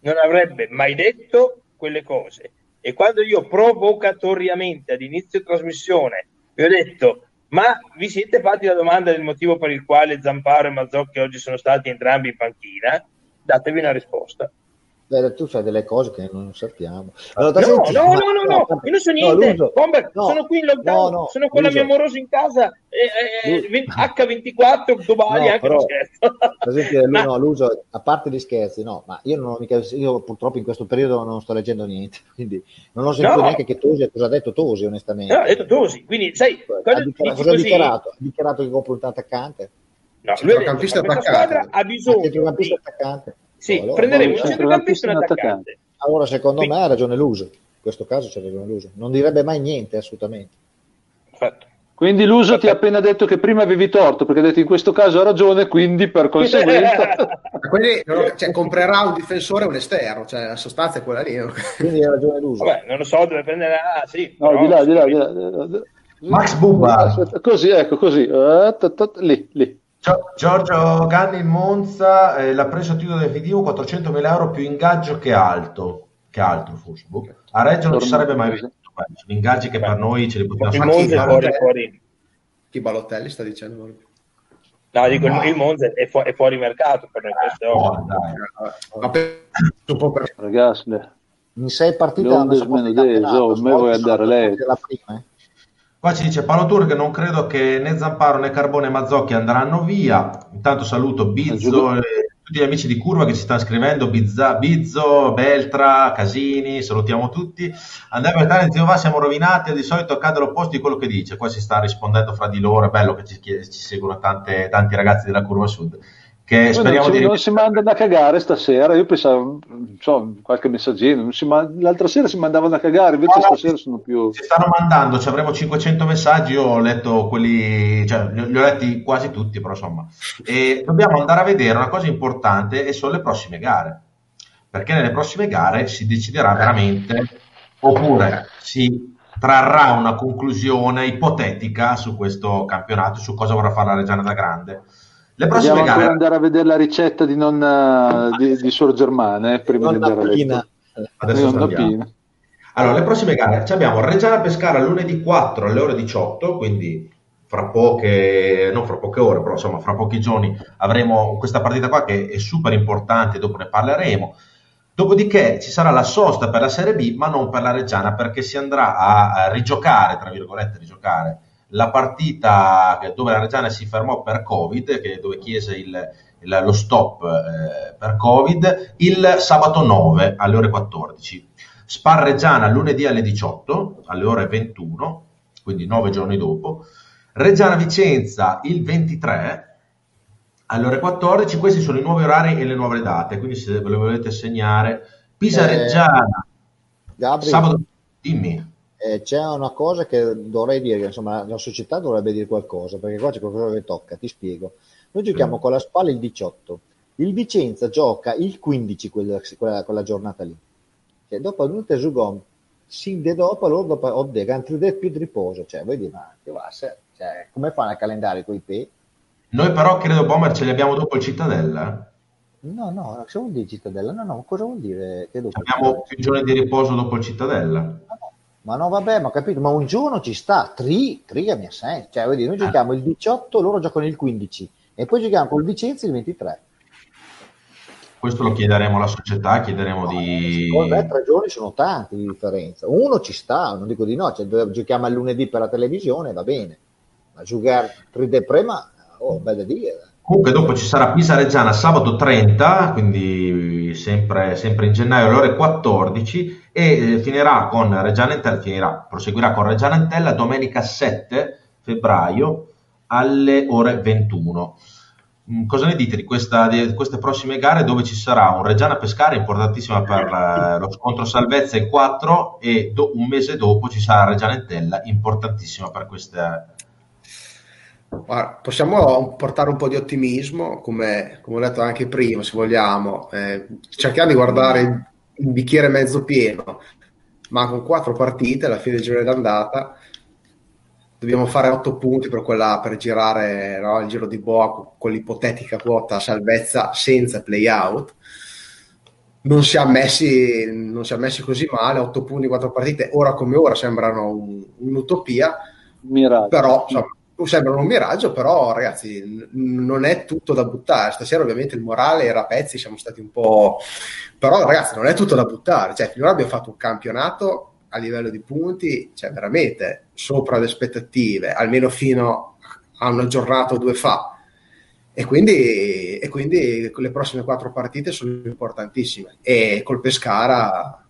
non avrebbe mai detto quelle cose. E quando io provocatoriamente ad inizio trasmissione vi ho detto ma vi siete fatti la domanda del motivo per il quale Zamparo e Mazzocchi oggi sono stati entrambi in panchina? Datevi una risposta. Beh, tu sai delle cose che non sappiamo. Allora, no, no, no, no, no, io non so niente. No, Bomber, no, sono qui in lockdown, no, sono con la mia amorosa in casa, eh, eh, H24 domani no, anche però, scherzo. Per esempio, ma... no, l'uso, a parte gli scherzi, no, ma io, non ho mica, io purtroppo in questo periodo non sto leggendo niente, quindi non ho sentito neanche che Tosi, cosa ha detto Tosi onestamente. No, ha detto Tosi, quindi sai, ha dichiarato, cosa ha dichiarato? Ha dichiarato che compra un attaccante? No, lui ha detto, squadra ha bisogno di... attaccante sì, allora, prenderemo un centrocampista e un attaccante. Allora, secondo Quindi. me ha ragione l'uso. In questo caso c'è ragione l'uso. Non direbbe mai niente, assolutamente. Perfetto. Quindi l'uso ti ha appena detto che prima avevi torto, perché ha detto in questo caso ha ragione, quindi per conseguenza... quindi cioè, comprerà un difensore e un esterno, cioè la sostanza è quella lì. quindi ha ragione l'uso. Vabbè, non lo so dove prendere... Ah, sì. No, però, di là, di là, di là, di là. Max Bubba. Così, ecco, così. Uh, lì, lì. Giorgio Ganni in Monza eh, l'ha preso a titolo definitivo 400.000 euro più ingaggio che alto, che altro forse. Boh. A Reggio non ci sarebbe mai visto. Gli ingaggi che per noi ce li potevamo fare. Monza è fuori, fuori. Chi Balotelli sta dicendo? No, dico no. il Monza è, fu- è, fuori mercato per noi. Oh, per... Ragazzi, in sei partite deso, me vuoi andare lei. La prima, eh? Qua ci dice Paolo Tur che non credo che né Zamparo né Carbone né Mazzocchi andranno via. Intanto saluto Bizzo e tutti gli amici di Curva che ci stanno scrivendo, Bizza, Bizzo, Beltra, Casini, salutiamo tutti. Andrea Bertani zio Va, siamo rovinati, di solito accade l'opposto di quello che dice. Qua si sta rispondendo fra di loro, è bello che ci, ci seguono tante, tanti ragazzi della Curva Sud che speriamo non, si, di... non si mandano a cagare stasera. Io pensavo, so, qualche messaggino. Man... L'altra sera si mandavano a cagare, invece no, stasera sono più. Si stanno mandando, ci avremo 500 messaggi. Io ho letto quelli, cioè, li ho letti quasi tutti, però insomma. E dobbiamo andare a vedere una cosa importante e sono le prossime gare. Perché nelle prossime gare si deciderà veramente, oppure si trarrà una conclusione ipotetica su questo campionato, su cosa vorrà fare la Reggiana da Grande le prossime Dobbiamo gare... andare a vedere la ricetta di, nonna, di, di Sor Germana eh, prima di andare a letto. Adesso allora, le prossime gare. Abbiamo Reggiana Pescara lunedì 4 alle ore 18, quindi fra poche, non fra poche ore, però insomma fra pochi giorni avremo questa partita qua che è super importante, dopo ne parleremo. Dopodiché ci sarà la sosta per la Serie B, ma non per la Reggiana, perché si andrà a, a rigiocare, tra virgolette, rigiocare la partita dove la Reggiana si fermò per Covid, che, dove chiese il, il, lo stop eh, per Covid, il sabato 9 alle ore 14. Spar Reggiana lunedì alle 18, alle ore 21, quindi 9 giorni dopo. Reggiana Vicenza il 23 alle ore 14, questi sono i nuovi orari e le nuove date, quindi se ve le volete segnare, Pisa eh, Reggiana, Gabri, sabato, dimmi eh, c'è una cosa che dovrei dire, insomma la società dovrebbe dire qualcosa, perché qua c'è qualcosa che tocca, ti spiego. Noi giochiamo mm. con la spalla il 18, il Vicenza gioca il 15 quella, quella, quella giornata lì. Cioè, dopo un Tesugom, si de dopo loro dopo oddio, altri più di riposo, cioè vuoi dire, ma che va, se, cioè, come fanno a calendario con i P? Noi però credo Bomber ce li abbiamo dopo il Cittadella. No, no, cosa vuol dire Cittadella? No, no, cosa vuol dire? Abbiamo più giorni di riposo dopo il Cittadella. No, ma no, vabbè, ma ho capito, ma un giorno ci sta, tri, tri mi ha senso. Cioè, vuol dire, noi giochiamo il 18, loro giocano il 15 e poi giochiamo con il Vicenza il 23. Questo lo chiederemo alla società, chiederemo no, di... Secondo me tre giorni sono tanti di differenza. Uno ci sta, non dico di no, cioè, giochiamo il lunedì per la televisione, va bene. Ma giocare 3D prima, oh, bella dire. Comunque dopo ci sarà Pisa Reggiana sabato 30, quindi sempre, sempre in gennaio alle ore 14 e eh, finirà con Reggiana Entella, finirà, proseguirà con Reggiana Entella domenica 7 febbraio alle ore 21. Mm, cosa ne dite di, questa, di, queste prossime gare dove ci sarà un Reggiana Pescara importantissima per eh, lo scontro salvezza in 4 e do, un mese dopo ci sarà Reggiana Entella importantissima per queste, Guarda, possiamo portare un po' di ottimismo, come, come ho detto anche prima, se vogliamo, eh, cerchiamo di guardare il bicchiere mezzo pieno, ma con quattro partite alla fine del girone d'andata dobbiamo fare 8 punti per, quella, per girare no, il giro di boa con l'ipotetica quota salvezza senza play out. Non si, messi, non si è messi così male, 8 punti, 4 partite, ora come ora sembrano un, un'utopia, Miraggio. però insomma, sembrano un miraggio, però ragazzi n- non è tutto da buttare. Stasera ovviamente il morale era a pezzi, siamo stati un po'... però ragazzi non è tutto da buttare, cioè finora abbiamo fatto un campionato a livello di punti, cioè veramente sopra le aspettative, almeno fino a una giornata o due fa. E quindi, e quindi le prossime quattro partite sono importantissime e col Pescara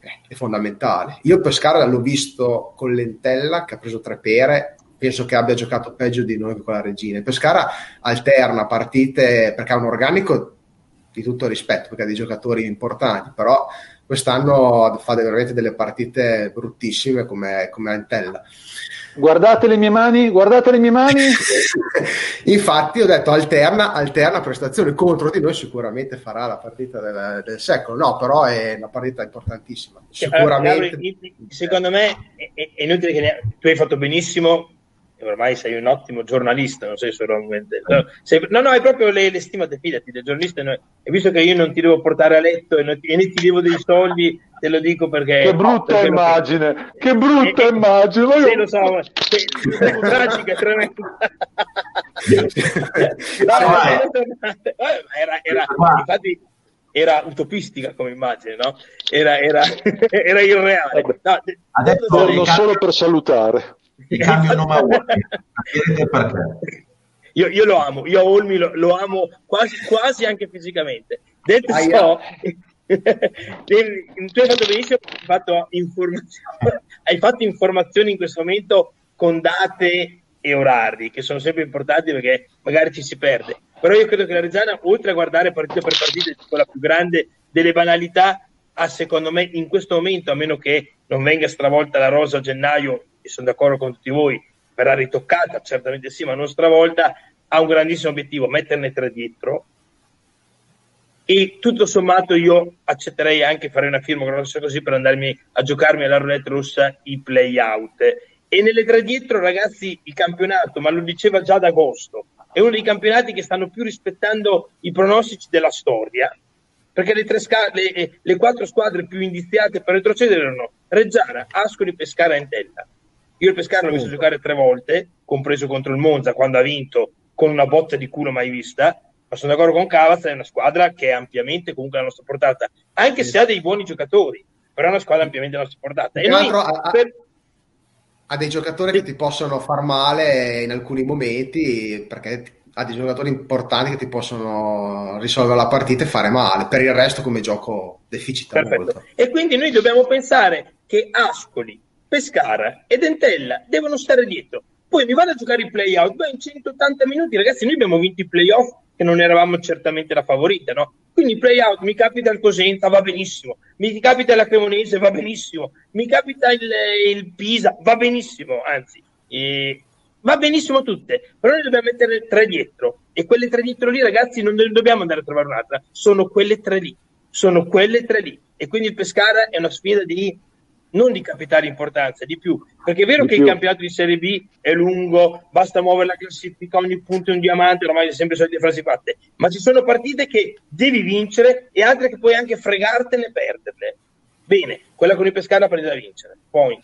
eh, è fondamentale. Io Pescara l'ho visto con Lentella che ha preso tre pere, penso che abbia giocato peggio di noi con la Regina. Pescara alterna partite perché ha un organico di tutto rispetto, perché ha dei giocatori importanti, però quest'anno fa veramente delle partite bruttissime come, come Antella. Guardate le mie mani, guardate le mie mani. Infatti ho detto alterna, alterna prestazione contro di noi sicuramente farà la partita del, del secolo, no però è una partita importantissima. Sicuramente. Secondo me è, è inutile che ne... tu hai fatto benissimo ormai sei un ottimo giornalista, non sei solamente... No, sei, no, no, hai proprio le, le stimate, fidati, del giornalista, no, e visto che io non ti devo portare a letto e, non ti, e ti devo dei soldi, te lo dico perché... Che brutta perché immagine, lo, che brutta eh, immagine! Sì, io... lo so, ma sei, sei tragica, tremenda. no, era, era, infatti era utopistica come immagine, no? Era, era, era irreale. No, Adesso torno solo per salutare. Ti cambio nome a Olmi, perché. Io, io, lo amo, io a Olmi lo, lo amo quasi, quasi, anche fisicamente. Detto ah, ciò, tu hai fatto benissimo, hai fatto, hai fatto informazioni in questo momento con date e orari, che sono sempre importanti perché magari ci si perde. Però io credo che la Reggiana, oltre a guardare partita per partita, quella più grande delle banalità, ha secondo me in questo momento, a meno che non venga stravolta la rosa a gennaio e sono d'accordo con tutti voi, verrà ritoccata, certamente sì, ma non stravolta, ha un grandissimo obiettivo, metterne tre dietro. E tutto sommato io accetterei anche fare una firma grossa così per andarmi a giocarmi alla roulette russa i play out. E nelle tre dietro, ragazzi, il campionato, ma lo diceva già ad agosto, è uno dei campionati che stanno più rispettando i pronostici della storia, perché le, sca- le, le quattro squadre più indiziate per retrocedere erano Reggiana, Ascoli, Pescara e Entella. Io il Pescara l'ho visto giocare tre volte, compreso contro il Monza quando ha vinto con una botta di culo mai vista. Ma sono d'accordo con Cavaz, è una squadra che è ampiamente comunque alla nostra portata, anche se ha dei buoni giocatori, però è una squadra ampiamente alla nostra portata. E noi, ha, per... ha dei giocatori che ti possono far male in alcuni momenti perché ha dei giocatori importanti che ti possono risolvere la partita e fare male. Per il resto, come gioco, deficita Perfetto. molto. E quindi noi dobbiamo pensare che Ascoli, Pescara e Dentella devono stare dietro. Poi mi vado a giocare i playout. Beh, in 180 minuti, ragazzi, noi abbiamo vinto i playoff che non eravamo certamente la favorita, no? Quindi i playout mi capita il Cosenza, va benissimo. Mi capita la Cremonese, va benissimo. Mi capita il, il Pisa, va benissimo. Anzi, eh, va benissimo tutte. Però noi dobbiamo mettere tre dietro. E quelle tre dietro lì, ragazzi, non dobbiamo andare a trovare un'altra. Sono quelle tre lì. Sono quelle tre lì. E quindi il Pescara è una sfida di non di capitale importanza, di più. Perché è vero di che più. il campionato di Serie B è lungo, basta muovere la classifica, ogni punto è un diamante, ormai è sempre solite frasi fatte, ma ci sono partite che devi vincere e altre che puoi anche fregartene e perderle. Bene, quella con il Pescara prende da vincere. Poi.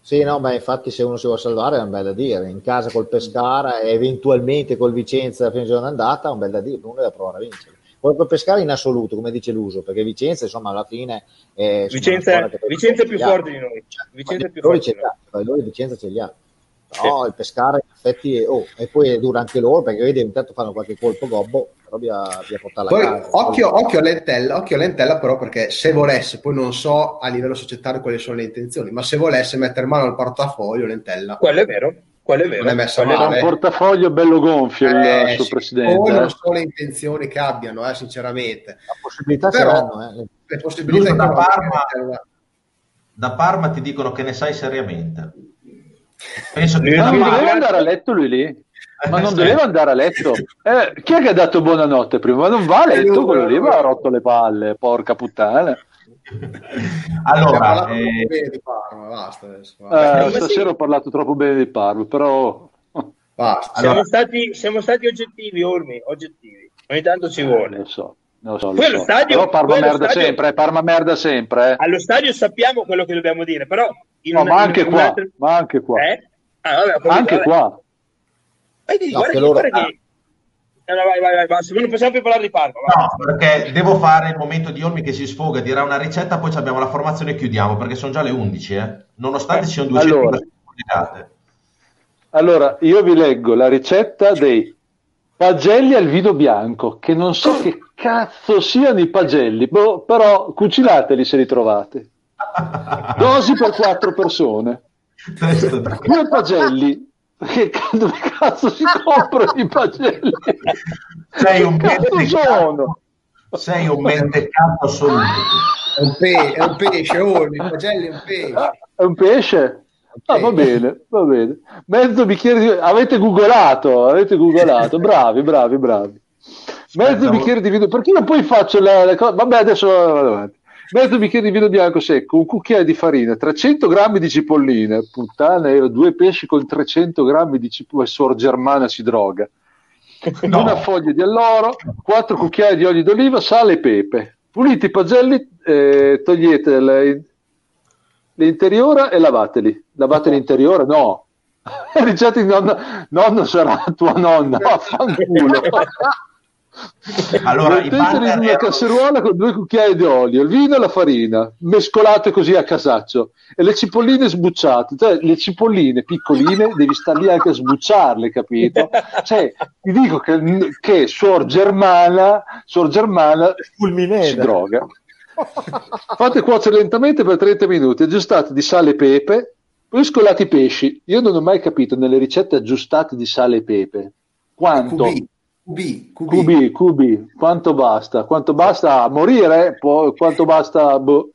Sì, no, ma infatti se uno si vuole salvare è un bel da dire. In casa col Pescara e eventualmente col Vicenza la fine giornata andata, è un bel da dire, uno deve provare a vincere. Poi per pescare in assoluto, come dice l'uso, perché Vicenza, insomma, alla fine... È, Vicenza, Vicenza è più forte di noi. Vicenza è più forte di noi. Loro Vicenza ce li ha. No, sì. il pescare in effetti è, oh, e poi dura anche loro perché vedi intanto fanno qualche colpo gobbo però via, via portarla poi, a casa occhio, occhio, a lentella, occhio a lentella però perché se volesse poi non so a livello societario quali sono le intenzioni ma se volesse mettere mano al portafoglio lentella quello è vero quello è vero. Non è messo ha un portafoglio bello gonfio eh, il suo presidente. Poi non so le intenzioni che abbiano, eh, sinceramente. La possibilità Però, saranno, eh. Le possibilità da Parma, da Parma ti dicono che ne sai seriamente. Penso che non doveva andare a letto lui lì. Ma non doveva andare a letto. Eh, chi è che ha dato buonanotte prima? Ma non va a letto quello lì, ma ha rotto le palle, porca puttana. Allora, eh... bene di Parma, basta adesso. Eh, stasera ho parlato troppo bene di Parma, però... Basta. Allora... Siamo, stati, siamo stati oggettivi, Ormi, oggettivi. Ogni tanto ci vuole. Eh, lo so. Lo so, lo so. Stadio, però Parma merda stadio, sempre, Parma merda sempre. Eh. Allo stadio sappiamo quello che dobbiamo dire, però... no, una, ma, anche qua, altra... ma anche qua, eh? ah, vabbè, anche qua. Vai, no, guarda, che, loro... guarda che eh, vai, vai, vai, basta. Non possiamo più parlare di Parma. No, perché devo fare il momento di Olmi che si sfoga, dirà una ricetta, poi abbiamo la formazione e chiudiamo, perché sono già le 11, eh? nonostante eh, siano 200 allora, allora, io vi leggo la ricetta dei pagelli al vino bianco, che non so che cazzo siano i pagelli, boh, però cucinateli se li trovate. Dosi per quattro persone. Due pagelli che dove cazzo si comprano i pagelli? Sei un mentecato. Sei un mentecato assoluto. È un, pe- è un pesce, oh, i pagelli è un pesce. È un pesce? Ah, va bene, va bene. Mezzo bicchiere di... Avete googolato, avete googolato. Bravi, bravi, bravi. Mezzo bicchiere di vino... Perché io poi faccio le, le cose... Vabbè, adesso vado avanti mezzo bicchiere di vino bianco secco, un cucchiaio di farina, 300 grammi di cipolline, puttana, ero due pesci con 300 grammi di cipolline, suor Germana si droga, no. una foglia di alloro, 4 cucchiai di olio d'oliva, sale e pepe. Pulite i pagelli, eh, togliete l'interiore e lavateli. Lavate l'interiore? No. Ricciati nonna, nonno sarà tua nonna, vaffanculo. Allora, Metteteli in una casseruola con due cucchiai di olio, il vino e la farina, mescolate così a casaccio e le cipolline sbucciate, cioè le cipolline piccoline devi stare lì anche a sbucciarle, capito? Cioè, ti dico che, che Suor Germana, Suor Germana si droga. Fate cuocere lentamente per 30 minuti, aggiustate di sale e pepe, poi scolate i pesci. Io non ho mai capito nelle ricette aggiustate di sale e pepe quanto QB, QB. QB, QB, quanto basta? Quanto basta a morire? Poi, quanto basta? Boh.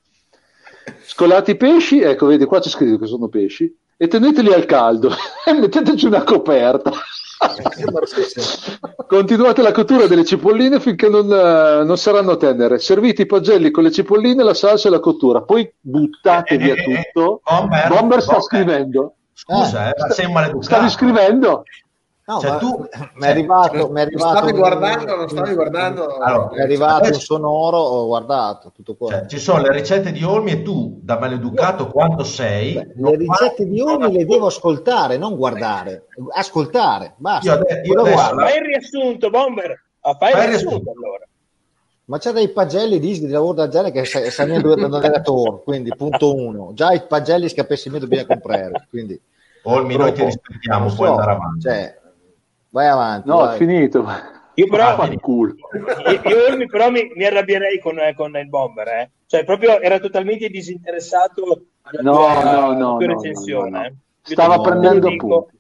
Scolati i pesci, ecco, vedi, qua c'è scritto che sono pesci, e teneteli al caldo e metteteci una coperta. Continuate la cottura delle cipolline finché non, uh, non, saranno tenere. Servite i pagelli con le cipolline, la salsa e la cottura. Poi buttate eh, via eh, eh tutto. Bomber, Bomber sta Bomber. scrivendo. Scusa, eh, sei maleducato. Stavi scrivendo? No, cioè, tu mi è arrivato, cioè, arrivato stavi guardando, non stavi guardando. Allora, è arrivato un sonoro, ho guardato tutto qua. Cioè, ci sono le ricette di Olmi e tu, da maleducato Io, quanto sei, beh, le ricette di Olmi le devo ascoltare, non guardare, ascoltare. Basta. Io, ade- io adesso, fai il riassunto, Bomber. Ah, fai, fai il riassunto, allora. Ma c'è dei pagelli dischi di lavoro da genere che sanno dove andare quindi punto uno. Già i pagelli scapessi me dobbiamo comprare, quindi Olmi, noi ti rispettiamo, puoi so, andare avanti. Cioè, Vai avanti. No, vai. è finito. Io però, ah, io, io però mi, mi, arrabbierei con, con, il bomber, eh. cioè proprio era totalmente disinteressato alla no, tua, no, no, tua recensione. No, no, no. Eh. Stava prendendo appunti.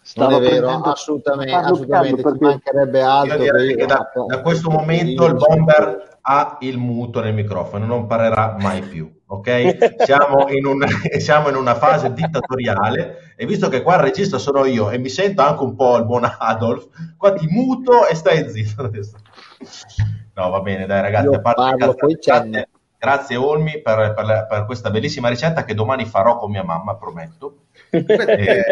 Stava non è vero, assolutamente, assolutamente perché... mancherebbe altro. Io da, da, questo momento il bomber ha il muto nel microfono, non parlerà mai più ok? Siamo in, un, siamo in, una fase dittatoriale e visto che qua il regista sono io e mi sento anche un po' il buon Adolf, qua ti muto e stai zitto. No, va bene, dai ragazzi, a parte parlo, grazie, grazie Olmi per, per, per, questa bellissima ricetta che domani farò con mia mamma, prometto. eh,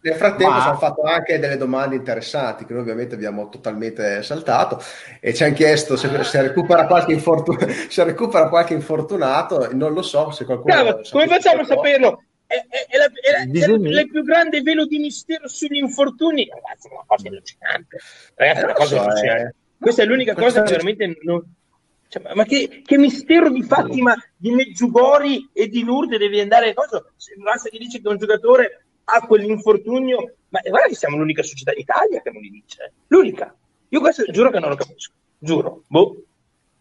nel frattempo Ma... ci hanno fatto anche delle domande interessanti che noi ovviamente abbiamo totalmente saltato e ci hanno chiesto se, se, recupera, qualche infortun- se recupera qualche infortunato, non lo so se qualcuno... Cava, come facciamo a saperlo? È, è, è, la, è, la, il più grande velo di mistero sugli infortuni. Ragazzi, è una cosa allucinante. Ragazzi, una cosa so, allucinante. Questa è l'unica cosa che veramente non... Cioè, ma che, che, mistero di Fatima, di Meggiugori e di Lourdes devi andare... Cosa? Basta che dice che un giocatore ha quell'infortunio, ma guarda che siamo l'unica società in Italia che non li dice, l'unica. Io questo giuro che non lo capisco, giuro. Boh.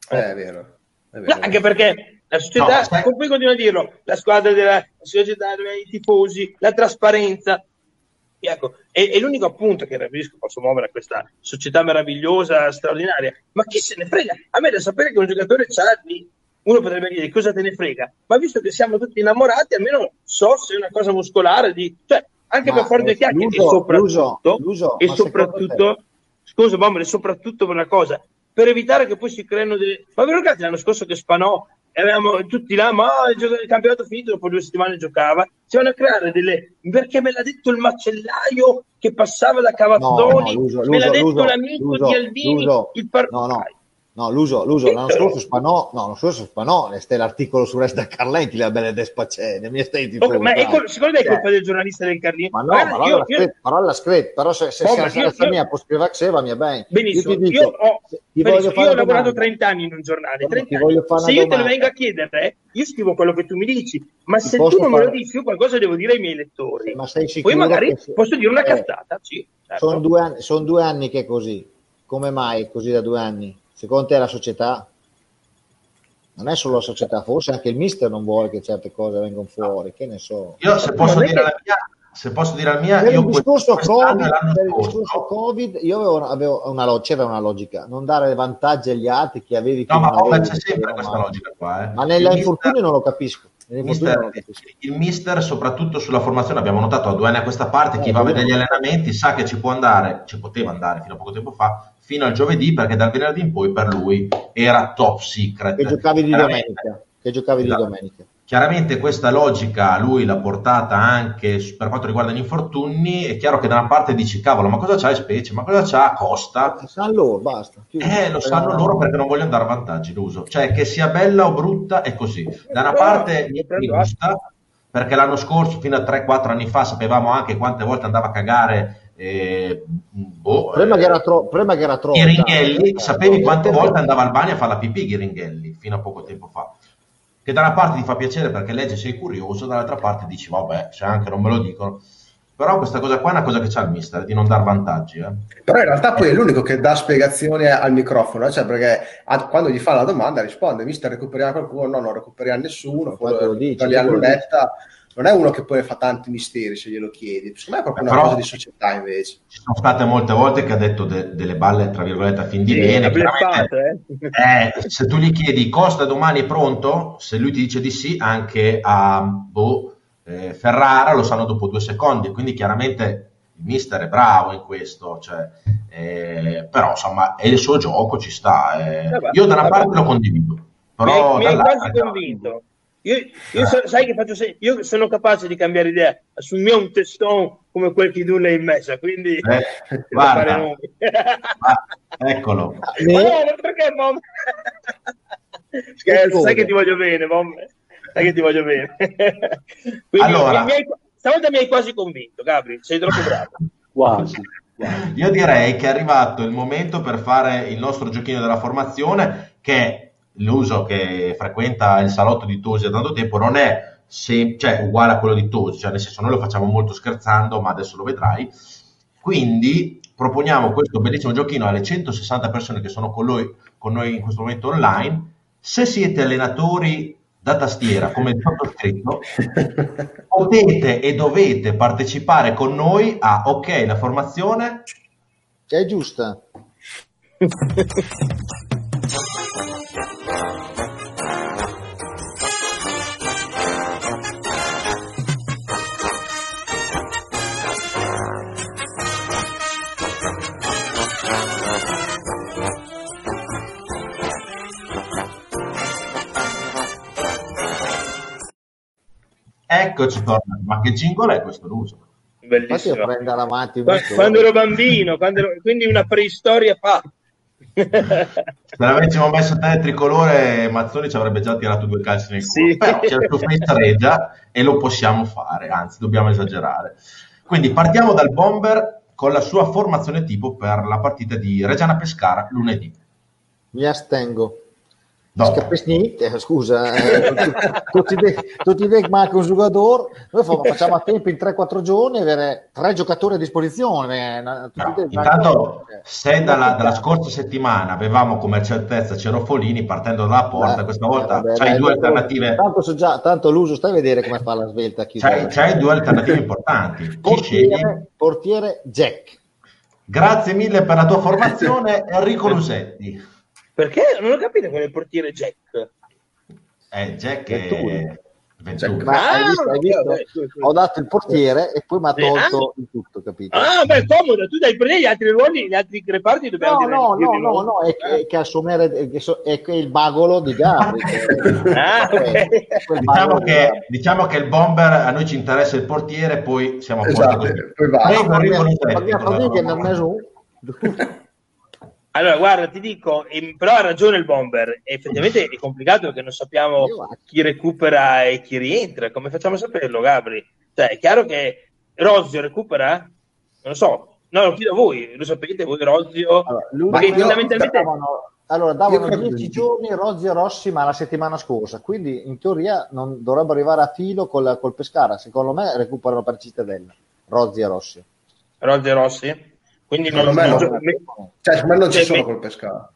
Eh, è vero. È vero. No, anche perché la società, no, poi continua a dirlo, la squadra della società, i tifosi, la trasparenza. Ecco, è, è, l'unico appunto che capisco, posso muovere a questa società meravigliosa, straordinaria. Ma chi se ne frega? A me da sapere che un giocatore c'ha di uno potrebbe dire cosa te ne frega, ma visto che siamo tutti innamorati, almeno so se è una cosa muscolare, di, cioè, anche ma per fare due chiacchiere, e soprattutto, l'uso, e soprattutto scusa, e soprattutto per una cosa, per evitare che poi si creino delle... Ma vi ricordate l'anno scorso che Spanò e avevamo tutti là, ma il, gioco- il campionato finito, dopo due settimane giocava, si vanno a creare delle... perché me l'ha detto il macellaio che passava da Cavazzoni, No, no, l'uso- me l'ha l'uso- detto l'uso- l'amico l'uso- di Albini, l'uso- il par- no, no. No, l'uso, l'uso l'anno scorso spanò, no, l'anno scorso spanò, e ste l'articolo su Resta Carlenti, la belle despacene, mi stai di Ok, ma è col- secondo me è Cioè, colpa del giornalista del Carlino? Ma no, Guarda, ma io- allora io- scritto, però l'ha scritto, però se, se, Oh, se io- io- mia può scrivere se va mia bene. Benissimo, io ti io, dico, ho, benissimo, io ho lavorato domanda. 30 anni in un giornale, No, 30 ti anni. se io te lo domanda. vengo a chiedere, io scrivo quello che tu mi dici, ma Ti se tu non me lo dici, io qualcosa devo dire ai miei lettori. Ma sei Poi sicuro magari che se- posso dire una Eh, cazzata, sì. certo. Sono due, anni, son due anni che è così. Come mai è così da due anni? Secondo te la società? Non è solo la società, forse anche il mister non vuole che certe cose vengano fuori, che ne so. Io se posso dire la mia, se posso dire la mia, Per io il discorso Covid, per il scorso- discorso Covid, io avevo, avevo una, c'era una logica, non dare vantaggi agli altri che avevi No, ma avevi, c'è sempre questa logica qua. eh. Ma nell'infortunio non lo capisco. Mister, il mister, soprattutto sulla formazione, abbiamo notato da due anni a questa parte, chi Eh, va a vedere gli allenamenti sa che ci può andare, ci poteva andare fino a poco tempo fa, fino al giovedì, perché dal venerdì in poi per lui era top secret. Che giocavi di Chiaramente- domenica. Che giocavi di Esatto. domenica. Chiaramente questa logica lui l'ha portata anche per quanto riguarda gli infortuni, è chiaro che da una parte dici cavolo, ma cosa c'ha Specie, ma cosa c'ha Costa? Sa loro, basta. chiuso. Eh, lo sanno loro perché non vogliono dare vantaggi l'uso. Cioè, che sia bella o brutta è così. Da una parte mi, mi gusta, perché l'anno scorso, fino a 3-4 anni fa, sapevamo anche quante volte andava a cagare eh, boh, Prima eh, che era, tro- prima che era troppo. Ghiringhelli, dai. sapevi quante Eh, volte andava al bagno a fare la pipì Ghiringhelli, fino a poco tempo fa. Che da una parte ti fa piacere perché leggi sei curioso, dall'altra parte dici, vabbè, se anche non me lo dicono. Però questa cosa qua è una cosa che c'ha il mister, di non dar vantaggi. Eh. Però in realtà poi è l'unico che dà spiegazioni al microfono, cioè perché a- quando gli fa la domanda risponde, mister recuperiamo qualcuno, no, non recuperiamo nessuno, lo dice, quello lo Letta. Non è uno che poi fa tanti misteri se glielo chiedi, secondo me è proprio una Però- cosa di società invece. Ci sono state molte volte che ha detto de- delle balle, tra virgolette, a fin di Sì, bene. bleffato, eh. eh, se tu gli chiedi Costa domani è pronto, se lui ti dice di sì, anche a boh, eh, Ferrara lo sanno dopo due secondi, quindi chiaramente il mister è bravo in questo, cioè, eh, però insomma è il suo gioco, ci sta. eh. Vabbè, Io da una vabbè. parte lo condivido, mi però mi hai dall'altra- quasi convinto. Io, io Eh. so- sai che faccio se- io sono capace di cambiare idea sul mio un testone come quel che tu l'hai in messa, quindi Eh, guarda. Ah, eccolo. Ma no, ma perché Mom? Scherzo, sai che ti voglio bene, Mom. Sai che ti voglio bene. Quindi Allora. mi hai- stavolta mi hai quasi convinto, Gabri, sei troppo bravo. Quasi. Io direi che è arrivato il momento per fare il nostro giochino della formazione, che l'uso che frequenta il salotto di Tosi da tanto tempo non è sem- cioè, uguale a quello di Tosi, cioè nel senso noi lo facciamo molto scherzando, ma adesso lo vedrai. Quindi proponiamo questo bellissimo giochino alle 160 persone che sono con noi, con noi in questo momento online. Se siete allenatori da tastiera, come il sottoscritto, potete e dovete partecipare con noi a ok, la formazione Che è giusta. Eccoci tornati, ma che jingle è questo l'uso? Bellissimo. vorrei andare avanti un Qua- po'. Quando ero bambino, quando ero- quindi una preistoria fa. Se l'avessimo messo te tricolore, Mazzoni ci avrebbe già tirato due calci nel culo. Sì. Però c'è il Regia e lo possiamo fare, anzi dobbiamo esagerare. Quindi partiamo dal bomber con la sua formazione tipo per la partita di Reggiana Pescara lunedì. Mi astengo. No. Capisci niente? Scusa, eh, tutti, tutti, dei, tutti dei che manca un giocatore. Noi fa- facciamo a tempo in 3-4 giorni avere tre giocatori a disposizione. eh, No, intanto, eh. se dalla, dalla scorsa settimana avevamo come certezza Cerofolini partendo dalla porta, Eh, questa volta vabbè, c'hai dai, due tanto- alternative. Tanto, so già, tanto l'uso, stai a vedere come fa la svelta. chiudere. C'hai, c'hai due alternative importanti. Chi portiere, portiere Jack. Grazie mille per la tua formazione, Enrico Lusetti. Perché non ho capito qual è il portiere Jack. Eh, Jack è... Ventura. Ma hai Ah, visto, visto? Ho dato il portiere e poi mi ha Sì, tolto il tutto, capito? Ah, beh, comodo, tu dai prendere gli altri ruoli, gli altri reparti dobbiamo No, dire- no, no, no, no, è che, che assumere è, che so- è che il bagolo di Gabri. Ah, ok. quel Diciamo che, diciamo che il bomber a noi ci interessa il portiere, poi siamo a posto Esatto, così. poi va. Prego, arrivo però. di che ne ha messo un. Allora, guarda, ti dico, però ha ragione il bomber. Effettivamente è complicato perché non sappiamo chi recupera e chi rientra. Come facciamo a saperlo, Gabri? Cioè, è chiaro che Rozio recupera? Non lo so. No, lo chiedo a voi. Lo sapete voi, Rozio? Allora, lui- Perché fondamentalmente... davano, allora, davano Io credo 10 di- giorni Rozzi e Rossi, ma la settimana scorsa, quindi in teoria non dovrebbero arrivare a filo col, col Pescara. Secondo me recuperano per Cittadella, Rozzi e Rossi. Rozio e Rossi? Quindi non, me non no. gio- me- Cioè, secondo me non ci Cioè, sono me- col pescato.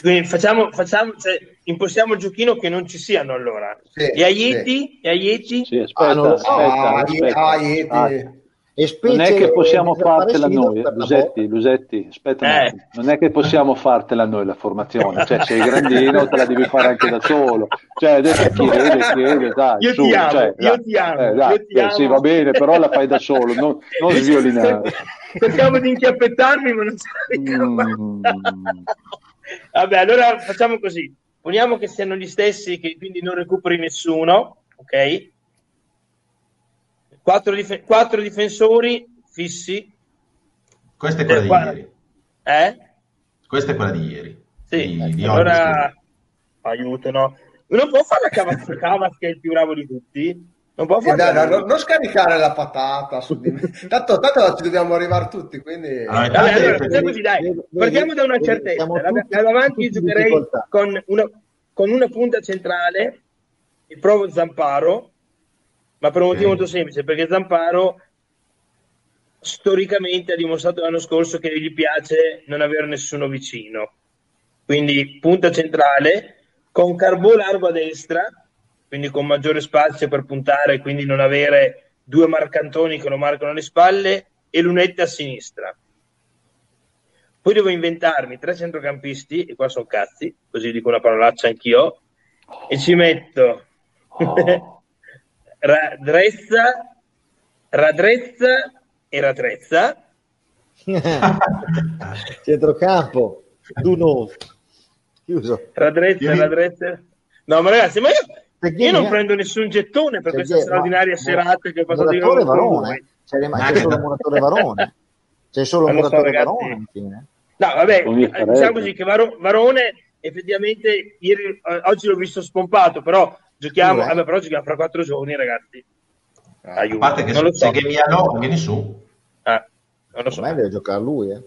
quindi facciamo, facciamo cioè, impostiamo il giochino che non ci siano allora. Sì, e Aieti? E Aieti? Sì, aspetta, Ah, non so. aspetta, Ah, aspetta. Ieti. Ah, E specie, non è che possiamo eh, fartela noi, Lusetti, Lusetti, aspetta Eh. non è che possiamo fartela noi la formazione, cioè sei grandino, te la devi fare anche da solo, cioè adesso chiede, chiede, dai, Io su, ti amo, cioè, io dai, ti amo, eh, dai, io ti eh, amo. sì va bene, però la fai da solo, non, non sviolinare. Cercavo di inchiappettarmi, ma non Mm. Vabbè, allora facciamo così. Poniamo che siano gli stessi, che quindi non recuperi nessuno, ok? Quattro, dif- quattro difensori fissi, Questa è quella Eh, di guarda. ieri. eh? Questa è quella di ieri. Sì, Di- di allora aiuto, no? Non può fare la Cavaz che è il più bravo di tutti? Non può Eh, fare dai, dai, non, non scaricare la patata su di me. Tanto, tanto ci dobbiamo arrivare tutti, quindi... Allora, Vabbè, allora, facciamo così, dai. Partiamo da una certezza. da davanti giocherei con una, con una punta centrale e provo Zamparo, ma per un motivo Ok. molto semplice, perché Zamparo storicamente ha dimostrato l'anno scorso che gli piace non avere nessuno vicino. Quindi punta centrale con Carbò largo a destra, quindi con maggiore spazio per puntare, quindi non avere due marcantoni che lo marcano alle spalle e lunette a sinistra. Poi devo inventarmi tre centrocampisti, e qua sono cazzi, così dico una parolaccia anch'io, e ci metto Oh. Ra- Drezza, Radrezza e Ratrezza. Centrocampo, Duno, chiuso. Radrezza, Radrezza. No, ma ragazzi, ma io, io non prendo nessun gettone per questa straordinaria ma- serata che ho fatto di Varone, c'è, rim- c'è solo Muratore Varone. C'è solo so, Muratore ragazzi. Varone alla fine. No, vabbè, il diciamo così che Varo- Varone effettivamente ieri, eh, oggi l'ho visto spompato, però giochiamo, eh. vabbè, però giochiamo fra quattro giorni, ragazzi. Ah, A Aiuto. parte che non lo se so. che Miano vieni su. Ah, non lo so. Me deve giocare lui, eh.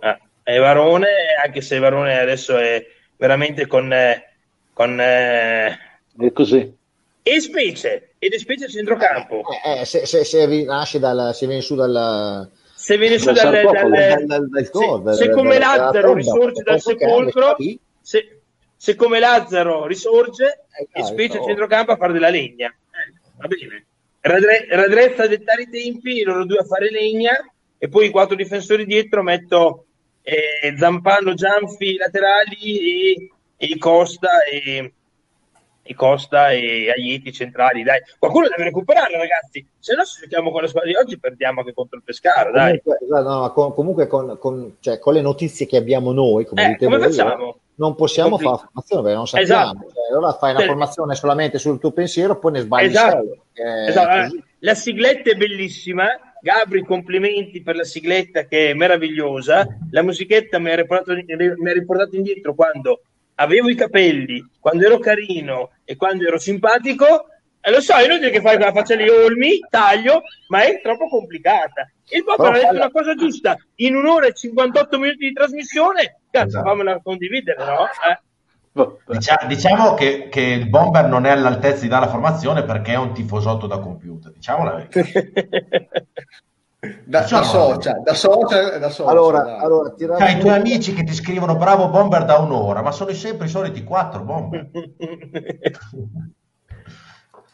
Ah, e Varone, anche se Varone adesso è veramente con, eh, con eh, È così. e specie ed è specie a centrocampo. Eh, eh, se, se, se rinasce dal, se viene su dal, Se viene su Dal dal, dal- dal, dal, dal se, se dal- come dalla- dalla Lazzaro tomba, risorge dal che sepolcro, sta lì, se, se come Lazzaro risorge Eh, e specie a centrocampo a fare della legna. Eh, va bene. Radre- Radrezza a dettare i tempi, loro due a fare legna e poi i quattro difensori dietro metto eh, Zampano, Gianfi laterali e, e Costa e, e Costa e Aieti centrali. Dai, qualcuno deve recuperare, ragazzi. Se no, se giochiamo con la squadra di oggi, perdiamo anche contro il Pescara. Dai. Comunque, no, ma con- comunque con, con- cioè, con le notizie che abbiamo noi, come Eh, dite come voi, facciamo? Non possiamo fare formazione perché non sappiamo. Esatto. Cioè, allora fai una formazione solamente sul tuo pensiero, poi ne sbagli Esatto. sei. Esatto, La sigletta è bellissima. Gabri, complimenti per la sigletta che è meravigliosa. La musichetta mi ha riportato, mi ha riportato indietro quando avevo i capelli, quando ero carino e quando ero simpatico. E lo so, è inutile che fai con la faccia di Olmi, taglio, ma è troppo complicata. Il Però ha detto falla- una cosa giusta. In un'ora e 58 minuti di trasmissione, cazzo, Esatto. fammela condividere, no? Eh. Vabbè. Dicia- diciamo che, che il bomber non è all'altezza di dare la formazione perché è un tifosotto da computer. Diciamo la verità. Da, Diciamo. da social, da social, da social. Allora, dai. allora tirare C'hai i tuoi amici che ti scrivono bravo bomber da un'ora, ma sono sempre i soliti quattro bomber.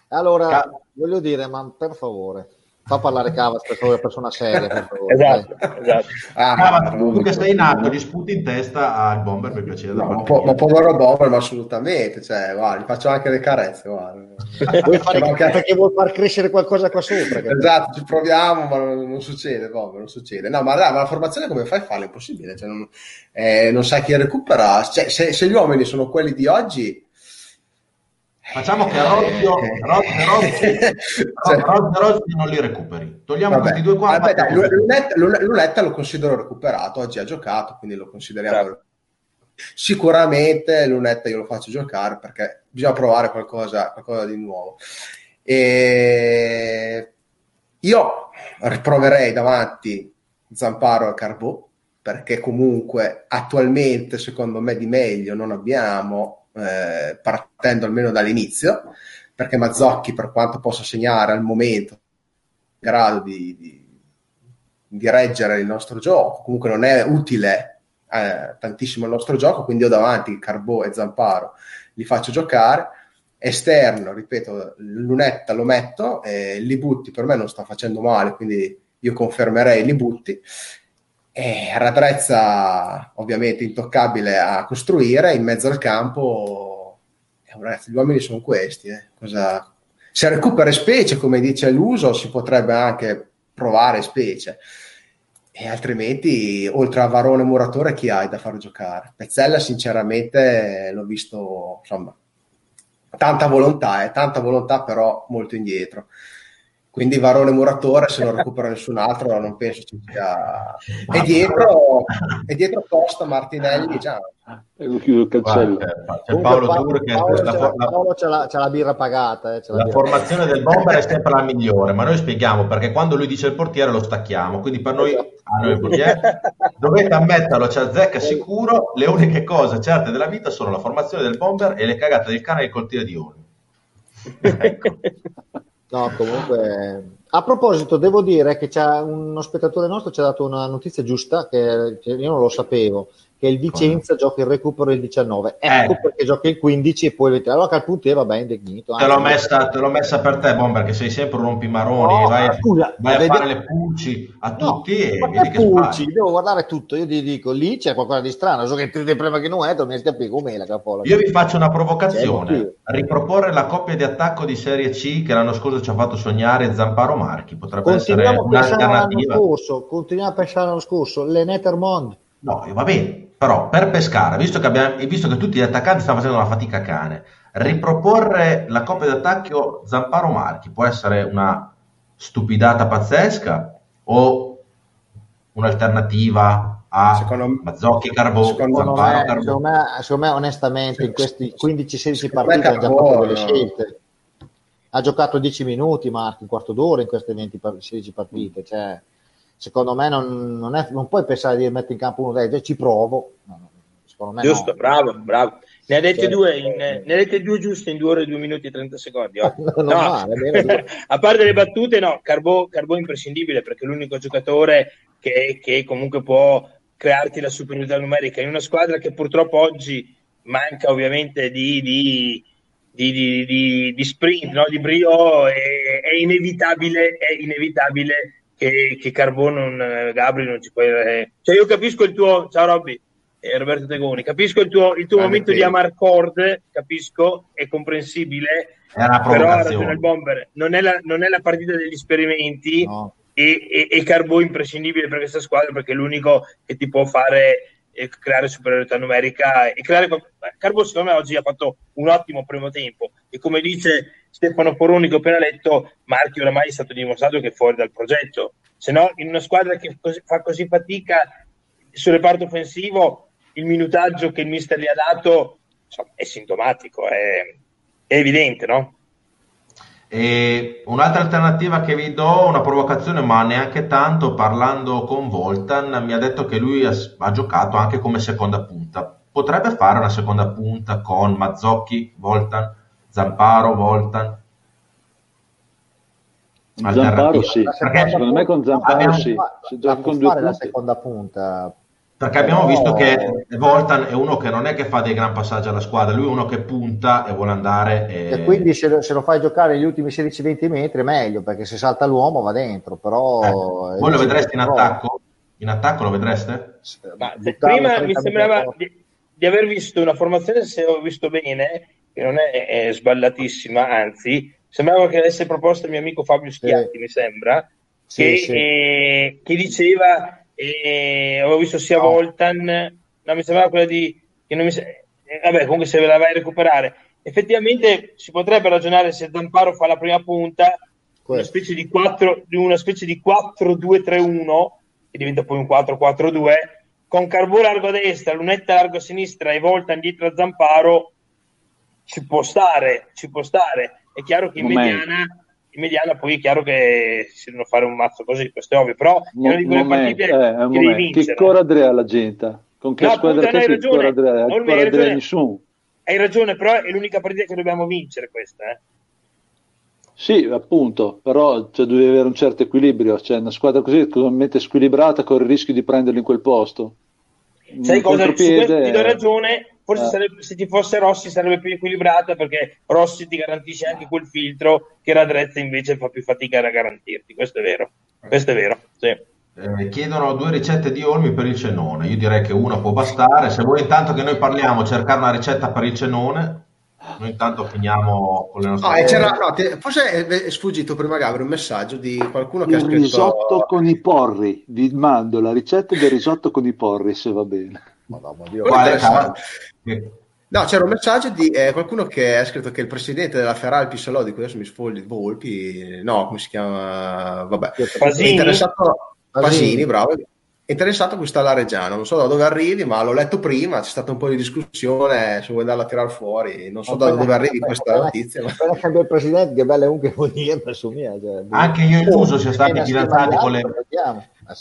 Allora, Ca- voglio dire, ma per favore, Fa parlare Cavas per favore, persona seria. Per favore. esatto, esatto. Ah, Cavas, tu che sei in atto, gli sputi in testa al bomber per piacere. No, ma, po- ma povero bomber, ma assolutamente. Cioè, guarda, gli faccio anche le carezze. vuoi fare, anche... Perché vuol far crescere qualcosa qua sopra. Esatto, ci proviamo, ma non, non succede, bomber, non succede. No, ma, dai, ma la formazione come fai a farla? È impossibile. Cioè, non, eh, non sai chi recupera. Cioè, se, se gli uomini sono quelli di oggi Facciamo che Rozio, non li recuperi. Togliamo Vabbè. questi due qua. Vabbè, dai, Lunetta, Lunetta, lo considero recuperato, oggi ha giocato, quindi lo consideriamo. Certo. Sicuramente Lunetta io lo faccio giocare perché bisogna provare qualcosa, qualcosa di nuovo. E io riproverei davanti Zamparo e Carbò perché comunque attualmente secondo me di meglio non abbiamo eh, partendo almeno dall'inizio, perché Mazzocchi, per quanto possa segnare al momento, è in grado di, di, di, reggere il nostro gioco, comunque non è utile eh, tantissimo il nostro gioco, quindi ho davanti Carbò e Zamparo, li faccio giocare. Esterno, ripeto, Lunetta lo metto, eh, Libutti per me non sta facendo male, quindi io confermerei Libutti. E Radrezza ovviamente intoccabile a costruire, in mezzo al campo eh, ragazzi, gli uomini sono questi. Eh. Cosa... Se recupera specie, come dice l'uso, si potrebbe anche provare specie. E altrimenti, oltre a Varone e Muratore, chi hai da far giocare? Pezzella, sinceramente, l'ho visto, insomma, tanta volontà, eh, tanta volontà, però molto indietro. Quindi Varone Muratore, se non recupera nessun altro, non penso ci sia. E dietro, e dietro Costa, Martinelli, già. Ecco chiudo il cancello. C'è Paolo Tur che Paolo, la, c'è, la, Paolo c'è, la, c'è la birra pagata. Eh, la, la birra formazione del bomber è sempre la migliore, ma noi spieghiamo perché quando lui dice il portiere lo stacchiamo. Quindi per noi, esatto. ah, noi il portiere, dovete ammetterlo, c'è azzecca sicuro. Le uniche cose certe della vita sono la formazione del bomber e le cagate del cane e il coltile di Olmi. ecco. No, comunque. A proposito, devo dire che uno spettatore nostro ci ha dato una notizia giusta che io non lo sapevo che il Vicenza Come? gioca il recupero il 19. Ecco eh. perché gioca il 15 e poi il Allora Calpunte va bene indegnito. Te l'ho, messa, te l'ho messa per te, Bomber, che sei sempre un rompimaroni, no, vai, scusa, vai a vedi... fare le pulci a tutti no, e vedi che pulci, devo guardare tutto. Io ti dico, lì c'è qualcosa di strano, so che ti prima che non è, mi capire com'è la capola. Io vi faccio una provocazione. Riproporre la coppia di attacco di Serie C che l'anno scorso ci ha fatto sognare Zamparo Marchi, potrebbe essere un'alternativa. Continuiamo a pensare all'anno scorso, Lenetermond. No, va bene, però per pescare, visto che, abbiamo, visto che tutti gli attaccanti stanno facendo una fatica cane, riproporre la coppia d'attacco Zamparo Marchi può essere una stupidata pazzesca o un'alternativa a secondo, Mazzocchi Carbò secondo, Zamparo, me, secondo, me, secondo me onestamente in questi 15-16 partite ha già fatto delle scelte. Ha giocato 10 minuti Marchi, un quarto d'ora in queste 20, 16 partite cioè secondo me non, non, è, non puoi pensare di mettere in campo uno dei ci provo. No, me Giusto, no. bravo, bravo. Ne ha dette cioè, due, in, ne ha dette due giuste in due ore, due minuti e 30 secondi. Oh. no, no, male, a parte le battute, no, Carbò, Carbò imprescindibile perché è l'unico giocatore che, che comunque può crearti la superiorità numerica in una squadra che purtroppo oggi manca ovviamente di, di, di, di, di sprint, no? di brio, è, è, inevitabile, è inevitabile che, che Carbone, non, eh, Gabri non ci puoi... Eh. Cioè io capisco il tuo... Ciao Robby, eh, Roberto Tegoni, capisco il tuo, il tuo momento di amarcord, capisco, è comprensibile, però ha ragione il bomber, non è, la, non è la partita degli esperimenti no. e, e, e Carbò imprescindibile per questa squadra perché è l'unico che ti può fare e creare superiorità numerica e creare Carbo secondo me oggi ha fatto un ottimo primo tempo e come dice Stefano Poroni che ho appena letto Marchi oramai è stato dimostrato che è fuori dal progetto se no in una squadra che fa così fatica sul reparto offensivo il minutaggio che il mister gli ha dato insomma, è sintomatico è, è evidente no? E un'altra alternativa che vi do, una provocazione, ma neanche tanto, parlando con Voltan, mi ha detto che lui ha, ha, giocato anche come seconda punta. Potrebbe fare una seconda punta con Mazzocchi, Voltan, Zamparo, Voltan? Zamparo sì, perché secondo me con Zamparo sì. Se giochi con due punti. la seconda punta Perché abbiamo no. visto che Voltan è uno che non è che fa dei gran passaggi alla squadra, lui è uno che punta e vuole andare. E, e quindi se lo, se lo, fai giocare gli ultimi 16-20 metri è meglio, perché se salta l'uomo va dentro. Però eh, voi lo vedreste in attacco? In attacco lo vedreste? Ma, prima mi sembrava di, di, aver visto una formazione, se ho visto bene, che non è, è sballatissima, anzi, sembrava che avesse proposto il mio amico Fabio Schiatti, sì. mi sembra, sì, che, sì. Eh, che diceva e avevo visto sia no. Voltan, no, mi sembrava quella di... Che non mi, eh, vabbè, comunque se ve la vai a recuperare. Effettivamente si potrebbe ragionare se Zamparo fa la prima punta, una specie di 4, una specie di 4-2-3-1, che diventa poi un 4-4-2, con Carbò largo a destra, Lunetta largo a sinistra e Voltan dietro a Zamparo, ci può stare, ci può stare. È chiaro che in mediana in mediana poi è chiaro che si devono fare un mazzo così, questo è ovvio, però è una di quelle partite eh, che devi vincere. Che cora Andrea la gente? Con che no, squadra appunto, che cora Andrea? Non hai ragione, nessuno. Hai ragione, però è l'unica partita che dobbiamo vincere questa, eh. Sì, appunto, però cioè, devi avere un certo equilibrio, cioè una squadra così totalmente squilibrata corre il rischio di prenderlo in quel posto. Sai cosa? Su questo ti do ragione, forse eh. sarebbe, se ci fosse Rossi sarebbe più equilibrata perché Rossi ti garantisce anche quel filtro che Radrezza invece fa più fatica a garantirti, questo è vero, questo è vero, sì. eh, chiedono due ricette di Olmi per il cenone, io direi che una può bastare, se vuoi intanto che noi parliamo cercare una ricetta per il cenone, noi intanto finiamo con le nostre no, c'era, no, te, forse è sfuggito prima Gabriele un messaggio di qualcuno che il ha scritto risotto con i porri. Vi mando la ricetta del risotto con i porri se va bene. Madonna, Dio. Quale No, c'era un messaggio di eh, qualcuno che ha scritto che il presidente della Ferrari Pissolò, adesso mi sfogli Volpi, no, come si chiama? Vabbè, Pasini, interessato, Pasini bravo, è interessato a questa Reggiano, non so da dove arrivi, ma l'ho letto prima, c'è stata un po' di discussione se vuoi andarla a tirare fuori, non so da dove arrivi questa notizia. Ma... Appena cambia il presidente, che bella un che vuol dire, mia. Cioè, Anche io e Luso siamo stati fidanzati con le...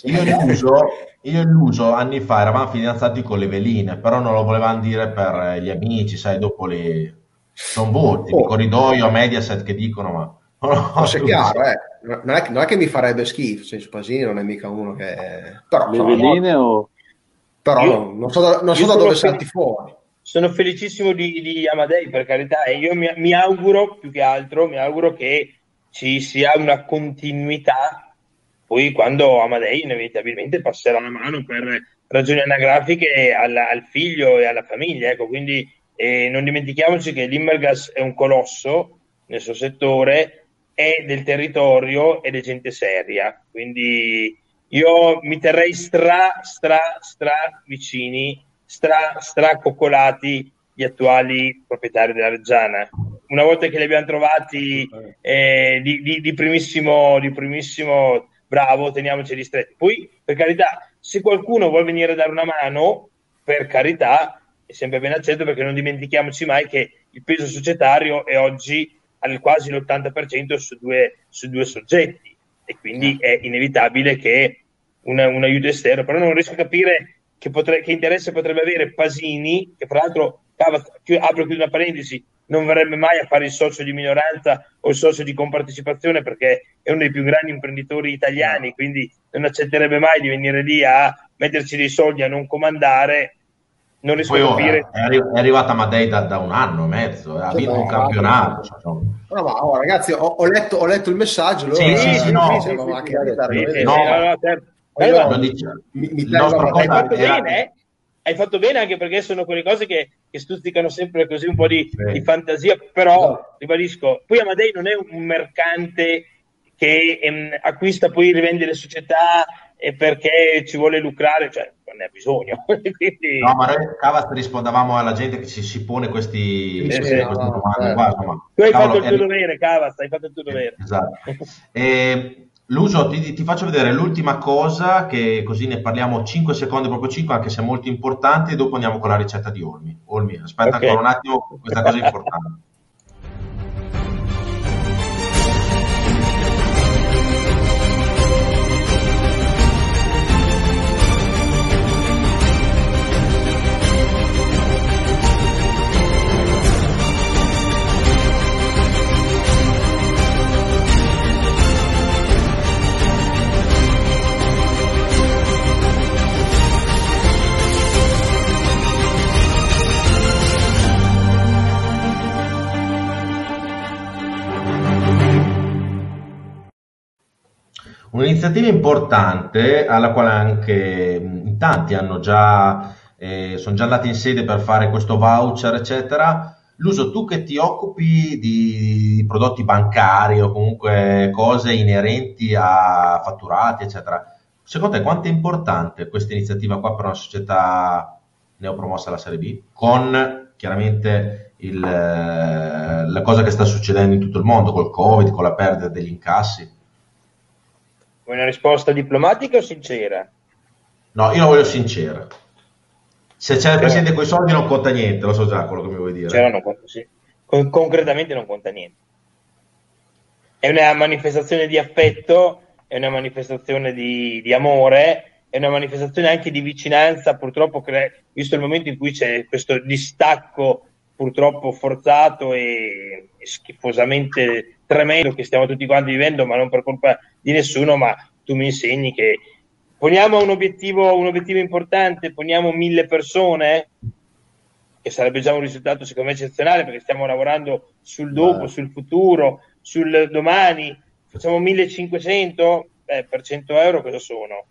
Io e, Luso, io e Luso anni fa eravamo fidanzati con le veline, però non lo volevamo dire per gli amici, sai, dopo le... sono voti, oh. corridoio, Mediaset che dicono, ma... No, no, è chiaro, eh. non, è, non, è, che mi farebbe schifo, senso Pasini non è mica uno che... Però, Le veline no, o... Però io, non so da, non so da dove salti fuori. Sono felicissimo di, di, Amadei, per carità, e io mi, mi auguro, più che altro, mi auguro che ci sia una continuità poi quando Amadei inevitabilmente passerà la mano per ragioni anagrafiche al, al figlio e alla famiglia. Ecco, quindi eh, non dimentichiamoci che l'Immergas è un colosso nel suo settore è del territorio ed è gente seria. Quindi io mi terrei stra, stra, stra vicini, stra, stra coccolati gli attuali proprietari della Reggiana. Una volta che li abbiamo trovati eh, di, di, di, primissimo, di primissimo bravo, teniamoci ristretti. Poi, per carità, se qualcuno vuole venire a dare una mano, per carità, è sempre ben accetto perché non dimentichiamoci mai che il peso societario è oggi al quasi l'80% su due, su due soggetti. E quindi è inevitabile che una, un aiuto esterno, però non riesco a capire che, potre, che interesse potrebbe avere Pasini, che fra l'altro, apro qui una parentesi, non verrebbe mai a fare il socio di minoranza o il socio di compartecipazione perché è uno dei più grandi imprenditori italiani, quindi non accetterebbe mai di venire lì a metterci dei soldi a non comandare non riesco Poi a capire. È, arri- è arrivata Madei da, da, un anno e mezzo, eh, ha vinto un campionato. Cioè, no, ma oh, ragazzi, ho, ho, letto, ho, letto, il messaggio. Allora, sì, sì, sì, no. Sì, no, hai fatto bene, eh? Hai fatto bene anche perché sono quelle cose che, che stuzzicano sempre così un po' di, di fantasia, però no. ribadisco, poi Amadei non è un mercante che ehm, acquista poi rivende le società e perché ci vuole lucrare, cioè non ne ha bisogno. Quindi... No, ma noi Cavas rispondavamo alla gente che ci si pone questi, sì, questi, no, queste domande. No, Guarda, ma, tu hai cavolo, fatto il tuo dovere, Cavas, hai fatto il tuo dovere. Esatto. e, Luso, ti, ti, faccio vedere l'ultima cosa, che così ne parliamo 5 secondi, proprio 5, anche se è molto importante, e dopo andiamo con la ricetta di Olmi. Olmi, aspetta okay. ancora un attimo, questa cosa è importante. Un'iniziativa importante alla quale anche in tanti hanno già, eh, sono già andati in sede per fare questo voucher, eccetera. L'uso tu che ti occupi di prodotti bancari o comunque cose inerenti a fatturati, eccetera. Secondo te quanto è importante questa iniziativa qua per una società neopromossa alla Serie B? Con chiaramente il, eh, la cosa che sta succedendo in tutto il mondo, col Covid, con la perdita degli incassi. Vuoi una risposta diplomatica o sincera? No, io la voglio sincera. Se c'è il presidente con i soldi non conta niente, lo so già quello che mi vuoi dire. Cioè, non conta, sì. Con- concretamente non conta niente. È una manifestazione di affetto, è una manifestazione di, di amore, è una manifestazione anche di vicinanza, purtroppo, cre- visto il momento in cui c'è questo distacco purtroppo forzato e, e schifosamente tremendo che stiamo tutti quanti vivendo, ma non per colpa di nessuno, ma tu mi insegni che poniamo un obiettivo, un obiettivo importante, poniamo mille persone, che sarebbe già un risultato secondo me eccezionale perché stiamo lavorando sul dopo, sul futuro, sul domani, facciamo 1500, beh, per 100 euro cosa sono?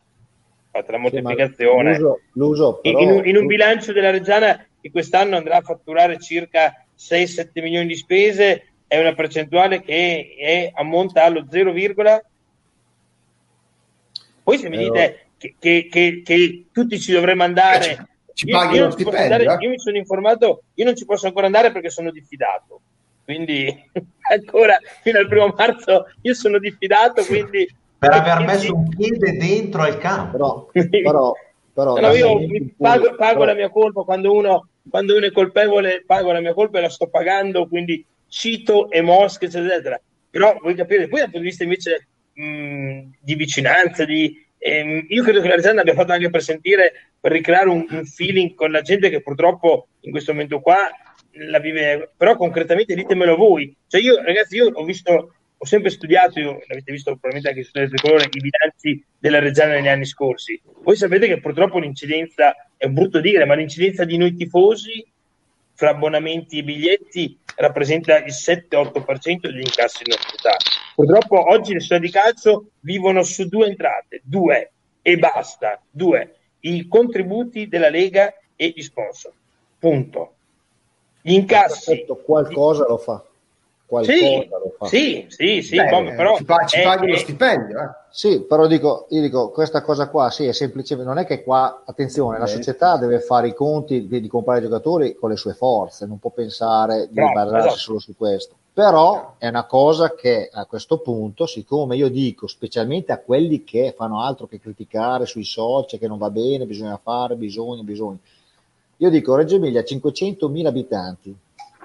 Fate la moltiplicazione. L'uso, l'uso però, in, in, un bilancio della Reggiana che quest'anno andrà a fatturare circa 6-7 milioni di spese, è una percentuale che è, ammonta allo 0, poi se mi dite che, che, che, che tutti ci dovremmo andare, ci io, paghi io non ci posso andare, eh? io mi sono informato, io non ci posso ancora andare perché sono diffidato. Quindi ancora fino al primo marzo io sono diffidato, quindi Per aver messo un piede dentro al campo. però, però, però No, io pago, pago però- la mia colpa quando uno, quando uno è colpevole, pago la mia colpa e la sto pagando, quindi cito e mosche, eccetera, eccetera. Però voi capite, poi dal punto di vista invece mh, di vicinanza, di, ehm, io credo che la Reggiana abbia fatto anche per sentire, per ricreare un, un feeling con la gente che purtroppo in questo momento qua la vive, però concretamente ditemelo voi. Cioè io, ragazzi, io ho visto, ho sempre studiato, io, l'avete visto probabilmente anche su Teletricolore, i bilanci della Reggiana negli anni scorsi. Voi sapete che purtroppo l'incidenza, è brutto dire, ma l'incidenza di noi tifosi fra abbonamenti e biglietti rappresenta il 7-8% degli incassi in società. Purtroppo oggi le società di calcio vivono su due entrate, due e basta, due, i contributi della Lega e gli sponsor. Punto. Gli incassi Perfetto, qualcosa lo fa. Qualcosa sì, lo fa. sì, sì, sì, Beh, Bob, però ci, pa- ci è- paghi lo stipendio, eh. Sì, però dico, io dico, questa cosa qua, sì, è semplicemente, non è che qua, attenzione, la Eh. società deve fare i conti di, di comprare giocatori con le sue forze, non può pensare di Bravo, basarsi esatto. solo su questo. Però è una cosa che a questo punto, siccome io dico, specialmente a quelli che fanno altro che criticare sui social, che non va bene, bisogna fare, bisogna, bisogna. Io dico, Reggio Emilia ha 500.000 abitanti,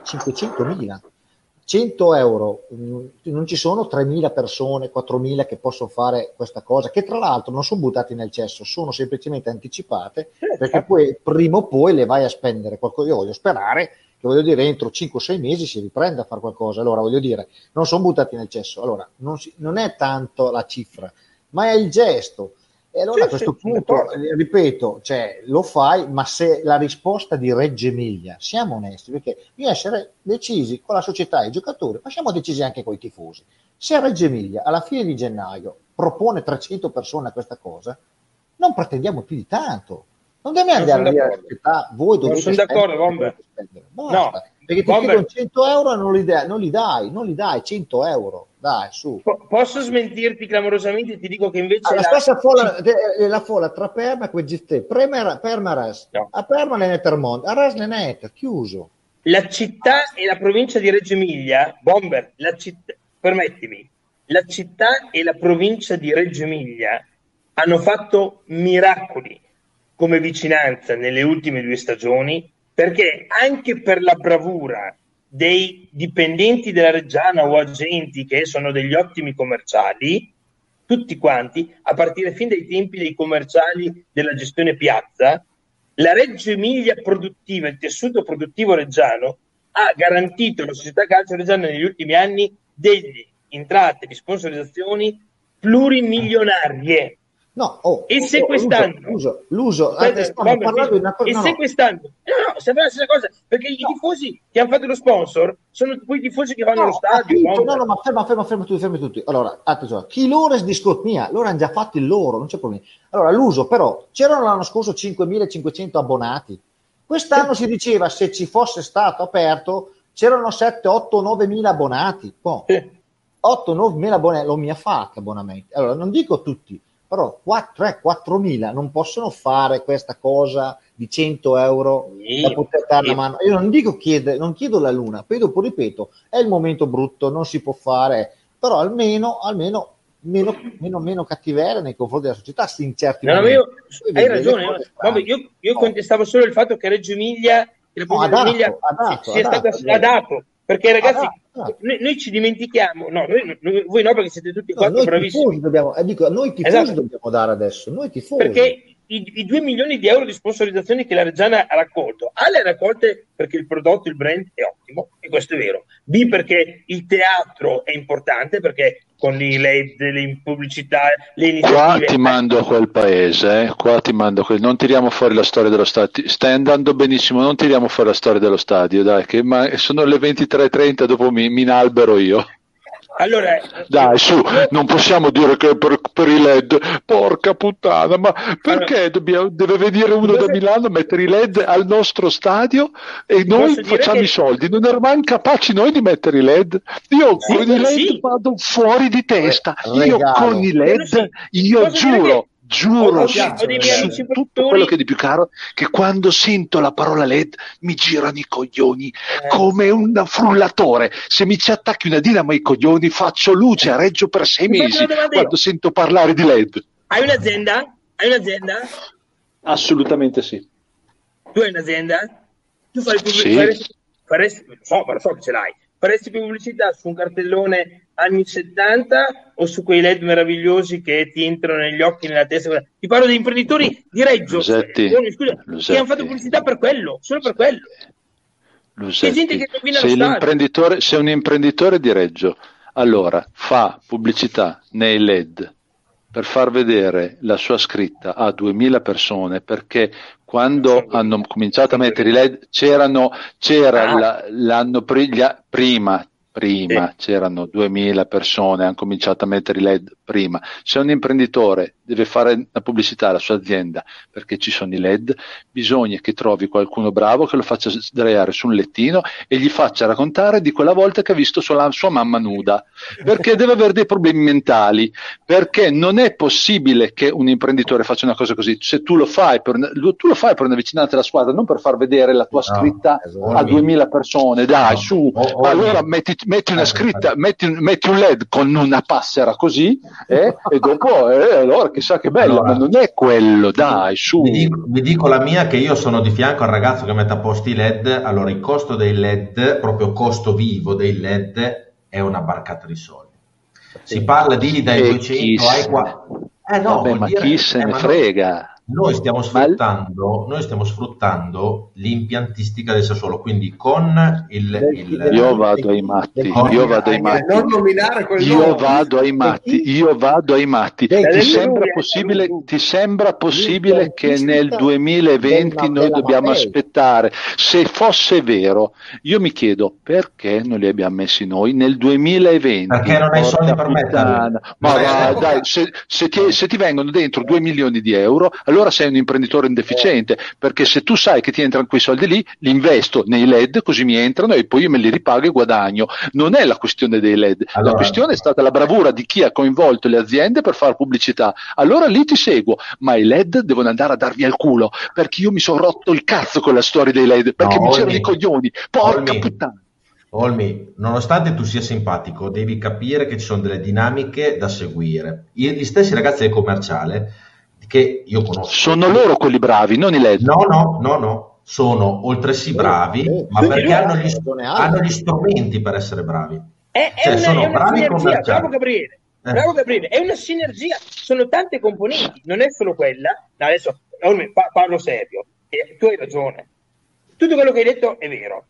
500.000. 100 euro, non ci sono 3.000 persone, 4.000 che possono fare questa cosa, che tra l'altro non sono buttati nel cesso, sono semplicemente anticipate, perché poi prima o poi le vai a spendere qualcosa. Io voglio sperare che voglio dire entro 5-6 mesi si riprenda a fare qualcosa. Allora voglio dire, non sono buttati nel cesso. Allora non, si- non è tanto la cifra, ma è il gesto. E allora Sì, a questo sì, punto, eh, ripeto, cioè, lo fai, ma se la risposta di Reggio Emilia, siamo onesti, perché bisogna essere decisi con la società e i giocatori, ma siamo decisi anche con i tifosi. Se Reggio Emilia alla fine di gennaio propone 300 persone a questa cosa, non pretendiamo più di tanto. Non Non andare alla società, voi dovete sono d'accordo. Basta. No, perché ti Bomber. chiedono 100 euro e non li, dai, non li dai, non li dai 100 euro, dai, su. Po- posso smentirti clamorosamente ti dico che invece Ah, la la- stessa folla, eh, la folla tra Perma e GT, Perma, Perma Res, No. a Perma ne è Termont, a Res ne è chiuso. la città e la provincia di Reggio Emilia, Bomber, la città, permettimi, la città e la provincia di Reggio Emilia hanno fatto miracoli come vicinanza nelle ultime due stagioni perché anche per la bravura dei dipendenti della Reggiana o agenti che sono degli ottimi commerciali, tutti quanti, a partire fin dai tempi dei commerciali della gestione piazza, la Reggio Emilia produttiva, il tessuto produttivo reggiano, ha garantito alla società calcio reggiana negli ultimi anni delle entrate di sponsorizzazioni plurimilionarie. No, oh, e se quest'anno l'uso, l'uso, Aspetta, vabbè, parlando di una e no, se no. quest'anno no no sembra la stessa cosa perché i tifosi che hanno fatto lo sponsor sono quei tifosi che vanno No, allo stadio capito, no? no, ma ferma, ferma, ferma tutti, fermi tutti. Allora, attenzione, chi loro è discordia, loro hanno già fatto il loro, non c'è problema. Allora, l'uso, però, c'erano l'anno scorso 5.500 abbonati. Quest'anno si diceva se ci fosse stato aperto c'erano 7, 8, 9.000 abbonati. Boh, Sì. 8, 9.000 abbonati, lo mia fa che abbonamenti. Allora, non dico tutti, però 4, 4.000 non possono fare questa cosa di 100 euro Sì, da poter dare sì. una mano. Io non dico chiede, non chiedo la luna, poi dopo ripeto, è il momento brutto, non si può fare, però almeno, almeno meno, meno, meno cattiveria nei confronti della società in certi No, no, momenti. io, hai ragione. strane. io, io No. contestavo solo il fatto che Reggio Emilia, che la No, adatto, Emilia adatto, sia adatto, stata adatto. Perché ragazzi, Adatto. noi, noi ci dimentichiamo, no, noi- noi- voi no perché siete tutti No, quattro noi bravissimi. tifosi dobbiamo, eh, dico, noi tifosi Esatto. dobbiamo dare adesso, noi tifosi. Perché i, i 2 milioni di euro di sponsorizzazioni che la Reggiana ha raccolto, A le ha raccolte perché il prodotto, il brand è ottimo, e questo è vero. B perché il teatro è importante, perché con i LED, le pubblicità, le Qua ti mando a quel paese, eh. qua ti mando quel... non tiriamo fuori la storia dello stadio, stai andando benissimo, non tiriamo fuori la storia dello stadio, dai, che ma... sono le 23.30, dopo mi, mi inalbero io. Allora, Dai, su, non possiamo dire che per, per i LED, porca puttana, ma perché dobbiamo- deve venire uno da Milano a mettere i LED al nostro stadio e noi facciamo che- i soldi? Non eravamo capaci noi di mettere i LED? Io Sì, con i LED sì. vado fuori di testa, io Regalo. con i LED, Sì. io giuro, che- giuro su, su tutto quello che è di più caro, che quando sento la parola LED mi girano i coglioni Eh. come un frullatore. Se mi ci attacchi una dinamo ai coglioni, faccio luce a Reggio per sei mesi quando sento parlare di LED. hai un'azienda? Hai un'azienda? Assolutamente sì. Tu hai un'azienda? Tu fai pubblic- Sì. faresti, faresti, so, so che ce l'hai. Faresti pubblicità su un cartellone anni 70 o su quei LED meravigliosi che ti entrano negli occhi, nella testa? Ti parlo di imprenditori di Reggio. Lusetti, scusa, che Lusetti. hanno fatto pubblicità per quello, solo per quello. Lusetti, che se, se un imprenditore di Reggio allora fa pubblicità nei LED per far vedere la sua scritta a 2000 persone perché quando hanno cominciato a mettere i LED c'erano c'era Ah. la- l'anno pri- gli prima prima Sì. c'erano 2000 persone hanno cominciato a mettere i LED prima se un imprenditore deve fare una pubblicità alla sua azienda perché ci sono i LED bisogna che trovi qualcuno bravo che lo faccia sdraiare su un lettino e gli faccia raccontare di quella volta che ha visto sua, sua mamma nuda perché deve avere dei problemi mentali perché non è possibile che un imprenditore faccia una cosa così se tu lo fai per, tu lo fai per una vicinanza alla squadra non per far vedere la tua No, scritta esatto. a 2000 persone dai No. su O- o- allora metti, metti una Eh, scritta metti, un- metti un led con una passera così eh, e dopo eh, allora chissà che bello Allora, ma non è quello dai su Vi dico, vi dico la mia che io sono di fianco al ragazzo che mette a posto i LED. Allora, il costo dei LED, proprio costo vivo dei LED, è una barcata di soldi. Si parla di dai E 200 chi ai se- 4. Eh no, Vabbè, ma dire- chi se eh, ne ma frega Noi stiamo sfruttando, noi stiamo sfruttando l'impiantistica del Sassuolo, quindi con il, il- io vado ai matti io vado ai matti non nominare quel Io vado ai matti, io vado ai matti. Ti sembra possibile, ti sembra possibile che nel L'impiantistica 2020 della- noi dobbiamo aspettare? Se fosse vero, io mi chiedo perché non li abbiamo messi noi nel 2020? Perché non hai soldi per metterli. Ma dai, se, se ti, se ti vengono dentro 2 milioni di euro, allora sei un imprenditore indeficiente, perché se tu sai che ti entrano quei soldi lì, li investo nei LED, così mi entrano e poi io me li ripago e guadagno. Non è la questione dei LED, la Allora- questione è stata la bravura di chi ha coinvolto le aziende per fare pubblicità. Allora lì ti seguo, ma i LED devono andare a darvi al culo, perché io mi sono rotto il cazzo con la storia dei LED, perché No, mi c'erano i coglioni. Porca Olmi. puttana. Olmi, nonostante tu sia simpatico, devi capire che ci sono delle dinamiche da seguire. Gli stessi ragazzi del commerciale che io conosco. Sono loro quelli bravi, non i LED. No, no, no, no, sono oltresì bravi, sì. ma perché hanno gli, hanno gli strumenti per essere bravi. È, è Cioè, una, sono è una bravi sinergia, bravo Gabriele, Eh. bravo Gabriele, è una sinergia, sono tante componenti, non è solo quella. No, adesso parlo serio, e tu hai ragione, tutto quello che hai detto è vero,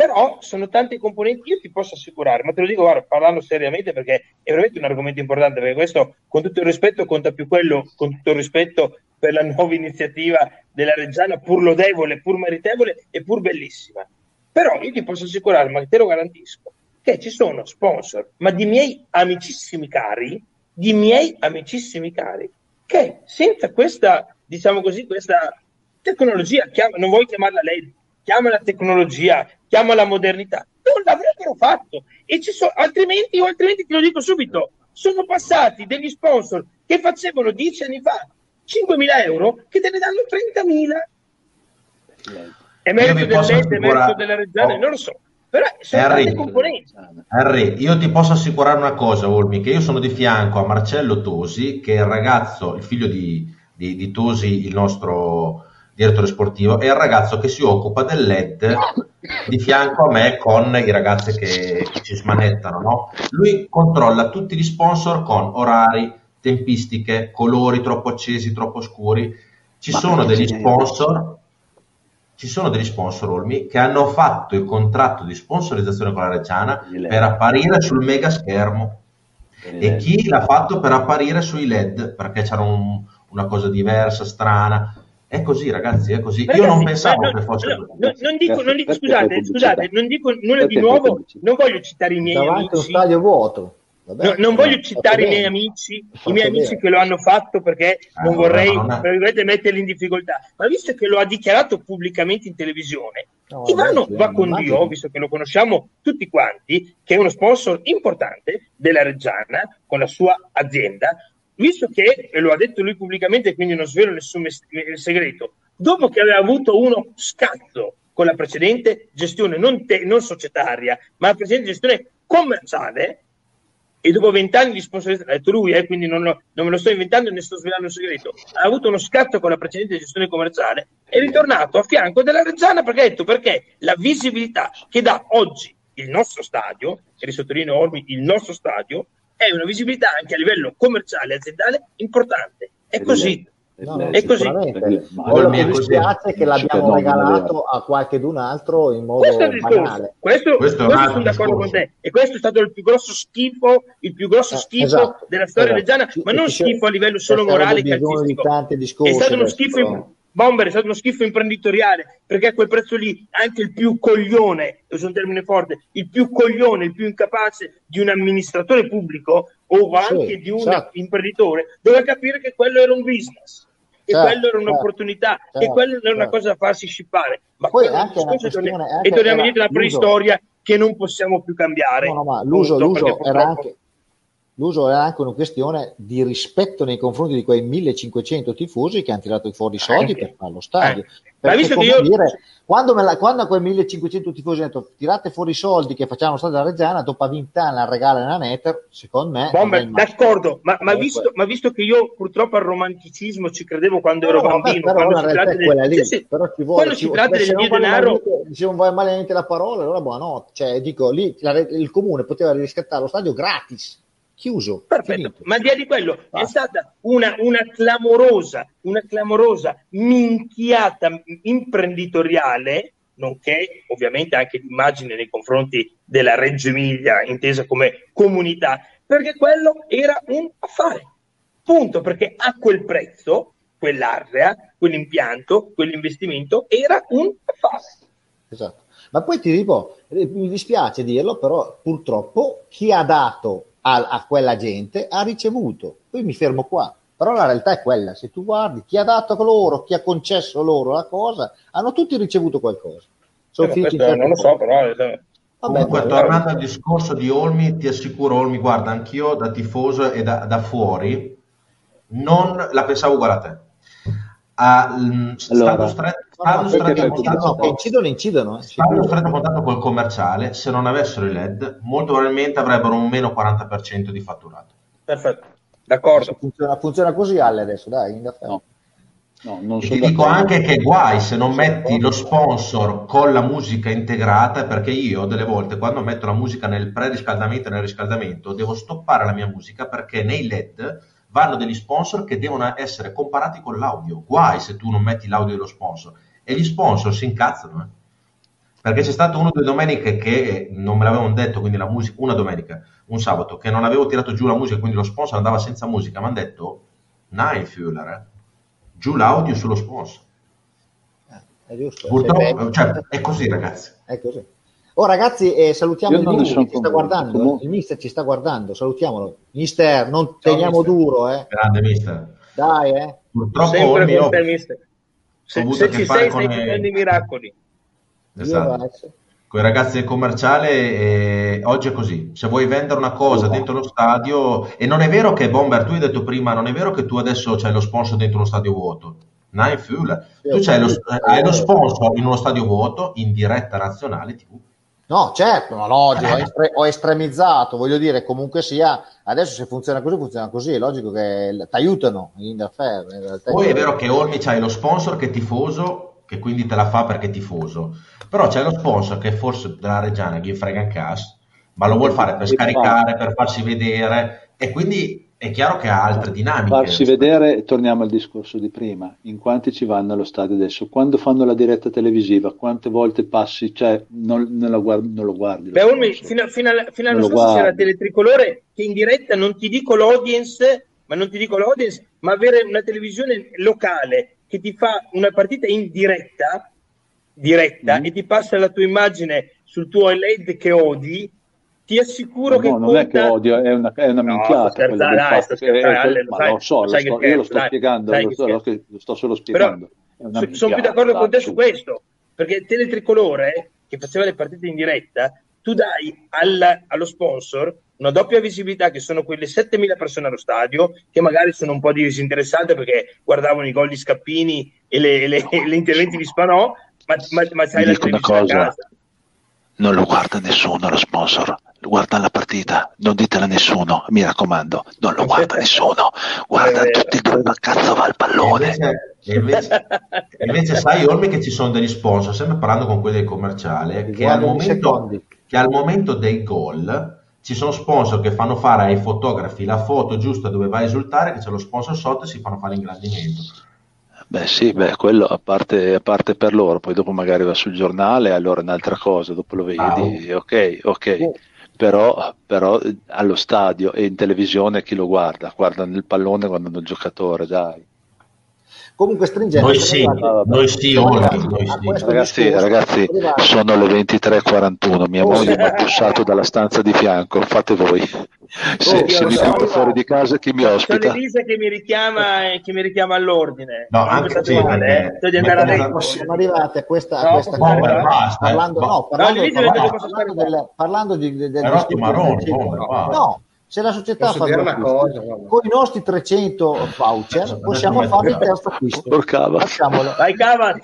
però sono tanti componenti, io ti posso assicurare, ma te lo dico guarda, parlando seriamente perché è veramente un argomento importante, perché questo con tutto il rispetto conta più quello, con tutto il rispetto per la nuova iniziativa della Reggiana, pur lodevole, pur meritevole e pur bellissima. Però io ti posso assicurare, ma te lo garantisco, che ci sono sponsor, ma di miei amicissimi cari, di miei amicissimi cari, che senza questa, diciamo così, questa tecnologia, chiama, non vuoi chiamarla LED, chiama la tecnologia, chiama la modernità, non l'avrebbero fatto. E ci sono, altrimenti, o altrimenti ti lo dico subito, sono passati degli sponsor che facevano dieci anni fa 5.000 euro che te ne danno 30.000. È merito del è merito della regione, oh. non lo so. Però sono Harry, componenti. Harry, io ti posso assicurare una cosa, Olmi, che io sono di fianco a Marcello Tosi, che è il ragazzo, il figlio di, di, di Tosi, il nostro direttore sportivo, è il ragazzo che si occupa del LED di fianco a me con i ragazzi che, che ci smanettano. No? Lui controlla tutti gli sponsor con orari, tempistiche, colori troppo accesi, troppo scuri. Ci Ma sono degli sponsor ci sono degli sponsor Olmi che hanno fatto il contratto di sponsorizzazione con la Reggiana per apparire sul mega schermo e chi l'ha fatto per apparire sui LED perché c'era un, una cosa diversa, strana è così, ragazzi, è così. Ragazzi, Io non pensavo no, che fosse no, no, non dico, non dico, scusate, scusate, non dico nulla di nuovo, non voglio citare i miei Davanti amici. stadio vuoto. Vabbè, no, non voglio citare i miei amici, i miei amici che lo hanno fatto perché ah, non vorrei non è... metterli in difficoltà, ma visto che lo ha dichiarato pubblicamente in televisione, no, Ivano va con Dio, visto che lo conosciamo tutti quanti, che è uno sponsor importante della Reggiana con la sua azienda, visto che, e lo ha detto lui pubblicamente, quindi non svelo nessun segreto, dopo che aveva avuto uno scatto con la precedente gestione, non, te, non societaria, ma la precedente gestione commerciale, e dopo vent'anni di sponsorizzazione, ha detto lui, eh, quindi non, lo, non, me lo sto inventando e ne sto svelando un segreto, ha avuto uno scatto con la precedente gestione commerciale, è ritornato a fianco della Reggiana perché ha detto perché la visibilità che dà oggi il nostro stadio, e risottolineo Ormi, il nostro stadio, è una visibilità anche a livello commerciale e aziendale importante. È così. No, no, è così. Quello che mi spiace è che l'abbiamo regalato a qualche d'un altro in modo questo banale. Questo, questo, questo sono d'accordo con te. E questo è stato il più grosso schifo, il più grosso eh, schifo esatto, della storia esatto. reggiana, ma non schifo a livello solo morale e calcistico. È stato uno schifo in, Bomber è stato uno schifo imprenditoriale perché a quel prezzo lì anche il più coglione, uso un termine forte, il più coglione, il più incapace di un amministratore pubblico o anche sì, di un esatto. imprenditore doveva capire che quello era un business, che certo, quello era un'opportunità, certo, che quello era una certo. cosa da farsi scippare. Ma poi anche una questione, anche e torniamo indietro alla preistoria che non possiamo più cambiare. No, no, ma l'uso, l'uso era anche l'uso era anche una questione di rispetto nei confronti di quei 1500 tifosi che hanno tirato fuori i soldi anche. per fare lo stadio. Eh. Ma visto che io... dire, quando, la, quando, a quei 1500 tifosi hanno detto tirate fuori i soldi che facciamo lo stadio della Reggiana, dopo 20 anni la regala nella Netter, secondo me... Bomber, d'accordo, ma, ma, visto, ma, visto, che io purtroppo al romanticismo ci credevo quando no, ero no, bambino, però quando si tratta del, lì, sì, però ci vuole, ci, tratta del mio denaro... Se non vuoi malamente la parola, allora buonanotte. Cioè, dico, lì la, il comune poteva riscattare lo stadio gratis chiuso. Perfetto, finito. ma al di là di quello ah. è stata una, una, clamorosa, una clamorosa minchiata imprenditoriale, nonché ovviamente anche l'immagine nei confronti della Reggio Emilia, intesa come comunità, perché quello era un affare. Punto, perché a quel prezzo, quell'area, quell'impianto, quell'investimento era un affare. Esatto. Ma poi ti dico, eh, mi dispiace dirlo, però purtroppo chi ha dato a, a quella gente ha ricevuto. Poi mi fermo qua. Però la realtà è quella, se tu guardi chi ha dato loro, chi ha concesso loro la cosa, hanno tutti ricevuto qualcosa. Sono eh, questo non lo so, però... Eh, Comunque, tornando al discorso di Olmi, ti assicuro, Olmi, guarda, anch'io da tifoso e da, da fuori non la pensavo uguale a te. Uh, allora, stretto, stanno stretto contatto no, incidono, incidono. Eh, stanno stretto contatto col commerciale, se non avessero i LED, molto probabilmente avrebbero un meno 40% di fatturato. Perfetto, d'accordo. Funziona, funziona così Ale adesso, dai. No. No, ti dico anche che guai se non metti lo sponsor con la musica integrata, perché io delle volte quando metto la musica nel preriscaldamento e nel riscaldamento devo stoppare la mia musica perché nei LED vanno degli sponsor che devono essere comparati con l'audio. Guai se tu non metti l'audio dello sponsor. E gli sponsor si incazzano. Eh. Perché c'è stato uno o due domeniche che non me l'avevano detto, quindi la musica, una domenica, un sabato, che non avevo tirato giù la musica, quindi lo sponsor andava senza musica, mi hanno detto, Nine Fuller, eh? giù l'audio sullo sponsor. Eh, è giusto. Purtroppo, cioè, è così ragazzi. È così. Oh ragazzi, eh, salutiamo Io il Mister ci sta guardando. Comunque- Il mister ci sta guardando, salutiamolo. Mister, non teniamo mister. duro, eh. Grande mister. Dai, eh. Purtroppo Sempre con te, mister. Ho Se, avuto se a che ci fare sei, con stai le- facendo i miracoli. esatto. Con i ragazzi del commerciale eh, oggi è così. Se vuoi vendere una cosa dentro lo stadio e non è vero che Bomber tu hai detto prima non è vero che tu adesso c'hai lo sponsor dentro uno stadio vuoto. Nine Fuel. Tu c'hai lo, hai lo sponsor in uno stadio vuoto in diretta nazionale tv No, certo, ma logico, ho, estre- ho estremizzato, voglio dire, comunque sia, adesso se funziona così, funziona così, è logico che ti aiutano in affair. In realtà. poi è vero che Olmi c'hai lo sponsor che è tifoso che quindi te la fa perché è tifoso però c'è lo sponsor che forse della Reggiana gli frega un cazzo ma lo vuol fare per scaricare per farsi vedere e quindi è chiaro che ha altre dinamiche farsi vedere, torniamo al discorso di prima, in quanti ci vanno allo stadio adesso, quando fanno la diretta televisiva, quante volte passi, cioè non, non, la guardi, non lo guardi. lo Beh, Olmi, fino, fino, alla- fino all'anno lo scorso c'era. Teletricolore che in diretta non ti dico l'audience, ma non ti dico l'audience, ma avere una televisione locale che ti fa una partita in diretta, diretta Mm. e ti passa la tua immagine sul tuo LED che odi, ti assicuro Ma che no, non è che conta- odio, è una, è una No, minchiata del dai, sto che- scherzando, ma lo so, lo sto, io lo sto dai, spiegando, sai lo sto, lo, sto solo Però spiegando. So- sono più d'accordo con te dai, su questo, perché Teletricolore, che faceva le partite in diretta, tu dai al- allo sponsor una doppia visibilità che sono quelle 7.000 persone allo stadio, che magari sono un po' disinteressate perché guardavano i gol di Scappini e le, le- e gli interventi di Spanò, ma, ma, ma sai Vi la televisione a cosa. casa. Non lo guarda nessuno lo sponsor, guarda la partita, non ditela a nessuno, mi raccomando, non lo guarda nessuno, guarda Eh, tutti dove cazzo va il pallone. invece, e invece- e invece sai Olmi che ci sono degli sponsor, sempre parlando con quelli del commerciale, che al, momento, che al momento dei gol ci sono sponsor che fanno fare ai fotografi la foto giusta dove va a esultare, che c'è lo sponsor sotto e si fanno fare l'ingrandimento. Beh sì, beh, quello a parte, a parte per loro, poi dopo magari va sul giornale, allora è un'altra cosa, dopo lo vedi, ok, ok, però, però eh, allo stadio e in televisione chi lo guarda? Guardano il pallone, guardano il giocatore, dai. Comunque stringendo. Noi sì, noi sì, noi Ragazzi, discorso, ragazzi, sono le 23.41, mia Oh, moglie sì. mi ha bussato dalla stanza di fianco, fate voi. Se, Oh, se mi siamo butto fuori di casa chi mi C'è ospita? Elisa che mi richiama, che mi richiama all'ordine. No, Non anche sì, male, eh. Andare siamo arrivati a questa, No, questa Bomber, cosa. basta, parlando, no, parlando, No, parlando, parlando parlando di, del Hai rotto i discorso marroni, del cibo. Bomber, basta. no, se la società Posso fa una acquisti, cosa? Con i nostri 300 voucher possiamo fare il terzo acquisto Porcava. facciamolo Vai, cavati.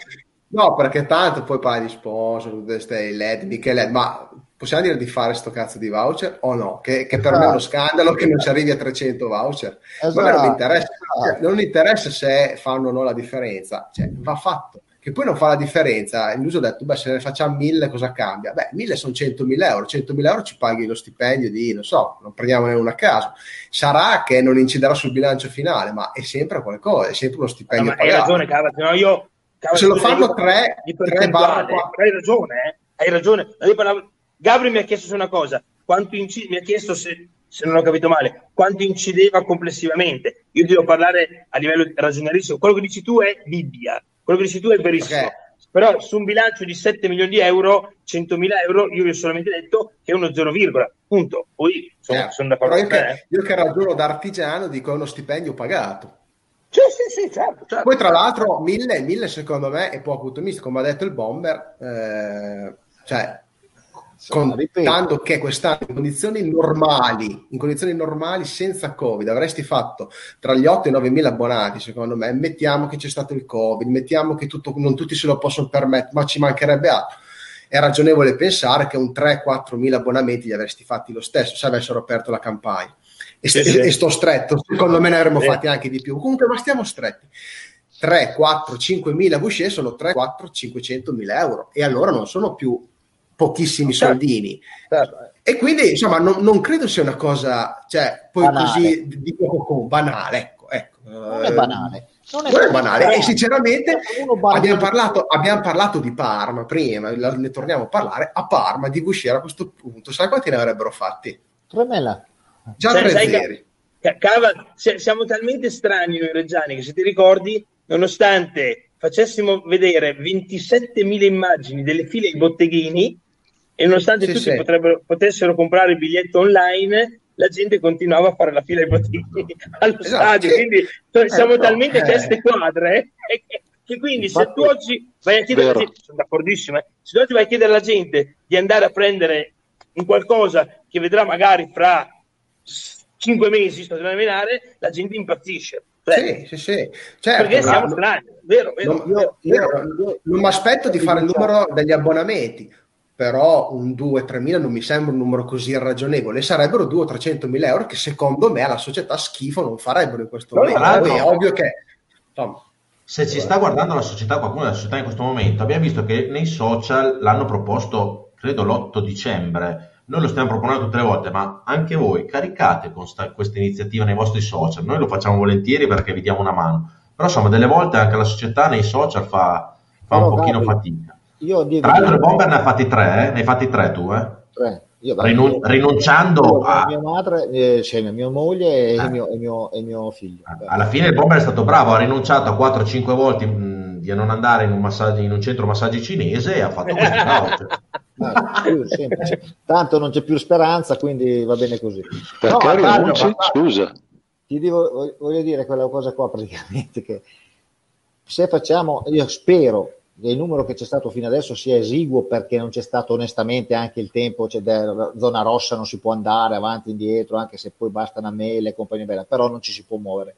No, perché tanto poi parli di sponsor, tutte LED, mica LED, ma possiamo dire di fare sto cazzo di voucher o no? Che, che per me è uno scandalo che non ci arrivi a 300 voucher. A me non mi Esatto. interessa, cioè, non interessa se fanno o no la differenza, cioè, va fatto. Che poi non fa la differenza, l'uso ho detto, beh, se ne facciamo 1000 cosa cambia? Beh, 1000 sono 100.000 euro, 100.000 euro ci paghi lo stipendio di, non so, non prendiamone una a caso. Sarà che non inciderà sul bilancio finale, ma è sempre qualcosa, è sempre uno No, stipendio ma hai ragione, cavati. No, io, cavati, Se lo fanno tre- tre barra. Hai ragione, eh? Hai ragione. No, parlavo- Gabri mi ha chiesto su una cosa. Quanto inci- mi ha chiesto se, se non ho capito male, quanto incideva complessivamente. Io devo parlare a livello ragionieristico. Quello che dici tu è Bibbia. Quello che dici tu è verissimo. Ok. Però su un bilancio di 7 milioni di euro, 100.000 euro, io vi ho solamente detto che è uno 0, punto. Poi sono, Eh, sono d'accordo con te. eh. io che ragiono da artigiano dico è uno stipendio pagato. Sì, sì, sì, certo, certo. Poi tra l'altro 1000, 1000 secondo me è poco ottimista, come ha detto il Bomber, eh, cioè Insomma, contando che quest'anno in condizioni normali, in condizioni normali senza Covid, avresti fatto tra gli 8 e i 9 mila abbonati, secondo me, mettiamo che c'è stato il Covid, mettiamo che tutto, non tutti se lo possono permettere, ma ci mancherebbe altro. È ragionevole pensare che un 3-4 mila abbonamenti li avresti fatti lo stesso se avessero aperto la campagna. E, Sì, sì. e sto stretto, secondo me ne avremmo Sì. fatti anche di più. Comunque, ma stiamo stretti. 3, 4, 5 mila Boucher sono 3, 4, 500 mila euro e allora non sono più pochissimi Certo. soldini. certo, E quindi, insomma, non, non credo sia una cosa, cioè, poi Banale. così di poco con- banale, ecco, ecco. non è Eh, banale Non è, non è banale. E sinceramente abbiamo parlato, abbiamo parlato, di Parma prima, ne torniamo a parlare. A Parma di uscire a questo punto, sai quanti ne avrebbero fatti? Tremela. Già cioè, tre zeri. Cava, siamo talmente strani noi reggiani che se ti ricordi, nonostante facessimo vedere 27.000 immagini delle file ai botteghini e nonostante sì, tutti sì. potessero comprare il biglietto online, la gente continuava a fare la fila ai botteghini allo esatto. stadio. Quindi cioè, siamo eh, talmente eh. teste quadre eh, che, che quindi Infatti, se tu oggi vai a chiedere alla gente, sono d'accordissimo, eh, se tu oggi vai a chiedere alla gente di andare a prendere un qualcosa che vedrà magari fra cinque mesi, sto a menare, la gente impazzisce. Sì, sì, sì. Certo, perché siamo strani, vero, vero, non, vero, io, io, non mi aspetto di fare il numero degli abbonamenti, però un 2-3 mila non mi sembra un numero così irragionevole, sarebbero 200-300 mila euro che secondo me alla società schifo non farebbero in questo momento. Poi è ovvio che... Insomma, se ci sta guardando la società, qualcuno della società in questo momento, abbiamo visto che nei social l'hanno proposto, credo l'8 dicembre, noi lo stiamo proponendo tutte le volte, ma anche voi caricate sta- questa iniziativa nei vostri social. Noi lo facciamo volentieri perché vi diamo una mano. Però insomma, delle volte anche la società nei social fa, fa un pochino Gabi, fatica. Io Tra l'altro, il Bomber ne ha fatti tre, eh? ne hai fatti tre tu, eh? Tre. Io, Rinun- io, rinunciando io, a mia madre, eh, cioè mia moglie e, eh. mio, e, mio, e mio figlio. Alla fine il Bomber è stato bravo, ha rinunciato a 4-5 volte mh, di non andare in un, massaggio, in un centro massaggi cinese e ha fatto questo. no, Tanto non c'è più speranza, quindi va bene così. Perché no, rinunci? Scusa. Ti devo, voglio dire quella cosa qua praticamente che se facciamo, io spero il numero che c'è stato fino adesso sia esiguo perché non c'è stato onestamente anche il tempo, c'è della zona rossa non si può andare avanti e indietro, anche se poi basta una mail e compagnia bella, però non ci si può muovere.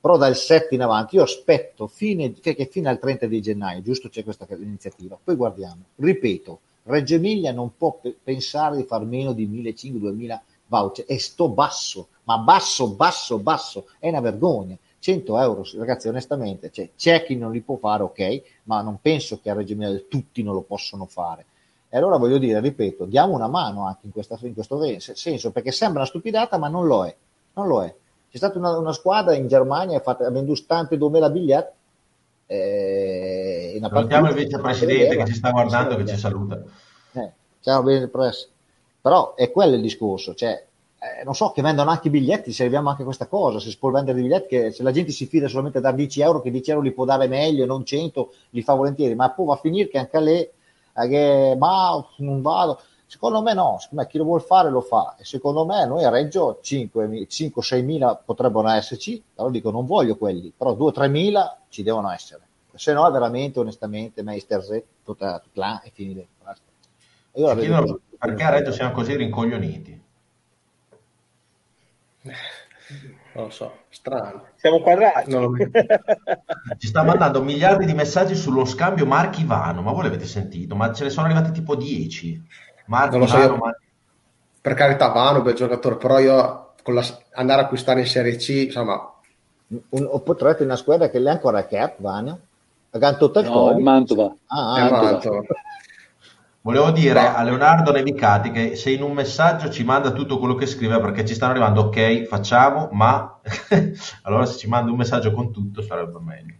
Però dal 7 in avanti io aspetto fine, che fino al 30 di gennaio, giusto c'è questa iniziativa, poi guardiamo. Ripeto, Reggio Emilia non può pe- pensare di far meno di 1.500-2.000 voucher e sto basso, ma basso, basso, basso, è una vergogna 100 euro, ragazzi, onestamente, cioè, c'è chi non li può fare, ok, ma non penso che a Reggio Emilia tutti non lo possono fare. E allora voglio dire, ripeto, diamo una mano anche in, questa, in questo senso, perché sembra una stupidata, ma non lo è. Non lo è. C'è stata una, una squadra in Germania che ha venduto tanti 2000 biglietti. Eh, Salutiamo il vicepresidente che ci sta guardando, che ci saluta. Eh, ciao, bene, press. Però è quello il discorso, cioè eh, non so, che vendono anche i biglietti, se arriviamo anche a questa cosa, se si può vendere i biglietti, che se la gente si fida solamente da 10 euro, che 10 euro li può dare meglio, non 100, li fa volentieri, ma poi va a finire che anche lei, eh, che, ma non vado, secondo me no, secondo me chi lo vuole fare lo fa, e secondo me noi a Reggio 5-6 mila potrebbero esserci, però dico non voglio quelli, però 2-3 mila ci devono essere, se no è veramente, onestamente, Meister Z, tutta, tutta là e finire. perché a Reggio siamo così rincoglioniti? Non lo so, strano. Siamo quadrati. Ci sta mandando miliardi di messaggi sullo scambio Marchi Vano, ma voi l'avete sentito? Ma ce ne sono arrivati tipo 10. Marchi non lo so, Vano, Mar... per carità Vano, bel giocatore, però io con la... andare a acquistare in Serie C, insomma... Un, o potrete una squadra che l'è ancora cap, Vano? Accanto a no, Mantova. Ah, ah Mantova. Mantova. Volevo dire a Leonardo Nevicati che se in un messaggio ci manda tutto quello che scrive perché ci stanno arrivando ok, facciamo, ma allora se ci manda un messaggio con tutto sarebbe meglio.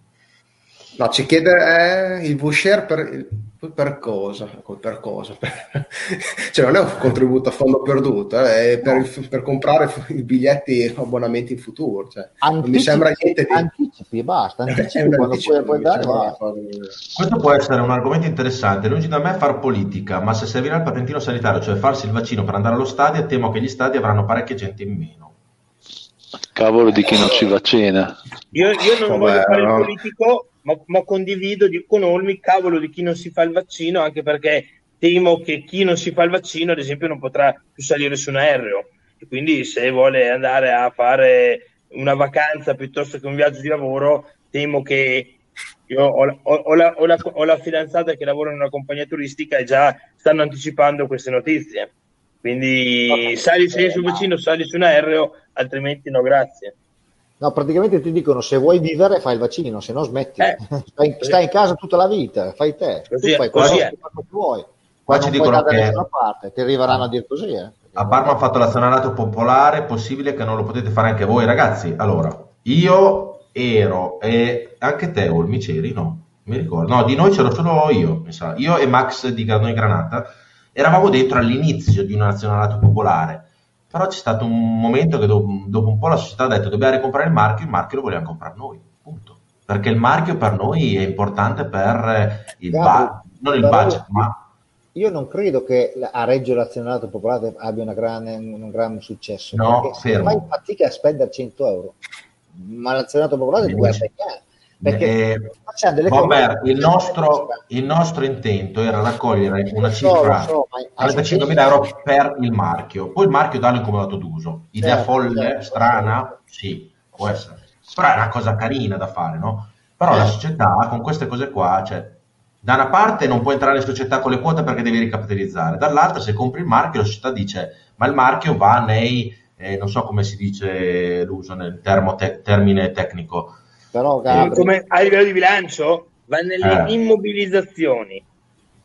No, ci chiede eh, il Boucher per, per cosa? Per cosa? Per... cioè non è un contributo a fondo perduto, eh, è per, no. per, comprare i biglietti e abbonamenti in futuro. Cioè, anticipi, non mi sembra niente di... Anticipi basta, anticipi quando puoi, puoi dare Questo può essere un argomento interessante. Lungi da me far politica, ma se servirà il patentino sanitario, cioè farsi il vaccino per andare allo stadio, temo che gli stadi avranno parecchia gente in meno. Cavolo di chi non ci vaccina. Io, io non Vabbè, voglio fare no. il politico, ma, ma condivido di, con Olmi, cavolo di chi non si fa il vaccino, anche perché temo che chi non si fa il vaccino, ad esempio, non potrà più salire su un aereo. E quindi se vuole andare a fare una vacanza piuttosto che un viaggio di lavoro, temo che io ho, ho, ho, la, la, ho, la, fidanzata che lavora in una compagnia turistica e già stanno anticipando queste notizie. Quindi sali, sei sul vaccino, sali su un aereo, altrimenti no, grazie. No, praticamente ti dicono se vuoi vivere fai il vaccino, se no smetti. Eh, stai, stai, in casa tutta la vita, fai te. Così, tu fai quello che vuoi. Qua ci dicono che parte, ti arriveranno a dire così. Eh. A Parma ha fatto l'azionariato popolare, è possibile che non lo potete fare anche voi ragazzi. Allora, io ero, e anche te Olmi c'eri, no? Mi ricordo. No, di noi c'ero solo io, mi sa. Io e Max di Gardone Granata eravamo dentro all'inizio di un nazionalato popolare. Però c'è stato un momento che dopo, dopo un po' la società ha detto dobbiamo ricomprare il marchio, il marchio lo vogliamo comprare noi, punto. Perché il marchio per noi è importante per il, ba- non il budget, ma io non credo che a Reggio l'azionato popolare abbia una grande, un gran successo. No, fermo. Fai fatica a spendere 100 euro, ma l'azionato popolare deve aspettare. Perché eh, Bomber, il, nostro, il nostro intento era raccogliere una cifra so, so, 35.000 euro per il marchio, poi il marchio darlo in comodato d'uso. Idea certo, folle, certo, strana? Sì, può essere. Però è una cosa carina da fare, no? Però eh. la società con queste cose qua, cioè, da una parte non puoi entrare in società con le quote perché devi ricapitalizzare, dall'altra se compri il marchio la società dice ma il marchio va nei, eh, non so come si dice l'uso nel te- termine tecnico. Però, Gabri... come a livello di bilancio va nelle eh. immobilizzazioni.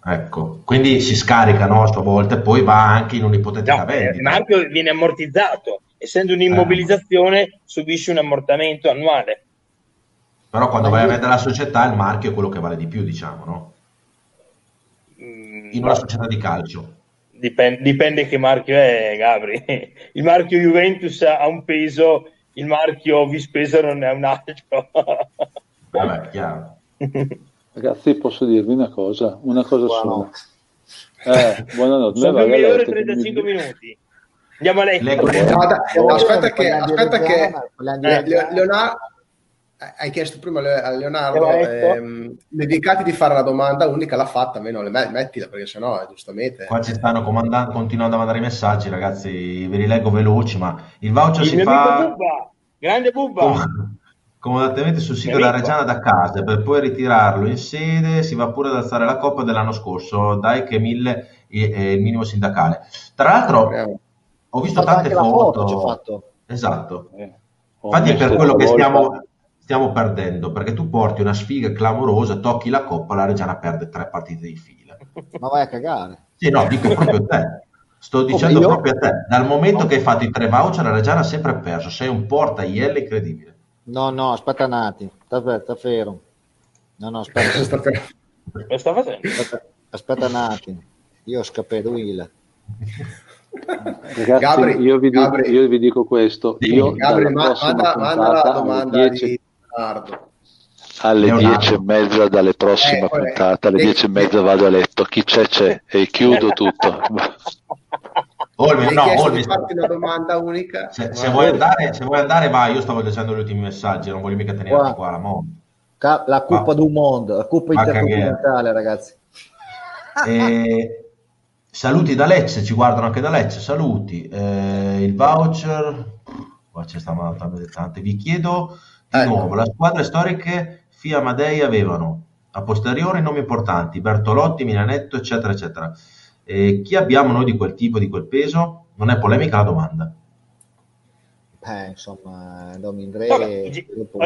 Ecco, quindi si scarica no, a sua volta e poi va anche in un'ipotetica no, vendita. Il marchio viene ammortizzato, essendo un'immobilizzazione eh. subisce un ammortamento annuale. Però quando vai a vendere la società il marchio è quello che vale di più, diciamo, no? Mm, In una società di calcio. Dipende, dipende che marchio è, Gabri. Il marchio Juventus ha un peso, il marchio Vispesa non è un altro. Vabbè, chiaro. Ragazzi, posso dirvi una cosa? Una cosa sola. Eh, buonanotte. Sono 2 ore e 35 minuti. Andiamo a letto. No, aspetta che, aspetta che eh, Leonardo, hai chiesto prima a Leonardo, ehm, dedicati di fare la domanda unica, l'ha fatta, meno le mettila perché sennò eh, giustamente. Qua ci stanno comandando, continuando a mandare i messaggi, ragazzi, ve li leggo veloci, ma il voucher il si fa... Bubba. Grande Bubba! Com- comodatamente sul sito della Reggiana da casa per poi ritirarlo in sede si va pure ad alzare la coppa dell'anno scorso dai che mille è il minimo sindacale tra l'altro ho visto tante foto, foto esatto eh, infatti è per quello che stiamo stiamo perdendo perché tu porti una sfiga clamorosa, tocchi la coppa, la Reggiana perde tre partite di fila. Ma vai a cagare. Sì, no, dico proprio a te. Sto dicendo io? proprio a te. Dal momento che hai fatto i tre voucher, la Reggiana ha sempre perso. Sei un porta IL incredibile. No, no, aspetta Nati. Aspetta, fermo. No, no, aspetta. aspetta. Sta facendo? Aspetta, aspetta Nati. Io scaperuila. Ragazzi, Gabri, io, vi dico, io, vi dico, questo. Io Gabri, ma, manda, manda la domanda 10... di Leonardo. Alle dieci e mezza dalle prossime eh, puntate, alle dieci e mezza vado a letto, chi c'è c'è e chiudo tutto. Olmi, no, Olmi, una domanda unica. Se, se, vuoi andare, se, vuoi andare, vai. Io stavo leggendo gli ultimi messaggi, non voglio mica tenere qua la mondo. La Coppa du Monde, la Coppa intercontinentale, ragazzi. E, saluti da Lecce, ci guardano anche da Lecce. Saluti. Eh, il voucher, qua ci stanno tante. Vi chiedo. Nuovo, le squadre storiche FIA Amadei avevano a posteriori nomi importanti, Bertolotti, Milanetto, eccetera, eccetera. E chi abbiamo noi di quel tipo, di quel peso? Non è polemica la domanda. Eh, insomma, Domindre è,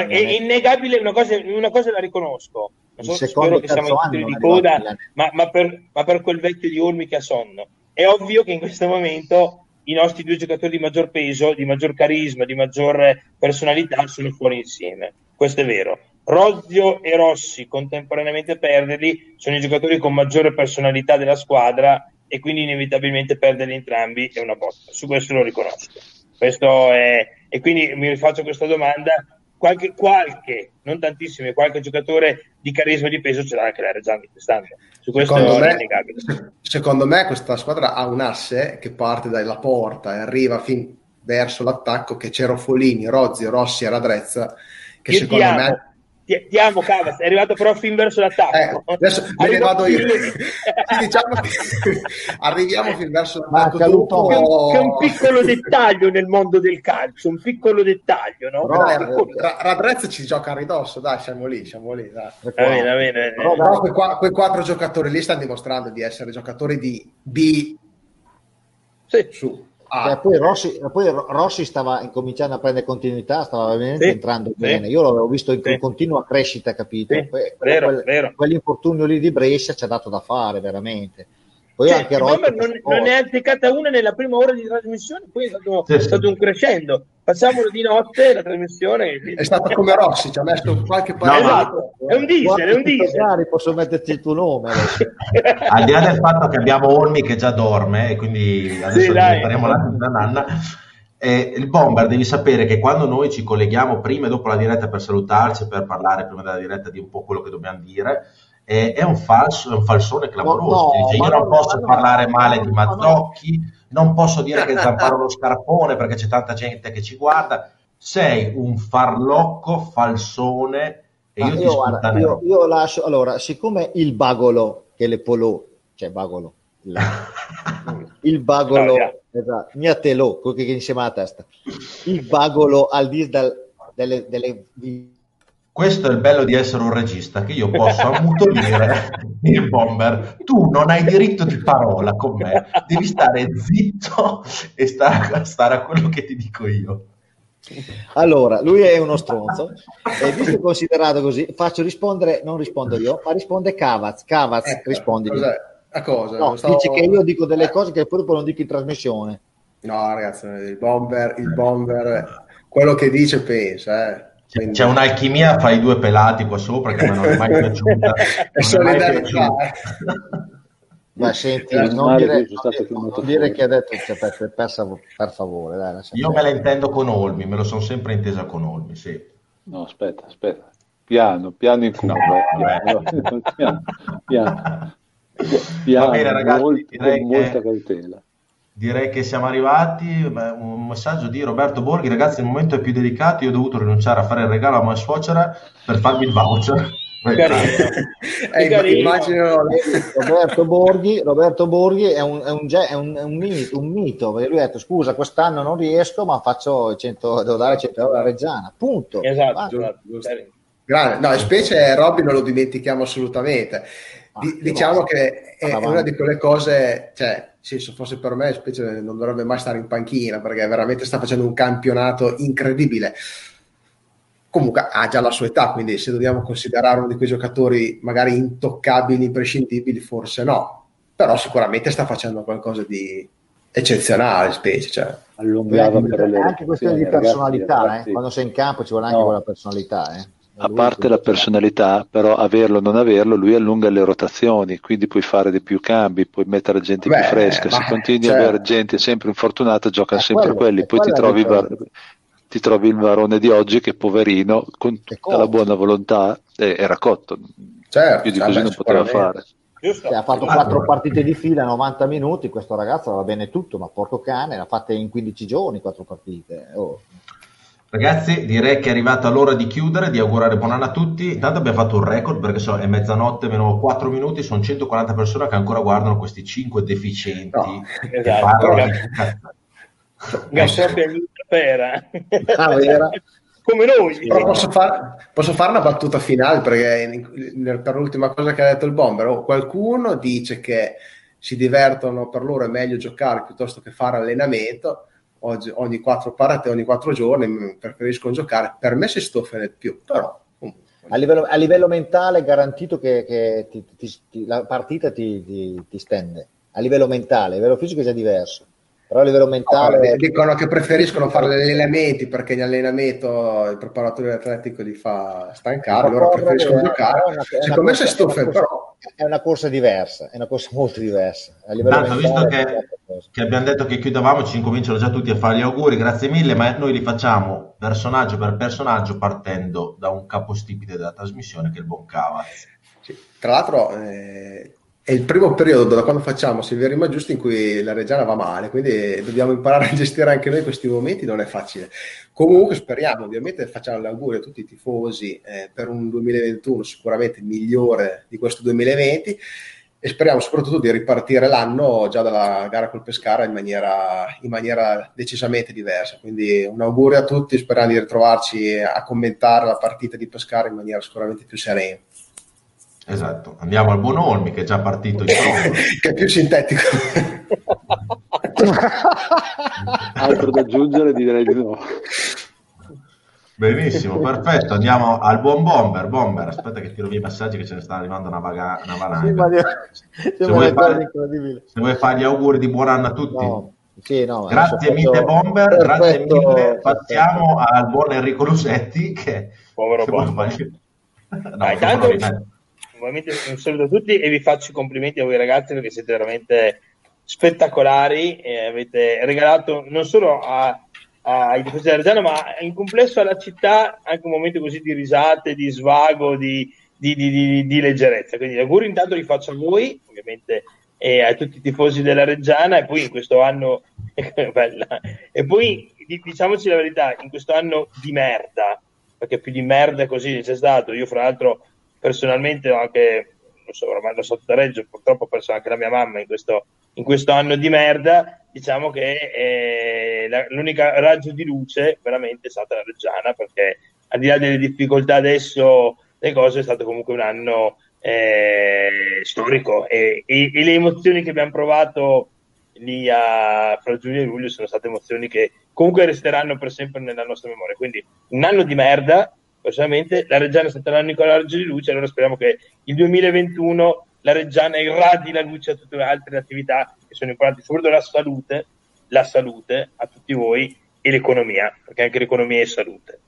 è innegabile, una cosa, una cosa la riconosco. So, spero che siamo in di coda, ma, ma, per, ma per quel vecchio di Olmi che ha sonno. È ovvio che in questo momento i nostri due giocatori di maggior peso, di maggior carisma, di maggior personalità sono fuori insieme. Questo è vero. Rozio e Rossi contemporaneamente perderli sono i giocatori con maggiore personalità della squadra e quindi inevitabilmente perderli entrambi è una botta. Su questo lo riconosco. Questo è, e quindi mi rifaccio questa domanda qualche, qualche, non tantissimi, qualche giocatore di carisma e di peso ce l'ha anche la Reggiani quest'anno. Secondo me, Secondo me questa squadra ha un asse che parte dalla porta e arriva fin verso l'attacco che c'è Roffolini, Rozzi, Rossi e Radrezza che Io secondo me ti, ti amo Cavas, è arrivato però fin verso l'attacco. Eh, adesso me ne vado io. diciamo che arriviamo fin verso l'attacco. Che, un, che un piccolo dettaglio nel mondo del calcio, un piccolo dettaglio, no? Dai, Radrezza ci gioca a ridosso, dai, siamo lì, siamo lì. Dai. Va bene, va bene. Però, però quei, quei, quattro giocatori lì stanno dimostrando di essere giocatori di B. Sì. Su Ah. Poi, Rossi, poi, Rossi, stava incominciando a prendere continuità, stava veramente sì, entrando sì. bene. Io l'avevo visto in sì. continua crescita, capito? Poi, vero, quel, vero. Quell'infortunio lì di Brescia ci ha dato da fare, veramente. Poi cioè, anche Rossi non, non, ne ha azzeccata una nella prima ora di trasmissione, poi è stato, è stato un crescendo. facciamolo di notte la trasmissione. È stata come Rossi, ci ha messo qualche parola. Esatto, è un diesel, è un diesel. Magari posso metterci il tuo nome. Al di là del fatto che abbiamo Olmi che già dorme, e quindi adesso sì, diventeremo la nanna. Eh, il bomber devi sapere che quando noi ci colleghiamo prima e dopo la diretta per salutarci, per parlare prima della diretta di un po' quello che dobbiamo dire, eh, è un falso, è un falsone clamoroso. No, no, io non posso parlare male di Mazzocchi, non posso dire che zamparo lo scarpone perché c'è tanta gente che ci guarda. Sei un farlocco falsone e io, io, guarda, io, io lascio allora, siccome il bagolo che le polò, cioè bagolo, la, il bagolo, esatto, mia telò, che insieme alla testa, il bagolo al di dal, delle, delle questo è il bello di essere un regista, che io posso ammutolire il bomber. Tu non hai diritto di parola con me, devi stare zitto e stare, stare a quello che ti dico io. Allora, lui è uno stronzo e visto considerato così, faccio rispondere, non rispondo io, ma risponde Cavaz. Cavaz, ecco, rispondi. A cosa? No, stavo... dice che io dico delle cose che poi non dico in trasmissione. No, ragazzi, il bomber, il bomber, quello che dice pensa, eh. Quindi... C'è un'alchimia fra i due pelati qua sopra che non è mai piaciuta. è solidarietà. Ma senti, non, non, dire, non dire, che ha detto cioè, per, per, per, favore. Dai, Io me la intendo con Olmi, me lo sono sempre intesa con Olmi, sì. No, aspetta, aspetta. Piano, piano in curva. No, piano, piano, piano, piano, Va bene ragazzi, molto, con molta cautela direi che siamo arrivati. Un messaggio di Roberto Borghi: Ragazzi, il momento è più delicato. Io ho dovuto rinunciare a fare il regalo a mia suocera per farmi il voucher. eh, immagino Roberto Borghi, Roberto Borghi è, un, è, un, è, un, è un, mito, un mito perché lui ha detto scusa quest'anno non riesco ma faccio 100, devo dare 100 euro a Reggiana punto esatto, esatto. Grande. no specie Robby non lo dimentichiamo assolutamente ah, diciamo che è una di quelle cose cioè sì, se fosse per me, specie non dovrebbe mai stare in panchina perché veramente sta facendo un campionato incredibile. Comunque ha già la sua età, quindi se dobbiamo considerare uno di quei giocatori magari intoccabili, imprescindibili, forse no, però sicuramente sta facendo qualcosa di eccezionale, specie. Cioè. Allungava per le anche questione di personalità, ragazzi, eh? quando sei in campo ci vuole anche no. quella personalità. Eh? A parte la personalità, però averlo o non averlo, lui allunga le rotazioni, quindi puoi fare di più cambi, puoi mettere gente Beh, più fresca. Se continui certo. ad avere gente sempre infortunata, giocano sempre quello, quelli. Poi ti trovi, var- ti trovi, il varone di oggi che poverino, con tutta la buona volontà, eh, era cotto. Certo, più di così non poteva fare. Cioè, ha fatto quattro partite di fila, 90 minuti, questo ragazzo va bene tutto, ma porco cane, l'ha fatte in 15 giorni quattro partite. Oh. Ragazzi, direi che è arrivata l'ora di chiudere, di augurare buon anno a tutti. Intanto abbiamo fatto un record perché so, è mezzanotte meno 4 minuti, sono 140 persone che ancora guardano questi 5 deficienti no, che esatto, parlano di Gassotti pera. Ah, vera. Come noi. Però posso, far, posso, fare una battuta finale perché per l'ultima cosa che ha detto il bomber, oh, qualcuno dice che si divertono, per loro è meglio giocare piuttosto che fare allenamento oggi, ogni quattro partite, ogni quattro giorni, preferisco giocare. Per me si stoffa di più, però a livello, a livello, mentale garantito che, che ti, ti, ti, la partita ti, stende. A livello mentale, a livello fisico è già diverso. Però a livello mentale... No, dicono che preferiscono fare gli allenamenti perché in allenamento il preparatore atletico li fa stancare, loro preferiscono giocare. Una, Secondo me si stoffa, però è una corsa diversa, è una corsa molto diversa. A livello Tanto, visto che, che, abbiamo detto che chiudavamo, ci incominciano già tutti a fare gli auguri, grazie mille, ma noi li facciamo personaggio per personaggio partendo da un capostipite della trasmissione che è il buon Cavaz. Sì. Tra l'altro eh, è il primo periodo da quando facciamo Silvia Rima Giusti in cui la Reggiana va male, quindi dobbiamo imparare a gestire anche noi questi momenti, non è facile. Comunque speriamo, ovviamente facciamo l'augurio a tutti i tifosi eh, per un 2021 sicuramente migliore di questo 2020 e speriamo soprattutto di ripartire l'anno già dalla gara col Pescara in maniera, in maniera decisamente diversa. Quindi un augurio a tutti, speriamo di ritrovarci a commentare la partita di Pescara in maniera sicuramente più serena. Esatto, andiamo al buon Olmi che è già partito in che è più sintetico. Altro da aggiungere direi di no. Benissimo, perfetto. Andiamo al buon Bomber. Bomber, aspetta che tiro via i messaggi che ce ne sta arrivando una, valanga. Sì, se, vuoi fare, se vuoi fare gli auguri di buon anno a tutti. No, Sì, no, grazie mille Bomber, perfetto, grazie mille. Passiamo perfetto. al buon Enrico Lusetti che... Povero Bomber. No, Dai, tanto, ovviamente un saluto a tutti e vi faccio i complimenti a voi ragazzi perché siete veramente spettacolari e avete regalato non solo a, ai tifosi della Reggiana ma in complesso alla città anche un momento così di risate, di svago, di, di, di, di leggerezza. Quindi auguri intanto li faccio a voi, ovviamente e a tutti i tifosi della Reggiana e poi in questo anno e poi diciamoci la verità in questo anno di merda perché più di merda così c'è stato io fra l'altro personalmente ho anche non so ormai lo so da Reggio purtroppo ho perso anche la mia mamma in questo, in questo anno di merda diciamo che eh, l'unica raggio di luce veramente è stata la Reggiana perché al di là delle difficoltà adesso le cose è stato comunque un anno eh, storico e, e, e, le emozioni che abbiamo provato lì a, fra giugno e luglio sono state emozioni che comunque resteranno per sempre nella nostra memoria. Quindi un anno di merda, personalmente la Reggiana è stata l'anno con la raggio di luce, allora speriamo che il 2021 la Reggiana irradi la luce a tutte le altre attività che sono importanti, soprattutto la salute, la salute a tutti voi e l'economia, perché anche l'economia è salute.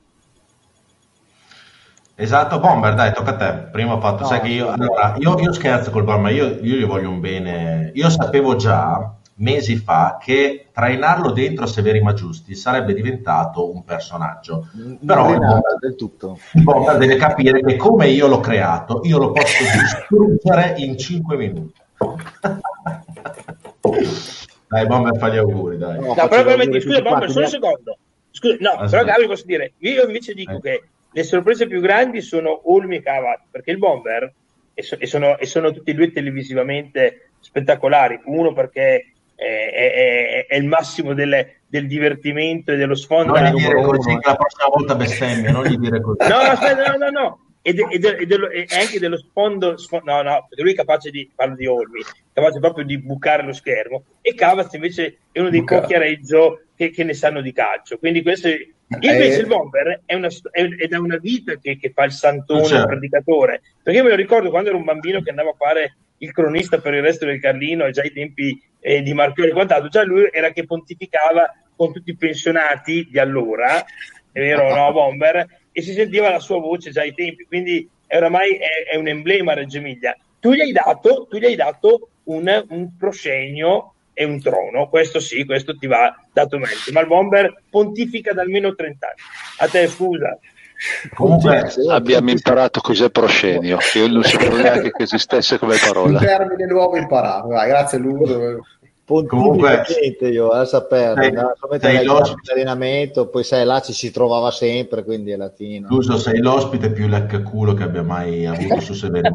Esatto, Bomber, dai, tocca a te. Prima ho fatto, no, sai che io, allora, io, io scherzo col Bomber, io, io gli voglio un bene. Io sapevo già mesi fa che trainarlo dentro a Severi Maggiusti sarebbe diventato un personaggio. Però il Bomber, del tutto. il Bomber deve capire che come io l'ho creato, io lo posso distruggere in 5 minuti. dai, Bomber, fa gli auguri, dai. No, no però veramente, scusa, Bomber, solo un secondo. Scusa, no, ah, però Gabi posso dire, io invece dico eh. che le sorprese più grandi sono Olmi e Cavat, perché il Bomber, e, so, e, sono, e, sono, tutti e due televisivamente spettacolari, uno perché è, è, è il massimo delle, del divertimento e dello sfondo. Non gli dire così uno. la prossima volta bestemmia, non gli dire così. No, no, aspetta, no, no, no. E, de, e, de, e, dello, e, anche dello sfondo, sfondo, no, no, perché lui è capace di, parlo di Olmi, capace proprio di bucare lo schermo, e Cavaz invece è uno dei Buca. pochi a Reggio che, che, ne sanno di calcio. Quindi questo è, Invece eh, il bomber è, una, è, è, da una vita che, che fa il santone, certo. il predicatore. Perché io me lo ricordo quando ero un bambino che andava a fare il cronista per il resto del Carlino, e già ai tempi eh, di Marchiori e quant'altro, già lui era che pontificava con tutti i pensionati di allora, è vero, no, Bomber, e si sentiva la sua voce già ai tempi, quindi oramai è, è un emblema Reggio Emilia. Tu gli hai dato, tu gli hai dato un, un proscenio e un trono. Questo sì, questo ti va dato merito. Ma il Bomber pontifica da almeno 30 anni. A te, scusa. Comunque abbiamo imparato cos'è proscenio, io non sapevo neanche che esistesse come parola. Un termine nuovo imparato, Vai, grazie Ludo. Comunque, io a sapere, sei, sei l'allenamento, poi sai là ci si trovava sempre, quindi alla fine. Giusto, sei l'ospite più leccaculo che abbia mai avuto su Severi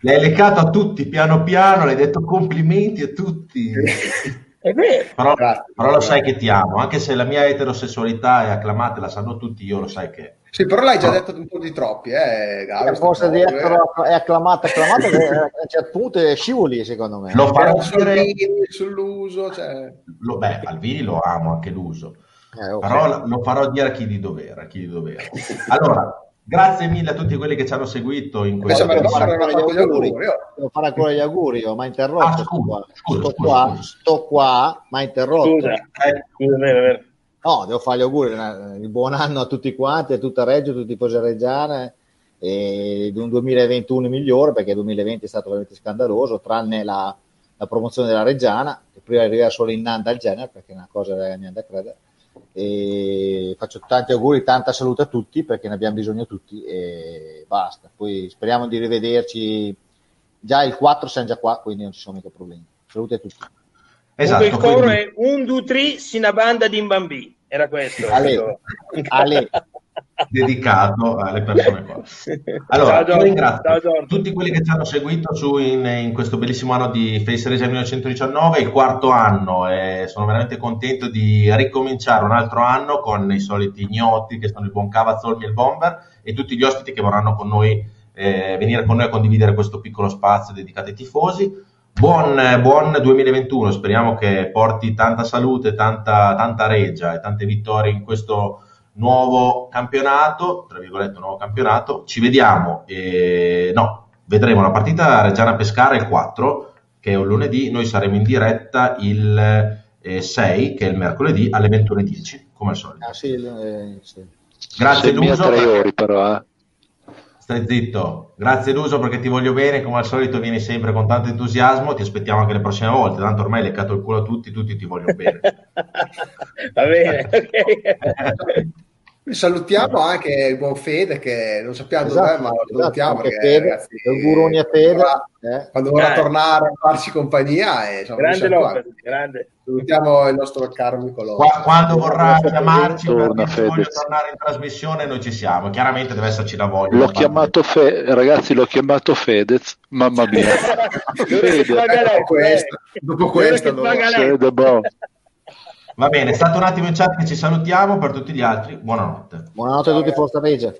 L'hai leccato a tutti piano piano, l'hai detto complimenti a tutti. È vero. Però, però lo sai che ti amo, anche se la mia eterosessualità è acclamata, la sanno tutti, io lo sai che sì, però l'hai già no. detto un po' di troppi, eh, Gabi, forse di essere è acclamata, acclamata, che a un certo punto è scivoli, secondo me. Lo farò dire sull'uso, cioè... lo, beh, Alvini lo amo anche l'uso, eh, okay. però lo farò dire a chi di dovere, a chi di dovere. Allora, grazie mille a tutti quelli che ci hanno seguito in questo devo fare ancora gli auguri, devo fare ancora gli auguri, ma interrotto. Ah, scusa, scusa, sto, scusa, qua, sto qua, ma interrotto. Scusa, eh, scusa, vero, vero. No, devo fare gli auguri, il buon anno a tutti quanti, a tutta Reggio, a tutti i tifosi reggiane e di un 2021 migliore perché il 2020 è stato veramente scandaloso, tranne la, la promozione della Reggiana, che prima arriva solo in Nanda al genere perché è una cosa da niente da credere. E faccio tanti auguri, tanta salute a tutti perché ne abbiamo bisogno tutti e basta. Poi speriamo di rivederci già il 4 siamo già qua, quindi non ci sono mica problemi. Salute a tutti. Esatto, il coro quindi... è un, due, tre, sina banda di bambì. Era questo. Ale. Ale. dedicato alle persone qua. Allora, ciao, ringrazio ciao, tutti quelli che ci hanno seguito su in, in, questo bellissimo anno di Face Race 1919, il quarto anno, e sono veramente contento di ricominciare un altro anno con i soliti ignoti che sono il buon Cavazzolmi e il Bomber e tutti gli ospiti che vorranno con noi eh, venire con noi a condividere questo piccolo spazio dedicato ai tifosi. Buon, buon 2021, speriamo che porti tanta salute, tanta, tanta regia e tante vittorie in questo nuovo campionato, tra virgolette nuovo campionato. Ci vediamo, e, no, vedremo la partita Reggiana Pescara il 4, che è un lunedì, noi saremo in diretta il eh, 6, che è il mercoledì, alle 21.10, come al solito. Ah, sì, eh, sì. Grazie Duso. tre ore però, eh. Stai zitto. Grazie Duso perché ti voglio bene, come al solito vieni sempre con tanto entusiasmo, ti aspettiamo anche le prossime volte, tanto ormai hai leccato il culo a tutti, tutti ti vogliono bene. Va bene, Salutiamo anche il buon Fede che non sappiamo Esatto, dov'è, ma lo esatto, salutiamo perché, Fede, ragazzi, auguroni a Fede, vorrà- eh. quando vorrà Eh. tornare a farci compagnia e, insomma, grande qua. Lopez, grande. salutiamo il nostro caro Lopez. Qua- quando vorrà chiamarci Torna, voglio tornare in trasmissione, noi ci siamo. Chiaramente deve esserci la voglia. L'ho chiamato Fe- ragazzi, l'ho chiamato Fedez, mamma mia. Fede. dopo questo, dopo questo. Fede, boh. Va bene, è stato un attimo in chat che ci salutiamo, per tutti gli altri buonanotte. Buonanotte a tutti, Forza Regia.